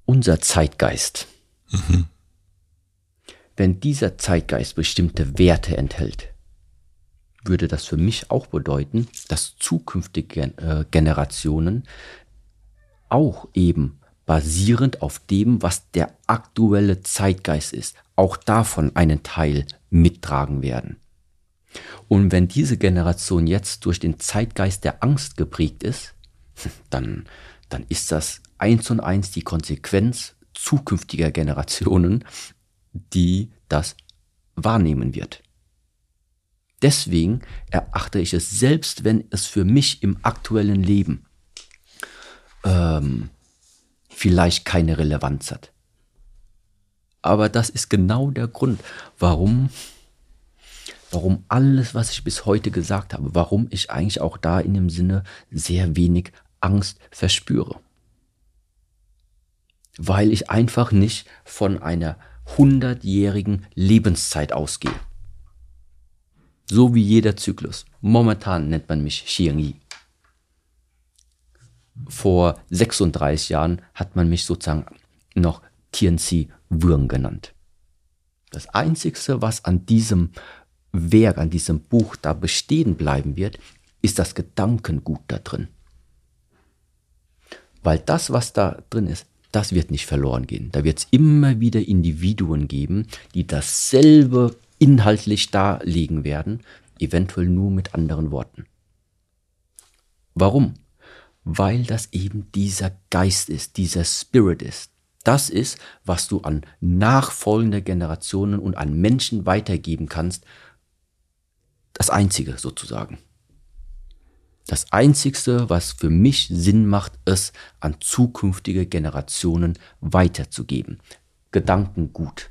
Speaker 1: unser Zeitgeist, mhm. wenn dieser Zeitgeist bestimmte Werte enthält, würde das für mich auch bedeuten, dass zukünftige äh, Generationen auch eben basierend auf dem, was der aktuelle Zeitgeist ist, auch davon einen Teil mittragen werden. Und wenn diese Generation jetzt durch den Zeitgeist der Angst geprägt ist, dann, dann ist das eins und eins die Konsequenz zukünftiger Generationen, die das wahrnehmen wird. Deswegen erachte ich es, selbst wenn es für mich im aktuellen Leben ähm, vielleicht keine Relevanz hat. Aber das ist genau der Grund, warum warum alles, was ich bis heute gesagt habe, warum ich eigentlich auch da in dem Sinne sehr wenig Angst verspüre. Weil ich einfach nicht von einer hundertjährigen Lebenszeit ausgehe. So wie jeder Zyklus. Momentan nennt man mich Xiangyi. Vor 36 Jahren hat man mich sozusagen noch Würng genannt. Das Einzige, was an diesem Werk, an diesem Buch da bestehen bleiben wird, ist das Gedankengut da drin. Weil das, was da drin ist, das wird nicht verloren gehen. Da wird es immer wieder Individuen geben, die dasselbe inhaltlich darlegen werden, eventuell nur mit anderen Worten. Warum? Weil das eben dieser Geist ist, dieser Spirit ist. Das ist, was du an nachfolgende Generationen und an Menschen weitergeben kannst, das Einzige sozusagen. Das Einzigste, was für mich Sinn macht, es an zukünftige Generationen weiterzugeben. Gedankengut,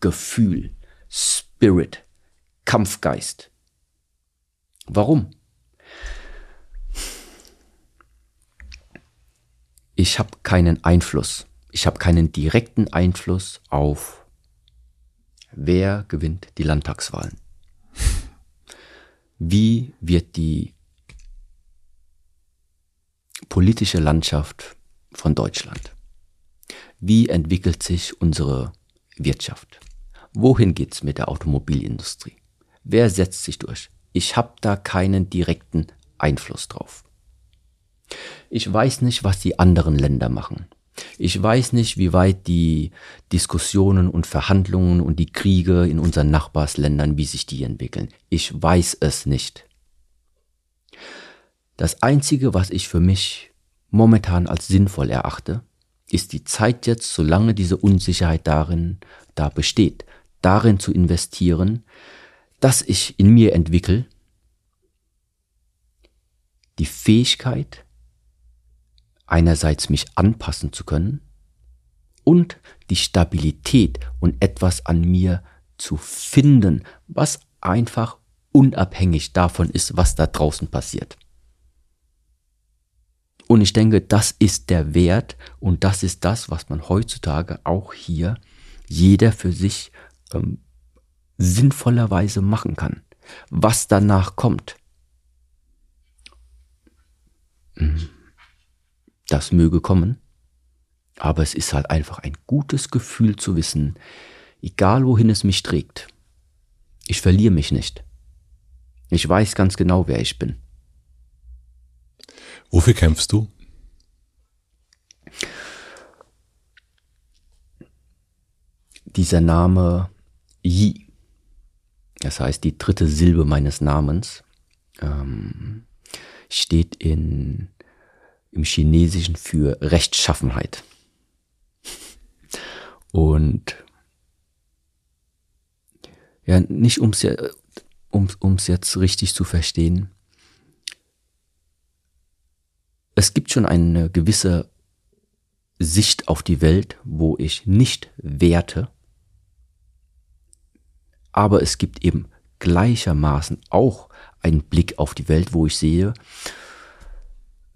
Speaker 1: Gefühl, Spirit, Kampfgeist. Warum? Ich habe keinen Einfluss ich habe keinen direkten Einfluss auf, wer gewinnt die Landtagswahlen. Wie wird die politische Landschaft von Deutschland? Wie entwickelt sich unsere Wirtschaft? Wohin geht's mit der Automobilindustrie? Wer setzt sich durch? Ich habe da keinen direkten Einfluss drauf. Ich weiß nicht, was die anderen Länder machen. Ich weiß nicht, wie weit die Diskussionen und Verhandlungen und die Kriege in unseren Nachbarsländern, wie sich die entwickeln. Ich weiß es nicht. Das Einzige, was ich für mich momentan als sinnvoll erachte, ist die Zeit jetzt, solange diese Unsicherheit darin da besteht, darin zu investieren, dass ich in mir entwickle, die Fähigkeit, einerseits mich anpassen zu können und die Stabilität und etwas an mir zu finden, was einfach unabhängig davon ist, was da draußen passiert. Und ich denke, das ist der Wert und das ist das, was man heutzutage auch hier jeder für sich ähm, sinnvollerweise machen kann. Was danach kommt. Mhm das möge kommen. Aber es ist halt einfach ein gutes Gefühl zu wissen, egal wohin es mich trägt, ich verliere mich nicht. Ich weiß ganz genau, wer ich bin.
Speaker 2: Wofür kämpfst du?
Speaker 1: Dieser Name Yi, das heißt die dritte Silbe meines Namens, ähm, steht in im Chinesischen für Rechtschaffenheit. Und ja, nicht um es um, um's jetzt richtig zu verstehen. Es gibt schon eine gewisse Sicht auf die Welt, wo ich nicht werte, aber es gibt eben gleichermaßen auch einen Blick auf die Welt, wo ich sehe,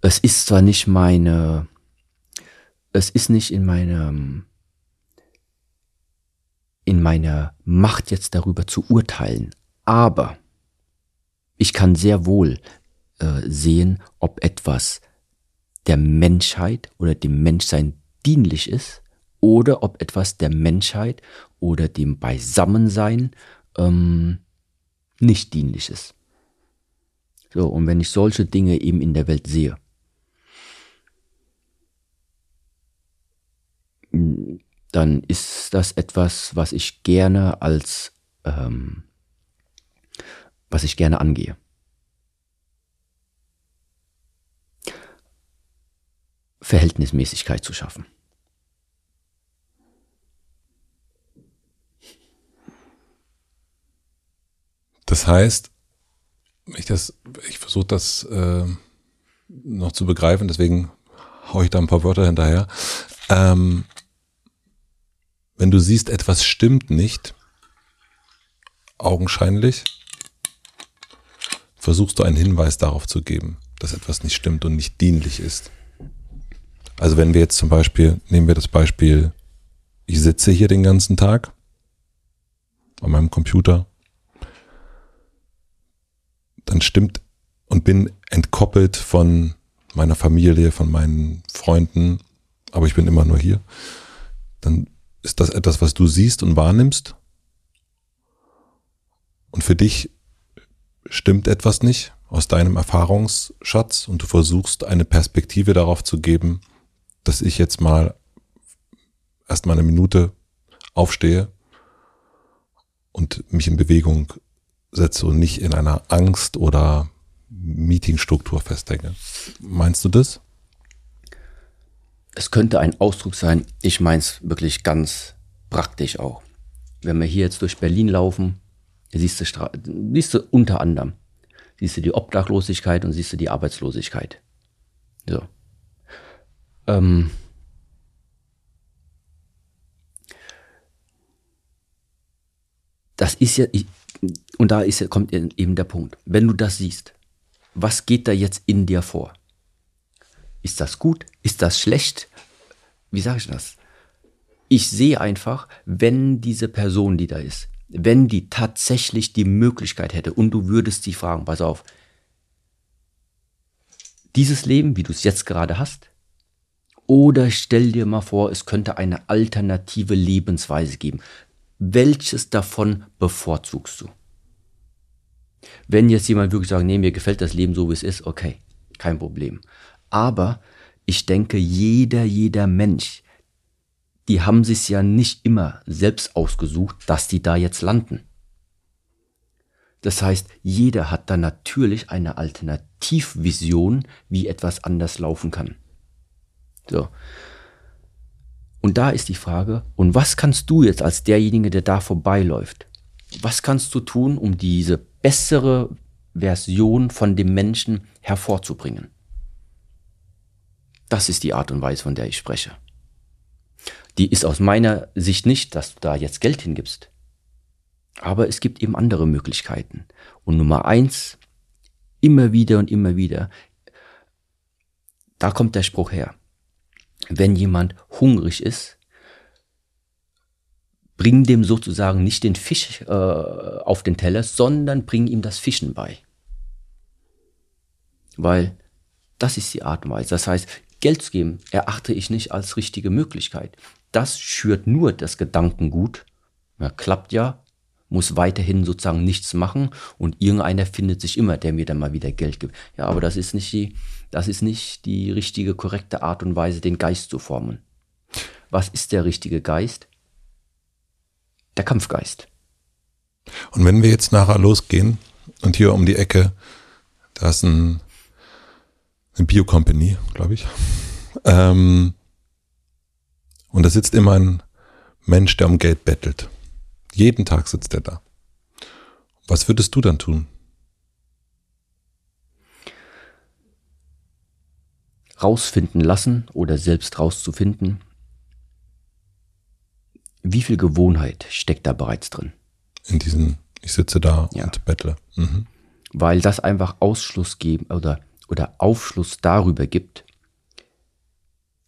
Speaker 1: es ist zwar nicht meine, es ist nicht in meinem, in meiner Macht jetzt darüber zu urteilen, aber ich kann sehr wohl äh, sehen, ob etwas der Menschheit oder dem Menschsein dienlich ist oder ob etwas der Menschheit oder dem Beisammensein ähm, nicht dienlich ist. So, und wenn ich solche Dinge eben in der Welt sehe, dann ist das etwas, was ich gerne als, ähm, was ich gerne angehe. Verhältnismäßigkeit zu schaffen.
Speaker 2: Das heißt, ich ich versuche das äh, noch zu begreifen, deswegen haue ich da ein paar Wörter hinterher. Ähm, wenn du siehst, etwas stimmt nicht, augenscheinlich, versuchst du einen Hinweis darauf zu geben, dass etwas nicht stimmt und nicht dienlich ist. Also wenn wir jetzt zum Beispiel, nehmen wir das Beispiel, ich sitze hier den ganzen Tag an meinem Computer, dann stimmt und bin entkoppelt von meiner Familie, von meinen Freunden, aber ich bin immer nur hier, dann ist das etwas, was du siehst und wahrnimmst? Und für dich stimmt etwas nicht aus deinem Erfahrungsschatz und du versuchst eine Perspektive darauf zu geben, dass ich jetzt mal erst mal eine Minute aufstehe und mich in Bewegung setze und nicht in einer Angst oder Meetingstruktur festhänge. Meinst du das?
Speaker 1: Es könnte ein Ausdruck sein, ich meine es wirklich ganz praktisch auch. Wenn wir hier jetzt durch Berlin laufen, siehst du, Stra siehst du unter anderem, siehst du die Obdachlosigkeit und siehst du die Arbeitslosigkeit. So. Ähm, das ist ja, und da ist, kommt eben der Punkt. Wenn du das siehst, was geht da jetzt in dir vor? Ist das gut? Ist das schlecht? Wie sage ich das? Ich sehe einfach, wenn diese Person, die da ist, wenn die tatsächlich die Möglichkeit hätte und du würdest sie fragen, pass auf, dieses Leben, wie du es jetzt gerade hast, oder stell dir mal vor, es könnte eine alternative Lebensweise geben. Welches davon bevorzugst du? Wenn jetzt jemand wirklich sagt, nee, mir gefällt das Leben so, wie es ist, okay, kein Problem. Aber ich denke, jeder, jeder Mensch, die haben sich ja nicht immer selbst ausgesucht, dass die da jetzt landen. Das heißt, jeder hat da natürlich eine Alternativvision, wie etwas anders laufen kann. So. Und da ist die Frage, und was kannst du jetzt als derjenige, der da vorbeiläuft, was kannst du tun, um diese bessere Version von dem Menschen hervorzubringen? Das ist die Art und Weise, von der ich spreche. Die ist aus meiner Sicht nicht, dass du da jetzt Geld hingibst. Aber es gibt eben andere Möglichkeiten. Und Nummer eins, immer wieder und immer wieder, da kommt der Spruch her wenn jemand hungrig ist, bring dem sozusagen nicht den Fisch äh, auf den Teller, sondern bring ihm das Fischen bei. Weil das ist die Art und Weise. Das heißt, Geld zu geben erachte ich nicht als richtige Möglichkeit. Das schürt nur das Gedankengut. Ja, klappt ja, muss weiterhin sozusagen nichts machen und irgendeiner findet sich immer, der mir dann mal wieder Geld gibt. Ja, aber das ist nicht die, das ist nicht die richtige, korrekte Art und Weise, den Geist zu formen. Was ist der richtige Geist? Der Kampfgeist.
Speaker 2: Und wenn wir jetzt nachher losgehen und hier um die Ecke, da ist ein, eine Bio-Company, glaube ich. Ähm, und da sitzt immer ein Mensch, der um Geld bettelt. Jeden Tag sitzt er da. Was würdest du dann tun?
Speaker 1: Rausfinden lassen oder selbst rauszufinden, wie viel Gewohnheit steckt da bereits drin?
Speaker 2: In diesen, ich sitze da ja. und bettle. Mhm.
Speaker 1: Weil das einfach Ausschluss geben oder, oder Aufschluss darüber gibt,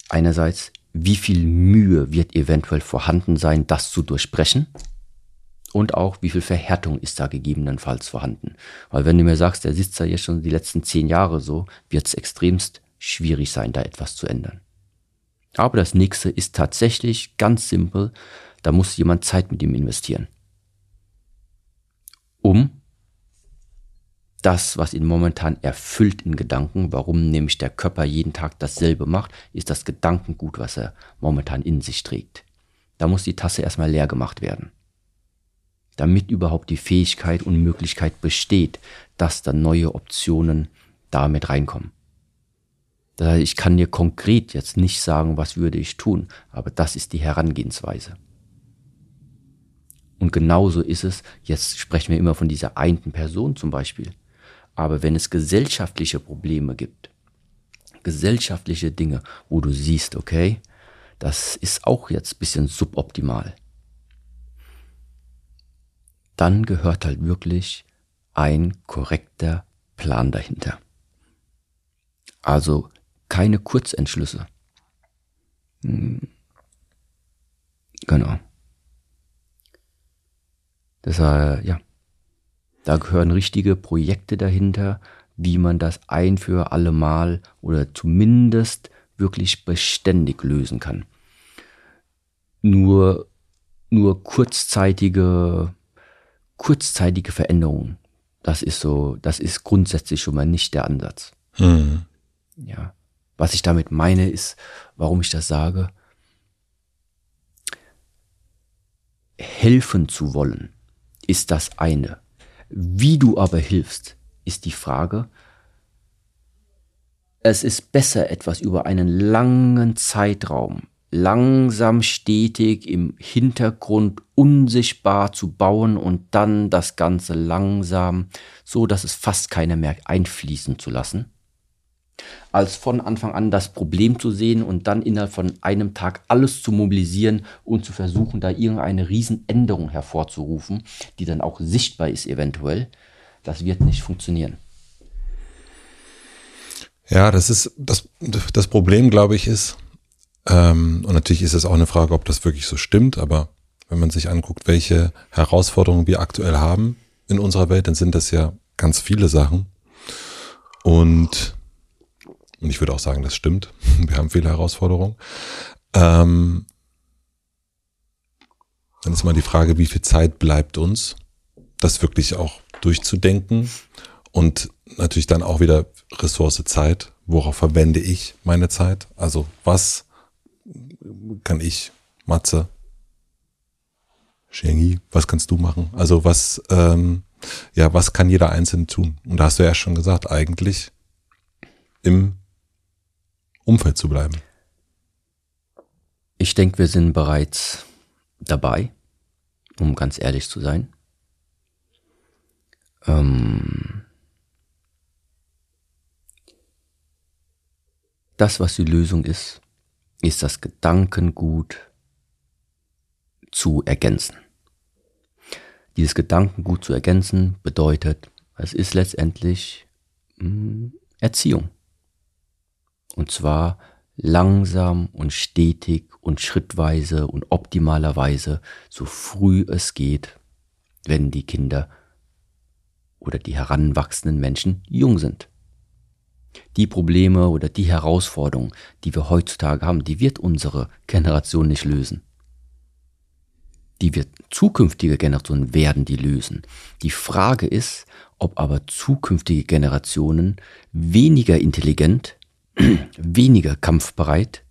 Speaker 1: einerseits, wie viel Mühe wird eventuell vorhanden sein, das zu durchbrechen und auch, wie viel Verhärtung ist da gegebenenfalls vorhanden. Weil wenn du mir sagst, der sitzt da jetzt schon die letzten zehn Jahre so, wird es extremst schwierig sein, da etwas zu ändern. Aber das nächste ist tatsächlich ganz simpel, da muss jemand Zeit mit ihm investieren. Um das, was ihn momentan erfüllt in Gedanken, warum nämlich der Körper jeden Tag dasselbe macht, ist das Gedankengut, was er momentan in sich trägt. Da muss die Tasse erstmal leer gemacht werden damit überhaupt die Fähigkeit und Möglichkeit besteht, dass dann neue Optionen damit reinkommen. Das heißt, ich kann dir konkret jetzt nicht sagen, was würde ich tun, aber das ist die Herangehensweise. Und genauso ist es, jetzt sprechen wir immer von dieser einen Person zum Beispiel, aber wenn es gesellschaftliche Probleme gibt, gesellschaftliche Dinge, wo du siehst, okay, das ist auch jetzt bisschen suboptimal, dann gehört halt wirklich ein korrekter Plan dahinter. Also keine Kurzentschlüsse. Hm. Genau. Das äh, ja, da gehören richtige Projekte dahinter, wie man das ein für alle Mal oder zumindest wirklich beständig lösen kann. Nur, nur kurzzeitige kurzzeitige Veränderungen. Das ist so, das ist grundsätzlich schon mal nicht der Ansatz. Mhm. Ja. Was ich damit meine, ist, warum ich das sage, helfen zu wollen, ist das eine. Wie du aber hilfst, ist die Frage. Es ist besser, etwas über einen langen Zeitraum langsam stetig im Hintergrund unsichtbar zu bauen und dann das Ganze langsam, so dass es fast keiner merkt, einfließen zu lassen, als von Anfang an das Problem zu sehen und dann innerhalb von einem Tag alles zu mobilisieren und zu versuchen, da irgendeine Riesenänderung hervorzurufen, die dann auch sichtbar ist eventuell, das wird nicht funktionieren.
Speaker 2: Ja, das ist das, das Problem, glaube ich, ist, Ähm, und natürlich ist es auch eine Frage, ob das wirklich so stimmt, aber wenn man sich anguckt, welche Herausforderungen wir aktuell haben in unserer Welt, dann sind das ja ganz viele Sachen. Und, und ich würde auch sagen, das stimmt. Wir haben viele Herausforderungen. Ähm, dann ist mal die Frage, wie viel Zeit bleibt uns, das wirklich auch durchzudenken und natürlich dann auch wieder Ressource Zeit. Worauf verwende ich meine Zeit? Also was kann ich, Matze, Shengi, was kannst du machen? Also was, ähm, ja, was kann jeder Einzelne tun? Und da hast du ja schon gesagt, eigentlich im Umfeld zu bleiben.
Speaker 1: Ich denke, wir sind bereits dabei, um ganz ehrlich zu sein. Ähm das, was die Lösung ist, ist das Gedankengut zu ergänzen. Dieses Gedankengut zu ergänzen bedeutet, es ist letztendlich hm, Erziehung. Und zwar langsam und stetig und schrittweise und optimalerweise, so früh es geht, wenn die Kinder oder die heranwachsenden Menschen jung sind. Die Probleme oder die Herausforderungen, die wir heutzutage haben, die wird unsere Generation nicht lösen. Die wird zukünftige Generationen werden die lösen. Die Frage ist, ob aber zukünftige Generationen weniger intelligent weniger kampfbereit,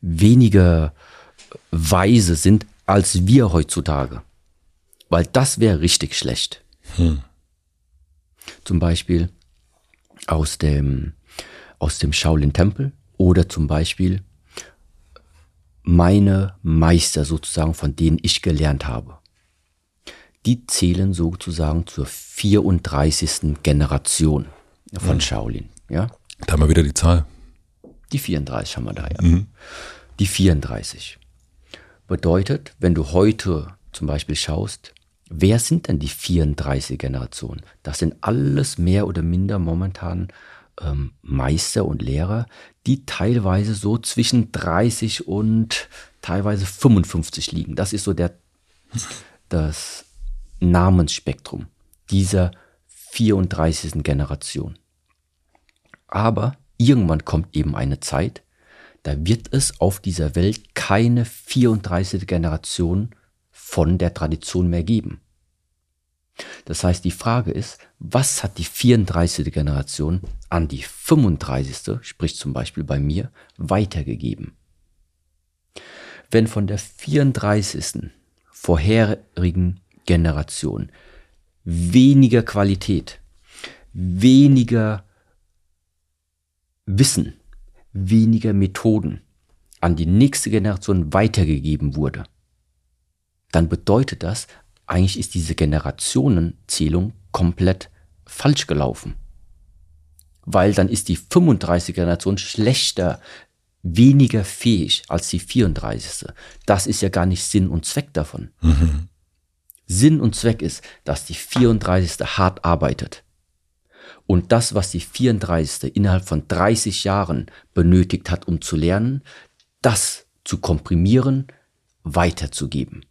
Speaker 1: weniger weise sind als wir heutzutage. Weil das wäre richtig schlecht. Hm. Zum Beispiel aus dem, aus dem Shaolin-Tempel oder zum Beispiel meine Meister sozusagen, von denen ich gelernt habe. Die zählen sozusagen zur 34. Generation von hm. Shaolin. Ja?
Speaker 2: Da haben wir wieder die Zahl.
Speaker 1: Die 34 haben wir da ja. Mhm. Die 34. Bedeutet, wenn du heute zum Beispiel schaust, wer sind denn die 34 Generationen? Das sind alles mehr oder minder momentan ähm, Meister und Lehrer, die teilweise so zwischen 30 und teilweise 55 liegen. Das ist so der, das Namensspektrum dieser 34. Generation. Aber irgendwann kommt eben eine Zeit, da wird es auf dieser Welt keine 34. Generation von der Tradition mehr geben. Das heißt, die Frage ist, was hat die 34. Generation an die 35., sprich zum Beispiel bei mir, weitergegeben? Wenn von der 34. vorherigen Generation weniger Qualität, weniger Wissen, weniger Methoden an die nächste Generation weitergegeben wurde, dann bedeutet das, eigentlich ist diese Generationenzählung komplett falsch gelaufen. Weil dann ist die 35. Generation schlechter, weniger fähig als die 34. Das ist ja gar nicht Sinn und Zweck davon. Mhm. Sinn und Zweck ist, dass die 34. hart arbeitet, und das, was die 34. innerhalb von 30 Jahren benötigt hat, um zu lernen, das zu komprimieren, weiterzugeben.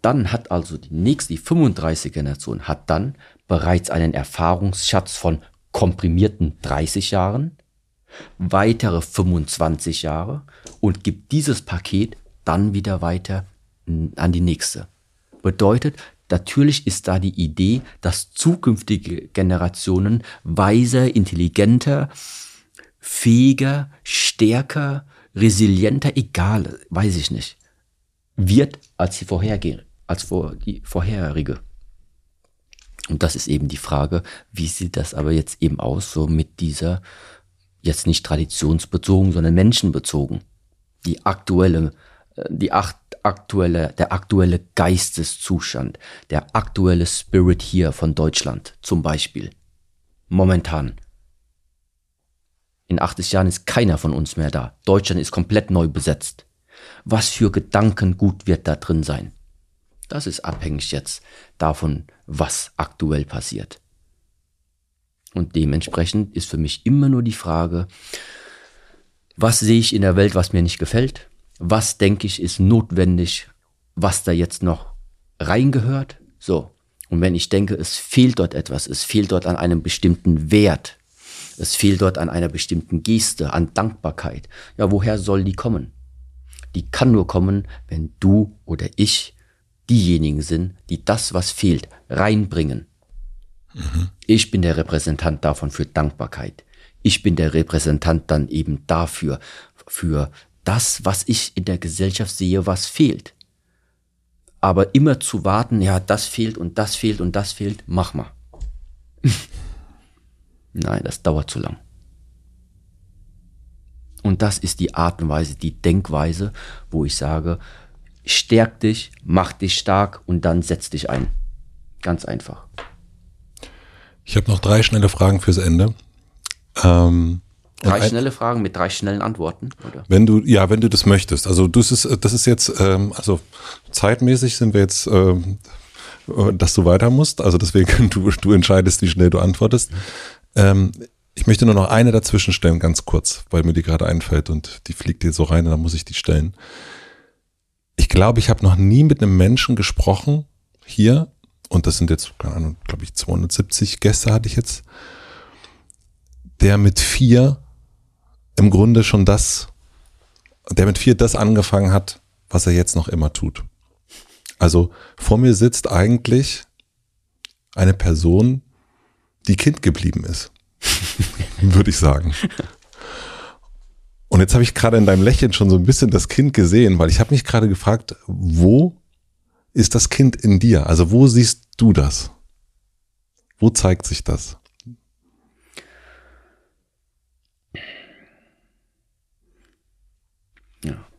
Speaker 1: Dann hat also die nächste, die 35 Generation, hat dann bereits einen Erfahrungsschatz von komprimierten 30 Jahren, weitere 25 Jahre und gibt dieses Paket dann wieder weiter an die nächste. Bedeutet, Natürlich ist da die Idee, dass zukünftige Generationen weiser, intelligenter, fähiger, stärker, resilienter, egal, weiß ich nicht, wird als die vorhergehende, als vor, die vorherige. Und das ist eben die Frage, wie sieht das aber jetzt eben aus, so mit dieser, jetzt nicht traditionsbezogen, sondern menschenbezogen, die aktuelle, äh, die acht, aktuelle, der aktuelle Geisteszustand, der aktuelle Spirit hier von Deutschland zum Beispiel. Momentan. In 80 Jahren ist keiner von uns mehr da. Deutschland ist komplett neu besetzt. Was für Gedankengut wird da drin sein? Das ist abhängig jetzt davon, was aktuell passiert. Und dementsprechend ist für mich immer nur die Frage, Was sehe ich in der Welt, was mir nicht gefällt? Was denke ich ist notwendig, was da jetzt noch reingehört? So. Und wenn ich denke, es fehlt dort etwas, es fehlt dort an einem bestimmten Wert, es fehlt dort an einer bestimmten Geste, an Dankbarkeit, ja, woher soll die kommen? Die kann nur kommen, wenn du oder ich diejenigen sind, die das, was fehlt, reinbringen. Mhm. Ich bin der Repräsentant davon für Dankbarkeit. Ich bin der Repräsentant dann eben dafür, für das, was ich in der Gesellschaft sehe, was fehlt. Aber immer zu warten, ja, das fehlt und das fehlt und das fehlt, mach mal. Nein, das dauert zu lang. Und das ist die Art und Weise, die Denkweise, wo ich sage, stärk dich, mach dich stark und dann setz dich ein. Ganz einfach.
Speaker 2: Ich habe noch drei schnelle Fragen fürs Ende. Ähm,
Speaker 1: drei schnelle Fragen mit drei schnellen Antworten, oder?
Speaker 2: Wenn du, ja, wenn du das möchtest. Also das ist, das ist jetzt, ähm, also zeitmäßig sind wir jetzt, ähm, dass du weiter musst. Also deswegen, du, du entscheidest, wie schnell du antwortest. Ähm, ich möchte nur noch eine dazwischen stellen, ganz kurz, weil mir die gerade einfällt und die fliegt dir so rein und dann muss ich die stellen. Ich glaube, ich habe noch nie mit einem Menschen gesprochen hier und das sind jetzt, keine Ahnung, glaube ich 270 Gäste hatte ich jetzt, der mit vier im Grunde schon das, der mit vier das angefangen hat, was er jetzt noch immer tut. Also vor mir sitzt eigentlich eine Person, die Kind geblieben ist, würde ich sagen. Und jetzt habe ich gerade in deinem Lächeln schon so ein bisschen das Kind gesehen, weil ich habe mich gerade gefragt, wo ist das Kind in dir? Also wo siehst du das? Wo zeigt sich das?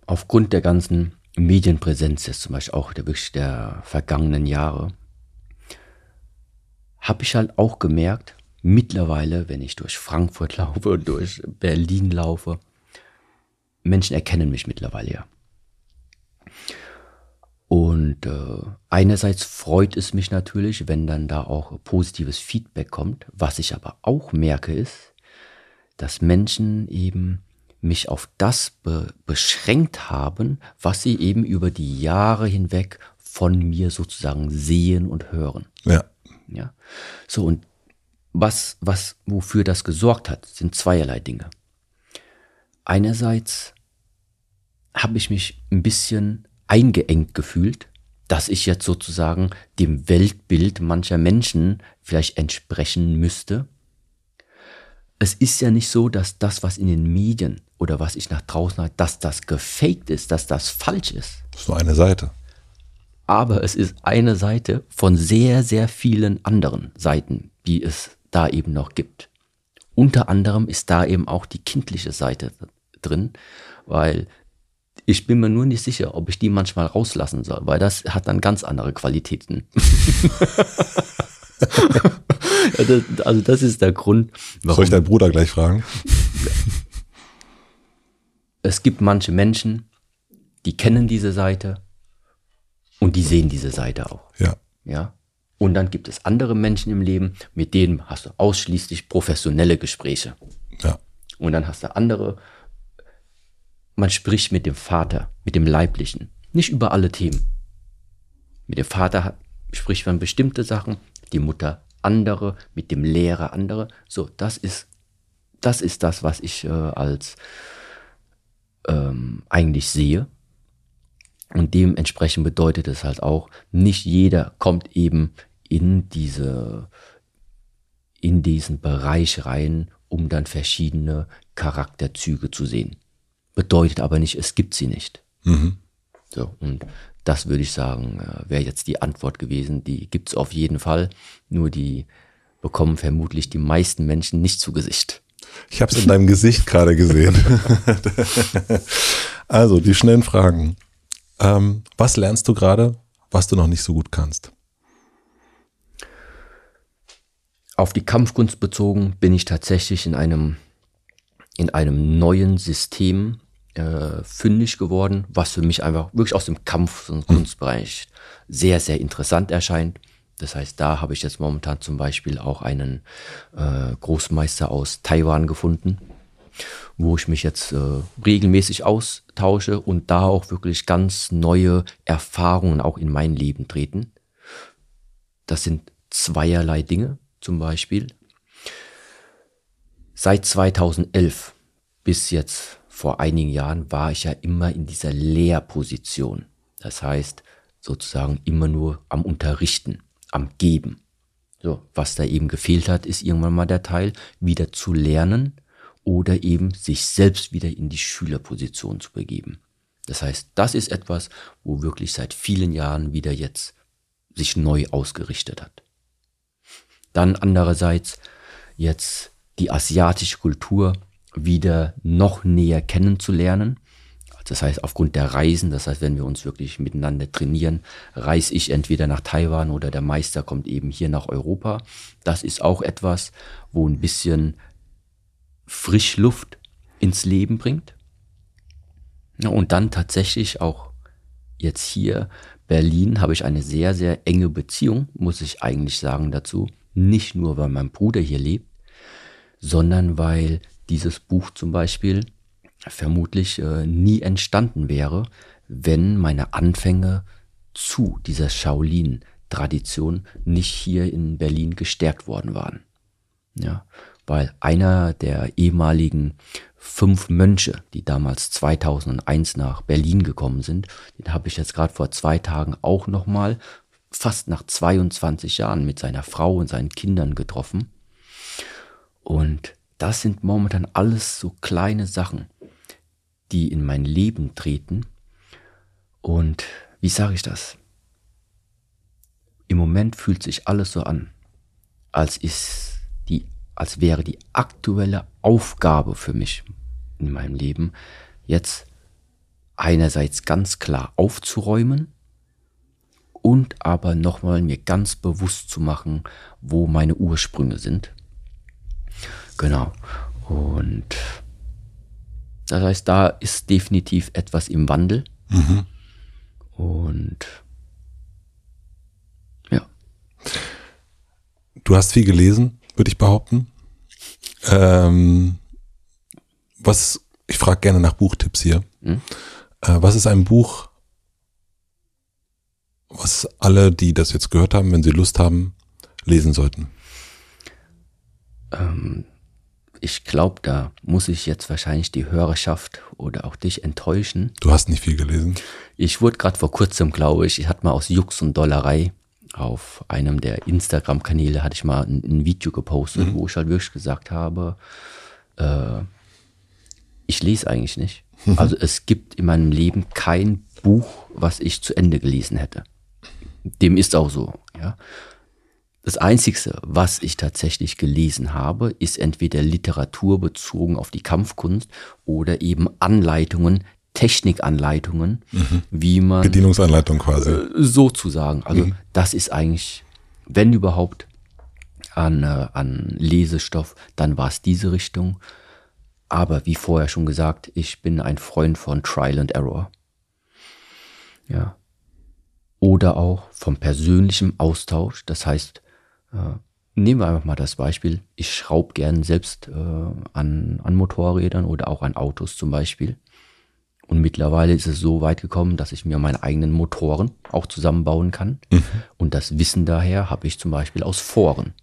Speaker 1: Aufgrund der ganzen Medienpräsenz jetzt zum Beispiel auch der wirklich der vergangenen Jahre, habe ich halt auch gemerkt, mittlerweile, wenn ich durch Frankfurt laufe, durch Berlin laufe, Menschen erkennen mich mittlerweile ja. Und äh, einerseits freut es mich natürlich, wenn dann da auch positives Feedback kommt. Was ich aber auch merke ist, dass Menschen eben mich auf das be beschränkt haben, was sie eben über die Jahre hinweg von mir sozusagen sehen und hören.
Speaker 2: Ja.
Speaker 1: Ja. So und was, was, wofür das gesorgt hat, sind zweierlei Dinge. Einerseits habe ich mich ein bisschen eingeengt gefühlt, dass ich jetzt sozusagen dem Weltbild mancher Menschen vielleicht entsprechen müsste. Es ist ja nicht so, dass das, was in den Medien oder was ich nach draußen habe, dass das gefaked ist, dass das falsch ist.
Speaker 2: Das ist nur eine Seite.
Speaker 1: Aber es ist eine Seite von sehr, sehr vielen anderen Seiten, die es da eben noch gibt. Unter anderem ist da eben auch die kindliche Seite drin, weil ich bin mir nur nicht sicher, ob ich die manchmal rauslassen soll, weil das hat dann ganz andere Qualitäten. also das ist der Grund.
Speaker 2: Warum Soll ich deinen Bruder gleich fragen?
Speaker 1: Es gibt manche Menschen, die kennen diese Seite und die sehen diese Seite auch.
Speaker 2: Ja.
Speaker 1: Ja. Und dann gibt es andere Menschen im Leben, mit denen hast du ausschließlich professionelle Gespräche.
Speaker 2: Ja.
Speaker 1: Und dann hast du andere, man spricht mit dem Vater, mit dem Leiblichen, nicht über alle Themen. Mit dem Vater spricht man bestimmte Sachen, die Mutter andere, mit dem Lehrer andere. So, das ist, das ist das, was ich äh, als ähm, eigentlich sehe. Und dementsprechend bedeutet es halt auch, nicht jeder kommt eben in diese, in diesen Bereich rein, um dann verschiedene Charakterzüge zu sehen. Bedeutet aber nicht, es gibt sie nicht. Mhm. So, und das würde ich sagen, äh, wäre jetzt die Antwort gewesen. Die gibt's auf jeden Fall. Nur die bekommen vermutlich die meisten Menschen nicht zu Gesicht.
Speaker 2: Ich habe es in deinem Gesicht gerade gesehen. also, die schnellen Fragen. Ähm, was lernst du gerade, was du noch nicht so gut kannst?
Speaker 1: Auf die Kampfkunst bezogen bin ich tatsächlich in einem, in einem neuen System äh, fündig geworden, was für mich einfach wirklich aus dem Kampf- und Kunstbereich sehr, sehr interessant erscheint. Das heißt, da habe ich jetzt momentan zum Beispiel auch einen äh, Großmeister aus Taiwan gefunden. wo ich mich jetzt äh, regelmäßig austausche und da auch wirklich ganz neue Erfahrungen auch in mein Leben treten. Das sind zweierlei Dinge zum Beispiel. Seit 2011 bis jetzt vor einigen Jahren war ich ja immer in dieser Lehrposition. Das heißt, sozusagen immer nur am Unterrichten, am Geben. So, was da eben gefehlt hat, ist irgendwann mal der Teil, wieder zu lernen oder eben sich selbst wieder in die Schülerposition zu begeben. Das heißt, das ist etwas, wo wirklich seit vielen Jahren wieder jetzt sich neu ausgerichtet hat. Dann andererseits jetzt die asiatische Kultur wieder noch näher kennenzulernen. Das heißt, aufgrund der Reisen, das heißt, wenn wir uns wirklich miteinander trainieren, reise ich entweder nach Taiwan oder der Meister kommt eben hier nach Europa. Das ist auch etwas, wo ein bisschen Frischluft ins Leben bringt. Ja, und dann tatsächlich auch jetzt hier Berlin habe ich eine sehr, sehr enge Beziehung, muss ich eigentlich sagen dazu. Nicht nur, weil mein Bruder hier lebt, sondern weil dieses Buch zum Beispiel vermutlich äh, nie entstanden wäre, wenn meine Anfänge zu dieser Shaolin-Tradition nicht hier in Berlin gestärkt worden waren. Ja, weil einer der ehemaligen fünf Mönche, die damals 2001 nach Berlin gekommen sind, den habe ich jetzt gerade vor zwei Tagen auch nochmal fast nach 22 Jahren mit seiner Frau und seinen Kindern getroffen. Und das sind momentan alles so kleine Sachen, die in mein Leben treten. Und wie sage ich das? Im Moment fühlt sich alles so an, als ist die, als wäre die aktuelle Aufgabe für mich in meinem Leben jetzt einerseits ganz klar aufzuräumen und aber nochmal mir ganz bewusst zu machen, wo meine Ursprünge sind Genau. Und das heißt, da ist definitiv etwas im Wandel. Mhm. Und ja.
Speaker 2: Du hast viel gelesen, würde ich behaupten. Ähm, was, ich frage gerne nach Buchtipps hier. Mhm. Äh, was ist ein Buch, was alle, die das jetzt gehört haben, wenn sie Lust haben, lesen sollten?
Speaker 1: Ähm, ich glaube, da muss ich jetzt wahrscheinlich die Hörerschaft oder auch dich enttäuschen.
Speaker 2: Du hast nicht viel gelesen.
Speaker 1: Ich wurde gerade vor kurzem, glaube ich, ich hatte mal aus Jux und Dollerei auf einem der Instagram-Kanäle hatte ich mal ein, ein Video gepostet, mhm. wo ich halt wirklich gesagt habe, äh, ich lese eigentlich nicht. Mhm. Also es gibt in meinem Leben kein Buch, was ich zu Ende gelesen hätte. Dem ist auch so, ja. Das Einzige, was ich tatsächlich gelesen habe, ist entweder Literatur bezogen auf die Kampfkunst oder eben Anleitungen, Technikanleitungen, mhm. wie man.
Speaker 2: Bedienungsanleitung quasi. Äh,
Speaker 1: sozusagen. Also mhm. das ist eigentlich, wenn überhaupt, an, äh, an Lesestoff, dann war es diese Richtung. Aber wie vorher schon gesagt, ich bin ein Freund von Trial and Error. Ja. Oder auch vom persönlichen Austausch. Das heißt, nehmen wir einfach mal das Beispiel. Ich schraube gern selbst äh, an, an Motorrädern oder auch an Autos zum Beispiel. Und mittlerweile ist es so weit gekommen, dass ich mir meine eigenen Motoren auch zusammenbauen kann. Mhm. Und das Wissen daher habe ich zum Beispiel aus Foren.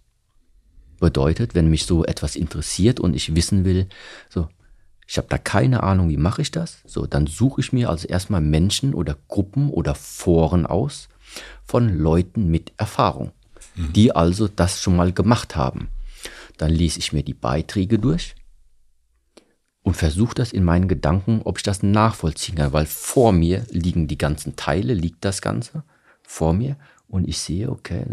Speaker 1: Bedeutet, wenn mich so etwas interessiert und ich wissen will, so, ich habe da keine Ahnung, wie mache ich das? So, dann suche ich mir also erstmal Menschen oder Gruppen oder Foren aus von Leuten mit Erfahrung mhm. die also das schon mal gemacht haben. Dann lese ich mir die Beiträge durch und versuche das in meinen Gedanken, ob ich das nachvollziehen kann, weil vor mir liegen die ganzen Teile, liegt das Ganze vor mir und ich sehe, okay,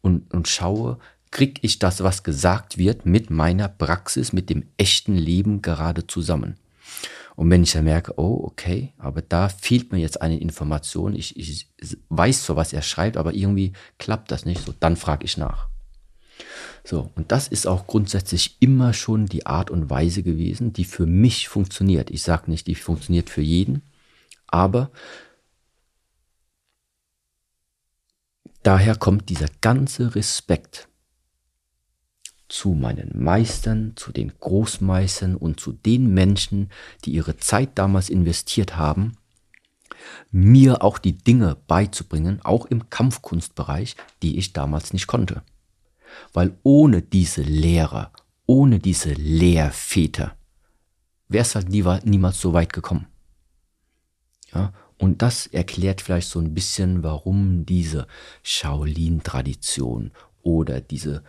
Speaker 1: und, und schaue, kriege ich das, was gesagt wird, mit meiner Praxis, mit dem echten Leben gerade zusammen. Und wenn ich dann merke, oh, okay, aber da fehlt mir jetzt eine Information, ich, ich weiß zwar, was er schreibt, aber irgendwie klappt das nicht, so, dann frage ich nach. So, und das ist auch grundsätzlich immer schon die Art und Weise gewesen, die für mich funktioniert. Ich sage nicht, die funktioniert für jeden, aber daher kommt dieser ganze Respekt zu meinen Meistern, zu den Großmeistern und zu den Menschen, die ihre Zeit damals investiert haben, mir auch die Dinge beizubringen, auch im Kampfkunstbereich, die ich damals nicht konnte. Weil ohne diese Lehrer, ohne diese Lehrväter, wäre es halt nie, niemals so weit gekommen. Ja, und das erklärt vielleicht so ein bisschen, warum diese Shaolin-Tradition oder diese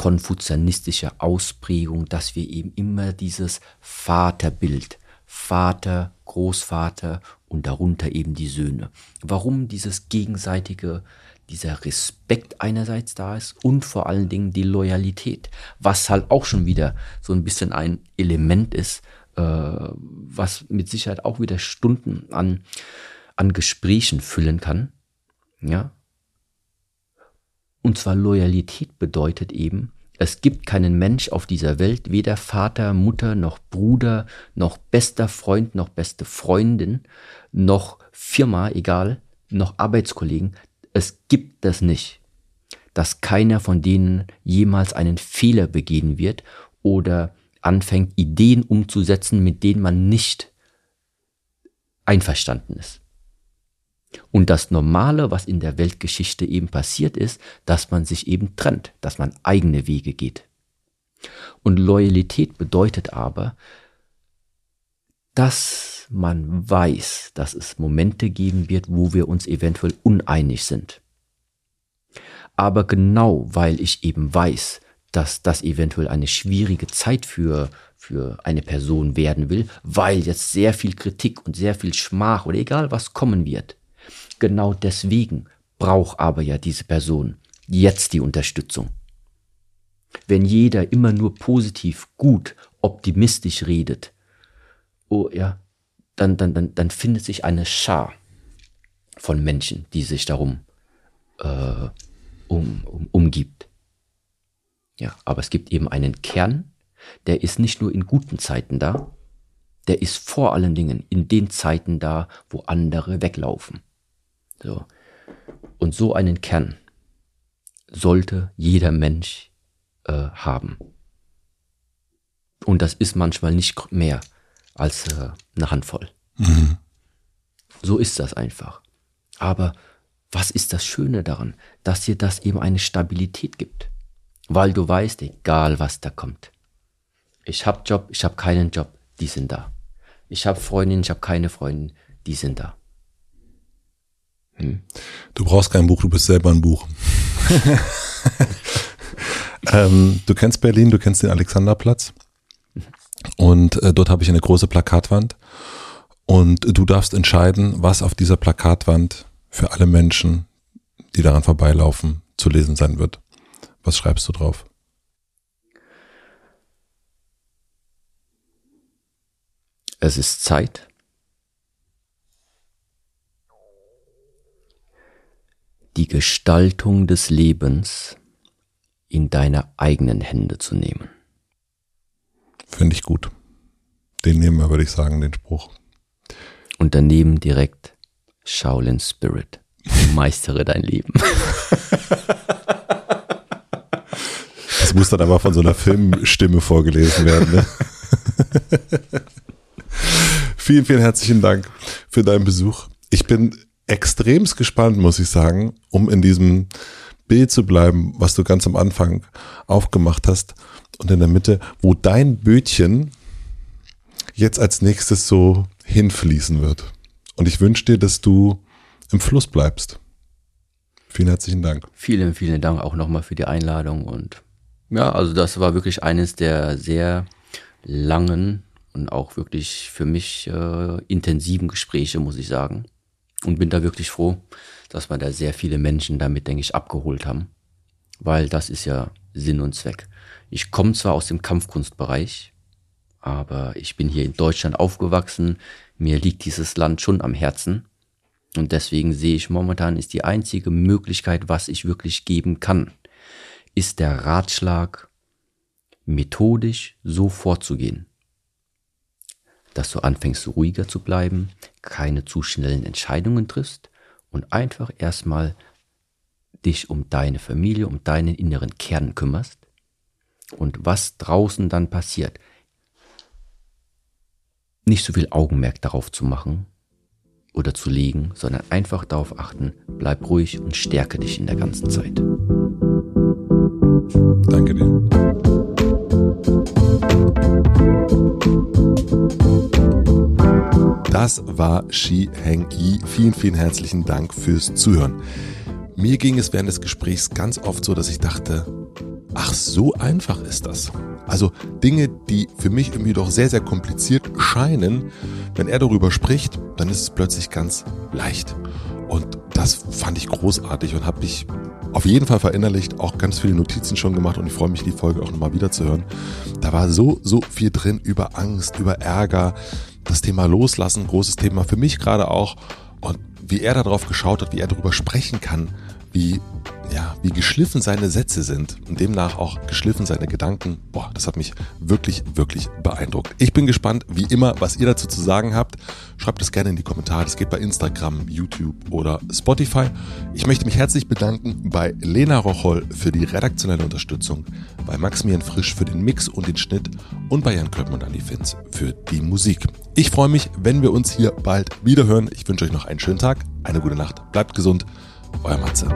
Speaker 1: konfuzianistische Ausprägung, dass wir eben immer dieses Vaterbild, Vater, Großvater und darunter eben die Söhne. Warum dieses gegenseitige, dieser Respekt einerseits da ist und vor allen Dingen die Loyalität, was halt auch schon wieder so ein bisschen ein Element ist, äh, was mit Sicherheit auch wieder Stunden an, an Gesprächen füllen kann. Ja, und zwar Loyalität bedeutet eben, es gibt keinen Mensch auf dieser Welt, weder Vater, Mutter, noch Bruder, noch bester Freund, noch beste Freundin, noch Firma, egal, noch Arbeitskollegen. Es gibt das nicht, dass keiner von denen jemals einen Fehler begehen wird oder anfängt, Ideen umzusetzen, mit denen man nicht einverstanden ist. Und das Normale, was in der Weltgeschichte eben passiert ist, dass man sich eben trennt, dass man eigene Wege geht. Und Loyalität bedeutet aber, dass man weiß, dass es Momente geben wird, wo wir uns eventuell uneinig sind. Aber genau weil ich eben weiß, dass das eventuell eine schwierige Zeit für, für eine Person werden will, weil jetzt sehr viel Kritik und sehr viel Schmach oder egal was kommen wird, genau deswegen braucht aber ja diese Person jetzt die Unterstützung. Wenn jeder immer nur positiv, gut, optimistisch redet, oh ja, dann, dann, dann, dann findet sich eine Schar von Menschen, die sich darum äh, um, um, umgibt. Ja, aber es gibt eben einen Kern, der ist nicht nur in guten Zeiten da, der ist vor allen Dingen in den Zeiten da, wo andere weglaufen. So. Und so einen Kern sollte jeder Mensch äh, haben. Und das ist manchmal nicht mehr als äh, eine Handvoll. Mhm. So ist das einfach. Aber was ist das Schöne daran, dass dir das eben eine Stabilität gibt? Weil du weißt, egal was da kommt. Ich habe Job, ich habe keinen Job, die sind da. Ich habe Freundin, ich habe keine Freundin, die sind da.
Speaker 2: Hm. Du brauchst kein Buch, du bist selber ein Buch. ähm, du kennst Berlin, du kennst den Alexanderplatz. Und äh, dort habe ich eine große Plakatwand. Und du darfst entscheiden, was auf dieser Plakatwand für alle Menschen, die daran vorbeilaufen, zu lesen sein wird. Was schreibst du drauf?
Speaker 1: Es ist Zeit, die Gestaltung des Lebens in deine eigenen Hände zu nehmen.
Speaker 2: Finde ich gut. Den nehmen wir, würde ich sagen, den Spruch.
Speaker 1: Und daneben direkt Shaolin Spirit. Meistere dein Leben.
Speaker 2: Das muss dann aber von so einer Filmstimme vorgelesen werden. Ne? vielen, vielen herzlichen Dank für deinen Besuch. Ich bin extremst gespannt, muss ich sagen, um in diesem Bild zu bleiben, was du ganz am Anfang aufgemacht hast und in der Mitte, wo dein Bötchen jetzt als nächstes so hinfließen wird. Und ich wünsche dir, dass du im Fluss bleibst. Vielen herzlichen Dank.
Speaker 1: Vielen, vielen Dank auch nochmal für die Einladung. Und ja, also das war wirklich eines der sehr langen und auch wirklich für mich äh, intensiven Gespräche, muss ich sagen. Und bin da wirklich froh, dass wir da sehr viele Menschen damit, denke ich, abgeholt haben. Weil das ist ja Sinn und Zweck. Ich komme zwar aus dem Kampfkunstbereich, aber ich bin hier in Deutschland aufgewachsen. Mir liegt dieses Land schon am Herzen. Und deswegen sehe ich momentan ist die einzige Möglichkeit, was ich wirklich geben kann, ist der Ratschlag, methodisch so vorzugehen, dass du anfängst ruhiger zu bleiben, keine zu schnellen Entscheidungen triffst und einfach erstmal dich um deine Familie, um deinen inneren Kern kümmerst und was draußen dann passiert. Nicht so viel Augenmerk darauf zu machen oder zu legen, sondern einfach darauf achten, bleib ruhig und stärke dich in der ganzen Zeit.
Speaker 2: Danke dir. Das war Shi Heng Yi. Vielen, vielen herzlichen Dank fürs Zuhören. Mir ging es während des Gesprächs ganz oft so, dass ich dachte, ach, so einfach ist das. Also Dinge, die für mich irgendwie doch sehr, sehr kompliziert scheinen, wenn er darüber spricht, dann ist es plötzlich ganz leicht. Und das fand ich großartig und habe mich auf jeden Fall verinnerlicht, auch ganz viele Notizen schon gemacht und ich freue mich, die Folge auch nochmal wieder zu hören. Da war so, so viel drin über Angst, über Ärger, das Thema Loslassen, großes Thema für mich gerade auch. Und wie er darauf geschaut hat, wie er darüber sprechen kann, wie ja, wie geschliffen seine Sätze sind und demnach auch geschliffen seine Gedanken. Boah, das hat mich wirklich, wirklich beeindruckt. Ich bin gespannt, wie immer, was ihr dazu zu sagen habt. Schreibt es gerne in die Kommentare. Das geht bei Instagram, YouTube oder Spotify. Ich möchte mich herzlich bedanken bei Lena Rocholl für die redaktionelle Unterstützung, bei Maximilian Frisch für den Mix und den Schnitt und bei Jan Köppmann und Andy Finz für die Musik. Ich freue mich, wenn wir uns hier bald wiederhören. Ich wünsche euch noch einen schönen Tag, eine gute Nacht, bleibt gesund euer Matze.